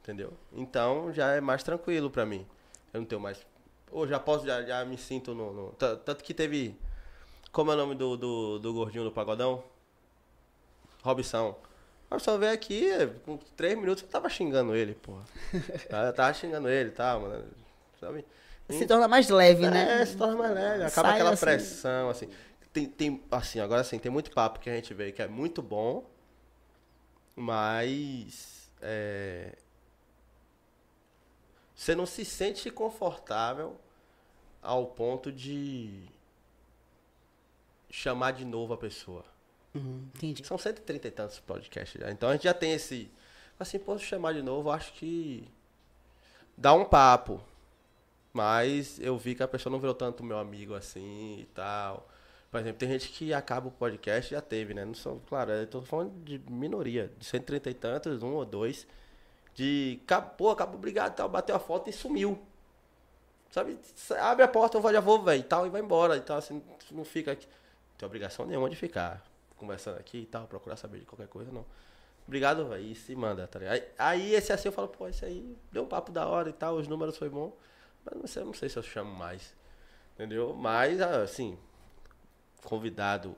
Entendeu? Então já é mais tranquilo pra mim. Eu não tenho mais. Ou já posso, já, já me sinto no. no- ta- Tanto que teve. Como é o nome do, do, do gordinho do pagodão? Robson. Robson veio aqui, com 3 minutos eu tava xingando ele, porra. Eu tava xingando ele e tal, mano. Sabe? Se torna mais leve, É, né? se torna mais leve. Acaba Sai aquela assim. pressão, assim. Tem, tem, assim, agora assim, tem muito papo que a gente vê que é muito bom, mas é, você não se sente confortável ao ponto de chamar de novo a pessoa. Uhum, entendi. São 130 e tantos podcasts já. Então a gente já tem esse. Assim, posso chamar de novo, acho que. Dá um papo. Mas eu vi que a pessoa não virou tanto meu amigo assim e tal. Por exemplo, tem gente que acaba o podcast já teve, né? Não são, claro, eu tô falando de minoria, de 130 e tantos, um ou dois. De, pô, acabou, obrigado, tal, bateu a foto e sumiu. Sabe? Abre a porta, eu já vou, velho, e tal, e vai embora. Então, assim, não fica aqui. Não tem obrigação nenhuma de ficar conversando aqui e tal, procurar saber de qualquer coisa, não. Obrigado, velho, e se manda, tá ligado? Aí, aí esse assim eu falo, pô, esse aí deu um papo da hora e tal, os números foi bom. Mas não sei, eu não sei se eu chamo mais. Entendeu? Mas, assim, convidado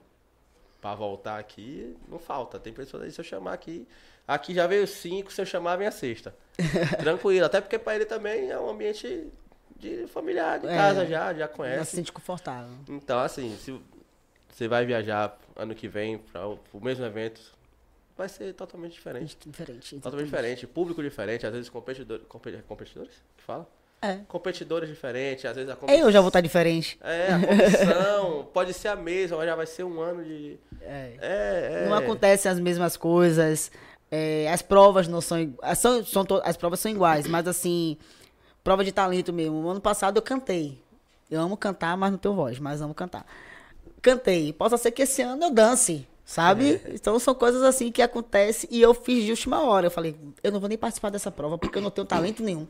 pra voltar aqui, não falta. Tem pessoas aí, se eu chamar aqui. Aqui já veio cinco, se eu chamar, vem a sexta. Tranquilo. Até porque pra ele também é um ambiente de familiar, de É, casa já, já Já conhece. se sente confortável. Então, assim, se você vai viajar ano que vem para o mesmo evento, vai ser totalmente diferente. Diferente. Totalmente diferente. Público diferente, às vezes competidores. compe- competidores? Que fala? É. Competidores diferentes, às vezes a Eu competição. já vou estar diferente. É, a competição pode ser a mesma, mas já vai ser um ano de. É. É, é. Não acontecem as mesmas coisas. é, as provas não são iguais. São, são as provas são iguais, mas assim, prova de talento mesmo. Ano passado eu cantei. Eu amo cantar, mas não tenho voz, mas amo cantar. Cantei. Possa ser que esse ano eu dance, sabe? Então são coisas assim que acontecem e eu fiz de última hora. Eu falei, eu não vou nem participar dessa prova porque eu não tenho talento nenhum.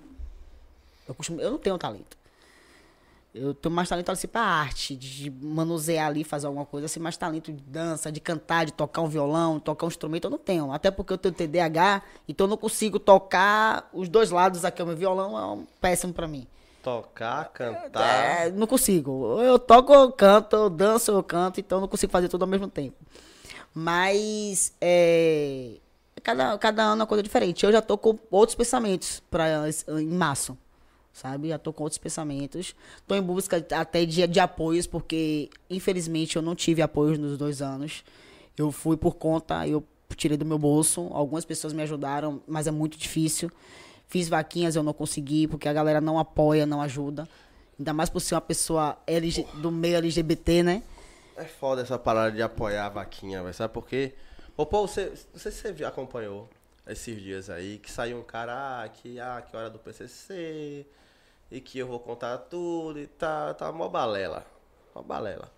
Eu, costumo, eu não tenho talento. Eu tenho mais talento assim pra arte, de manusear ali, fazer alguma coisa, assim, mais talento de dança, de cantar, de tocar um violão, tocar um instrumento, eu não tenho. Até porque eu tenho TDAH, então eu não consigo tocar os dois lados aqui. O meu violão é um péssimo pra mim. Tocar, cantar. É, não consigo. Eu toco, eu canto, eu danço, eu canto, então não consigo fazer tudo ao mesmo tempo. Mas é, cada, cada ano é uma coisa diferente. Eu já tô com outros pensamentos pra, em março. Sabe? Já tô com outros pensamentos. Tô em busca até de, de apoios, porque infelizmente eu não tive apoios nos dois anos. Eu fui por conta, eu tirei do meu bolso. Algumas pessoas me ajudaram, mas é muito difícil. Fiz vaquinhas, eu não consegui, porque a galera não apoia, não ajuda. Ainda mais por ser uma pessoa LG do meio LGBT, né? É foda essa parada de apoiar a vaquinha, velho. Sabe por quê? Ô, pô, você, não sei se você acompanhou esses dias aí, que saiu um cara, ah, que, ah, que hora do PCC, e que eu vou contar tudo e tá, tá mó balela. Mó balela.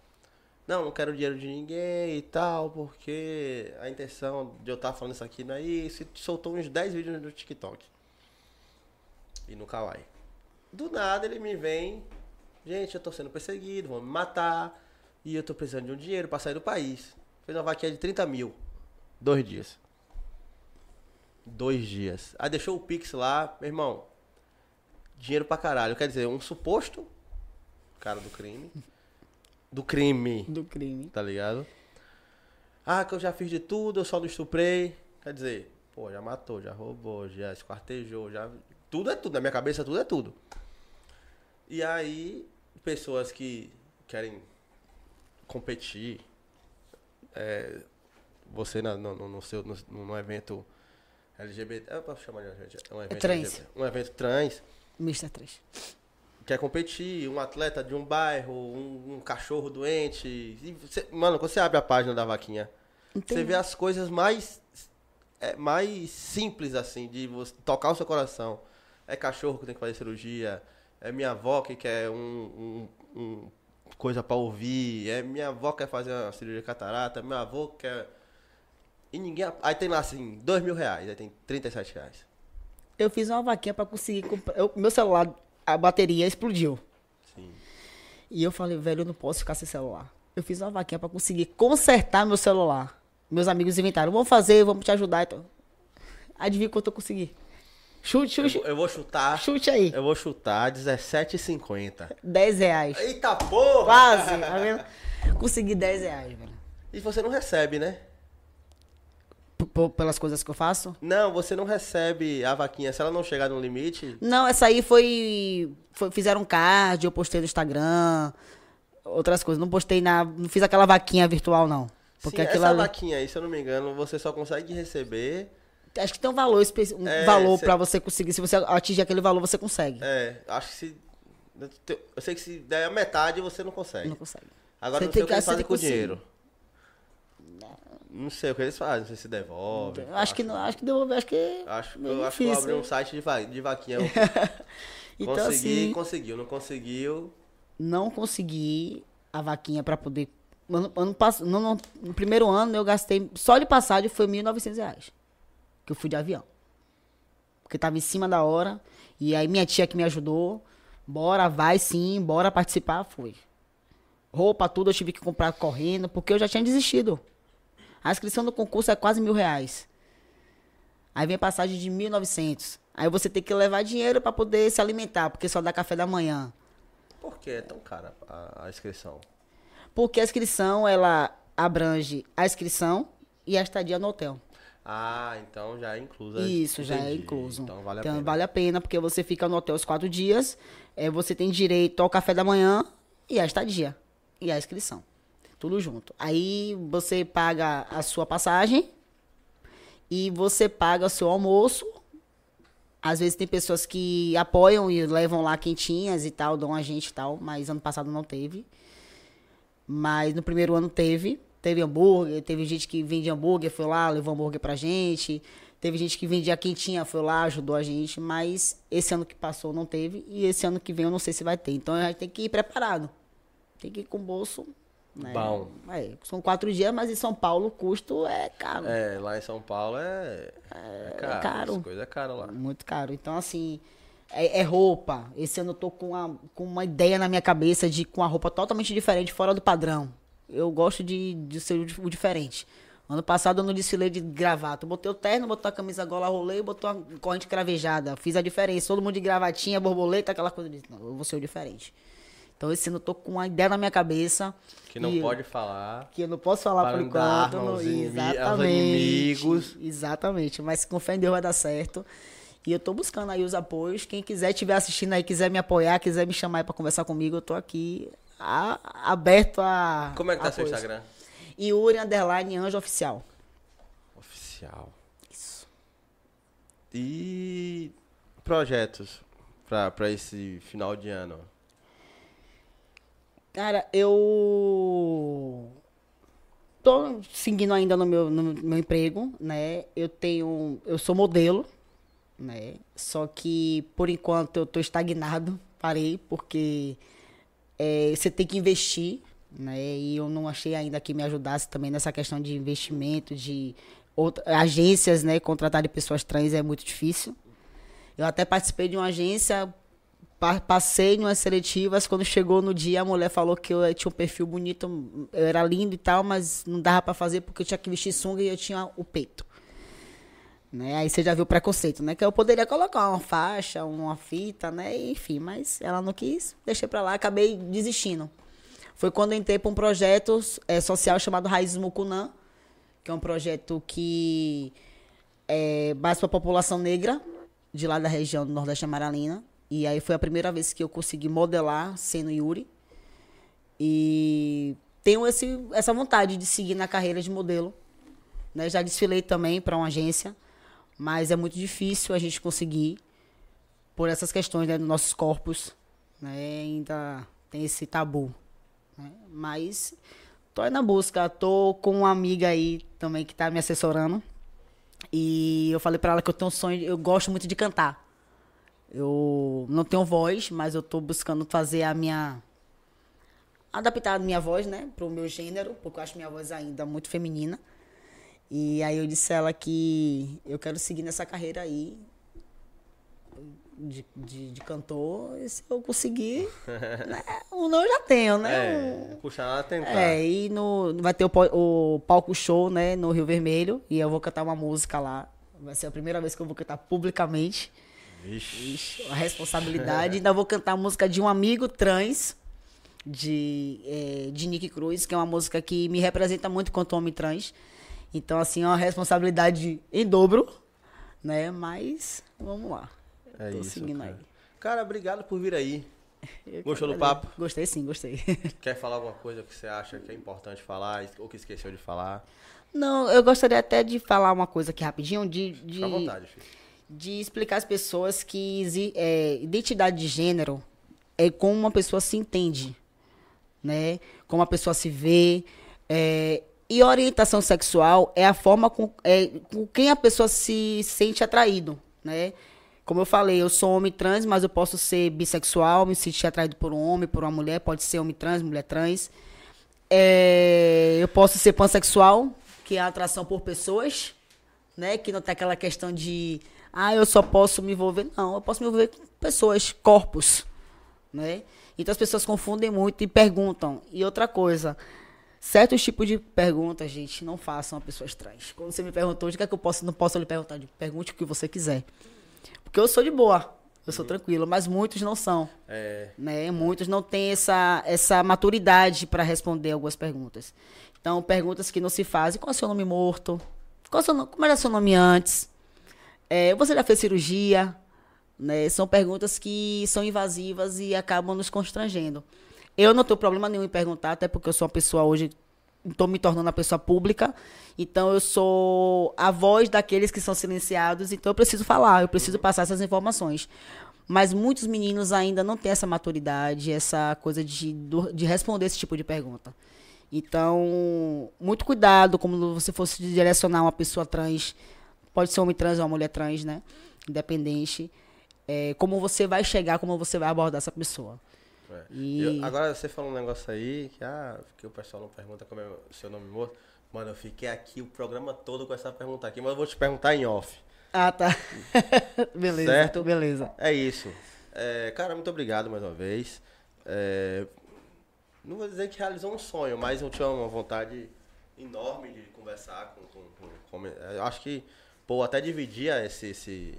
Não, não quero dinheiro de ninguém e tal, porque a intenção de eu estar falando isso aqui não é isso. E soltou uns 10 vídeos no TikTok. E no Kawaii. Do nada ele me vem, gente, eu tô sendo perseguido, vão me matar, e eu tô precisando de um dinheiro pra sair do país. Fez uma vaquinha de 30 mil. Dois dias. Dois dias. Aí deixou o Pix lá, meu irmão. Dinheiro pra caralho. Quer dizer, um suposto cara do crime. Do crime, Do crime. tá ligado? Ah, que eu já fiz de tudo, eu só não estuprei. Quer dizer, pô, já matou, já roubou, já esquartejou, já. Tudo é tudo. Na minha cabeça, tudo é tudo. E aí, pessoas que querem competir, é, você na- no, no, seu, no, no evento LGBT, eu posso chamar de LGBT, é um evento trans. LGBT, um evento trans, Mr. 3. quer competir, um atleta de um bairro, um, um cachorro doente, você- mano, quando você abre a página da vaquinha, você Entendi. vê as coisas mais é, mais simples assim de você tocar o seu coração. É cachorro que tem que fazer cirurgia, é minha avó que quer um, um- um coisa pra ouvir, é minha avó que quer fazer uma cirurgia catarata, meu avô quer e ninguém aí tem lá assim dois mil reais, aí tem 37 reais. Eu fiz uma vaquinha pra conseguir comprar. eu- meu celular, a bateria explodiu. Sim. E eu falei, velho, eu não posso ficar sem celular. Eu fiz uma vaquinha pra conseguir consertar meu celular. Meus amigos inventaram, vamos fazer, vamos te ajudar. Então. Adivinha quanto eu consegui? Chute, Eu, chute, eu vou chutar, chute aí. eu vou chutar 17,50. 10 reais. Eita porra! Quase, tá vendo? Consegui 10 reais, velho. E você não recebe, né? P- Pelas coisas que eu faço. Não, você não recebe a vaquinha. Se ela não chegar no limite, Não, essa aí foi, foi- Fizeram um card, eu postei no Instagram. Outras coisas. Não postei na. Não fiz aquela vaquinha virtual, não. Porque sim, aquilo essa vaquinha aí, se eu não me engano, você só consegue receber. Acho que tem um valor, um É, valor pra você conseguir. Se você atingir aquele valor, você consegue. É, acho que se. Eu sei que se der a metade, você não consegue. Não consegue. Agora Você não tem sei o que eles fazem que com o dinheiro. Não sei o que eles fazem, não sei se devolve. acho que não, acho que devolver, acho que. Acho, eu acho que eu abri um site de, va de vaquinha. Então, consegui, assim, conseguiu. Não conseguiu. não consegui a vaquinha pra poder. Ano, ano, no, no- no primeiro ano eu gastei. Só de passagem foi 1.900 reais. Que eu fui de avião. Porque tava em cima da hora. E aí minha tia que me ajudou. Bora, vai sim, bora participar. Fui. Roupa, tudo eu tive que comprar correndo, porque eu já tinha desistido. A inscrição do concurso é quase mil reais. Aí vem a passagem de 1.900. Aí você tem que levar dinheiro pra poder se alimentar, porque só dá café da manhã. Por que é tão cara a, a inscrição? Porque a inscrição, ela abrange a inscrição e a estadia no hotel. Ah, então já é incluso. Isso, já é incluso. Então vale a então, pena. vale a pena, porque você fica no hotel os quatro dias, é, você tem direito ao café da manhã e a estadia. E a inscrição. Tudo junto. Aí você paga a sua passagem e você paga o seu almoço. Às vezes tem pessoas que apoiam e levam lá quentinhas e tal, dão a gente e tal, mas ano passado não teve. Mas no primeiro ano teve. Teve hambúrguer, teve gente que vende hambúrguer, foi lá, levou hambúrguer pra gente. Teve gente que vendia quentinha, foi lá, ajudou a gente. Mas esse ano que passou não teve. E esse ano que vem eu não sei se vai ter. Então a gente tem que ir preparado. Tem que ir com o bolso. Né? Bom. É, são quatro dias, mas em São Paulo o custo é caro. É, lá em São Paulo é, é caro. caro. As coisas é caro lá. Muito caro. Então, assim, é, é roupa. Esse ano eu tô com uma, com uma ideia na minha cabeça de com uma roupa totalmente diferente, fora do padrão. Eu gosto de, de ser o, di- o diferente. Ano passado eu não desfilei de gravata. Eu botei o terno, botei a camisa gola, rolei e botou uma corrente cravejada. Fiz a diferença. Todo mundo de gravatinha, borboleta, aquela coisa. Não, eu vou ser o diferente. Então, esse ano eu tô com uma ideia na minha cabeça. Que não pode falar. que eu não posso falar por enquanto. não- exatamente. inimigos. Exatamente. Mas com fé em Deus vai dar certo. E eu tô buscando aí os apoios. Quem quiser estiver assistindo aí, quiser me apoiar, quiser me chamar aí pra conversar comigo, eu tô aqui a- aberto a. Como é que tá seu apoios. Instagram? Yuri Underline Anjo Oficial. Oficial. Isso. E projetos pra, pra esse final de ano? Cara, eu tô seguindo ainda no meu, no meu emprego, né? Eu tenho, eu sou modelo, né? Só que por enquanto eu tô estagnado, parei porque é, você tem que investir, né? E eu não achei ainda que me ajudasse também nessa questão de investimento, de outra, agências, né? Contratar de pessoas trans é muito difícil. Eu até participei de uma agência, pa- passei em umas seletivas. Quando chegou no dia, a mulher falou que eu tinha um perfil bonito, eu era lindo e tal, mas não dava pra fazer porque eu tinha que vestir sunga e eu tinha o peito. Né? Aí você já viu o preconceito, né? Que eu poderia colocar uma faixa, uma fita, né? Enfim, mas ela não quis, deixei pra lá, acabei desistindo. Foi quando entrei para um projeto eh, social chamado Raízes Mucunã, que é um projeto que é mais para a população negra de lá da região do Nordeste Amaralina. E aí foi a primeira vez que eu consegui modelar sendo Yuri. E tenho esse, essa vontade de seguir na carreira de modelo. Né? Já desfilei também para uma agência, mas é muito difícil a gente conseguir por essas questões né, dos nossos corpos. Né? Ainda tem esse tabu. né? Mas tô aí na busca. Tô com uma amiga aí também que tá me assessorando. E eu falei pra ela que eu tenho um sonho, eu gosto muito de cantar. Eu não tenho voz, mas eu tô buscando fazer a minha adaptar a minha voz, né, pro meu gênero, porque eu acho minha voz ainda muito feminina. E aí eu disse a ela que eu quero seguir nessa carreira aí de, de, de cantor. E se eu conseguir, né, um não eu já tenho, né? É, puxa nada a tentar. É, e no, vai ter o, o palco show, né, no Rio Vermelho, e eu vou cantar uma música lá. Vai ser a primeira vez que eu vou cantar publicamente. Vixe. Ixi, a responsabilidade. Ainda vou cantar a música de um amigo trans, de, eh, de Nick Cruz, que é uma música que me representa muito quanto homem trans. Então, assim, é uma responsabilidade em dobro, né? Mas, vamos lá. É Tô isso. seguindo cara. aí. Cara, obrigado por vir aí. Eu Gostou do papo? Gostei sim, gostei. Quer falar alguma coisa que você acha que é importante falar ou que esqueceu de falar? Não, eu gostaria até de falar uma coisa aqui rapidinho, de, de, Fica à vontade, filho. de explicar às pessoas que é, identidade de gênero é como uma pessoa se entende, né? Como a pessoa se vê. é, e orientação sexual é a forma com, é, com quem a pessoa se sente atraído, né? Como eu falei, eu sou homem trans, mas eu posso ser bissexual, me sentir atraído por um homem, por uma mulher, pode ser homem trans, mulher trans. É, eu posso ser pansexual, que é a atração por pessoas, né? Que não tem aquela questão de, ah, eu só posso me envolver. Não, eu posso me envolver com pessoas, corpos, né? Então as pessoas confundem muito e perguntam. E outra coisa, certos tipos de perguntas, gente, não façam a pessoas trans. Quando você me perguntou, o que é que eu posso, não posso lhe perguntar? Pergunte o que você quiser. Porque eu sou de boa, eu sou tranquilo, mas muitos não são É, né? Muitos não têm essa, essa maturidade para responder algumas perguntas. Então, perguntas que não se fazem. Qual é o seu nome morto? Qual é seu como era seu nome antes? É, você já fez cirurgia? Né? São perguntas que são invasivas e acabam nos constrangendo. Eu não tenho problema nenhum em perguntar, até porque eu sou uma pessoa hoje, estou me tornando uma pessoa pública. Então, eu sou a voz daqueles que são silenciados. Então, eu preciso falar, eu preciso passar essas informações. Mas muitos meninos ainda não têm essa maturidade, essa coisa de, de responder esse tipo de pergunta. Então, muito cuidado como você fosse direcionar uma pessoa trans, pode ser homem trans ou uma mulher trans, né? Independente. É, como você vai chegar, como você vai abordar essa pessoa. É. E- Eu- agora você falou um negócio aí que, ah, que o pessoal não pergunta como é o seu nome morto. Mano, eu fiquei aqui o programa todo com essa pergunta aqui, mas eu vou te perguntar em off. Ah, tá. beleza, Certo? beleza. É isso. É, cara, muito obrigado mais uma vez. É, não vou dizer que realizou um sonho, mas eu tinha uma vontade enorme de conversar com. com, com- com- eu acho que, pô, até dividia esse, esse-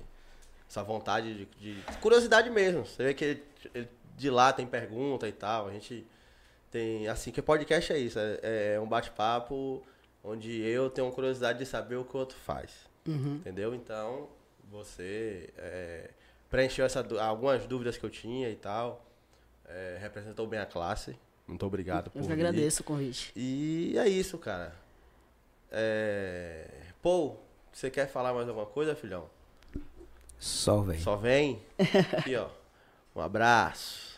essa vontade de, de curiosidade mesmo. Você vê que ele- ele- de lá tem pergunta e tal. A gente tem. Assim, que podcast é isso. É, é um bate-papo onde eu tenho curiosidade de saber o que o outro faz. Entendeu? Então, você é, preencheu essa, algumas dúvidas que eu tinha e tal. É, representou bem a classe. Muito obrigado por Eu que vir. agradeço o convite. E é isso, cara. É... Paul, você quer falar mais alguma coisa, filhão? Só, velho. Só vem. Aqui, ó. Um abraço.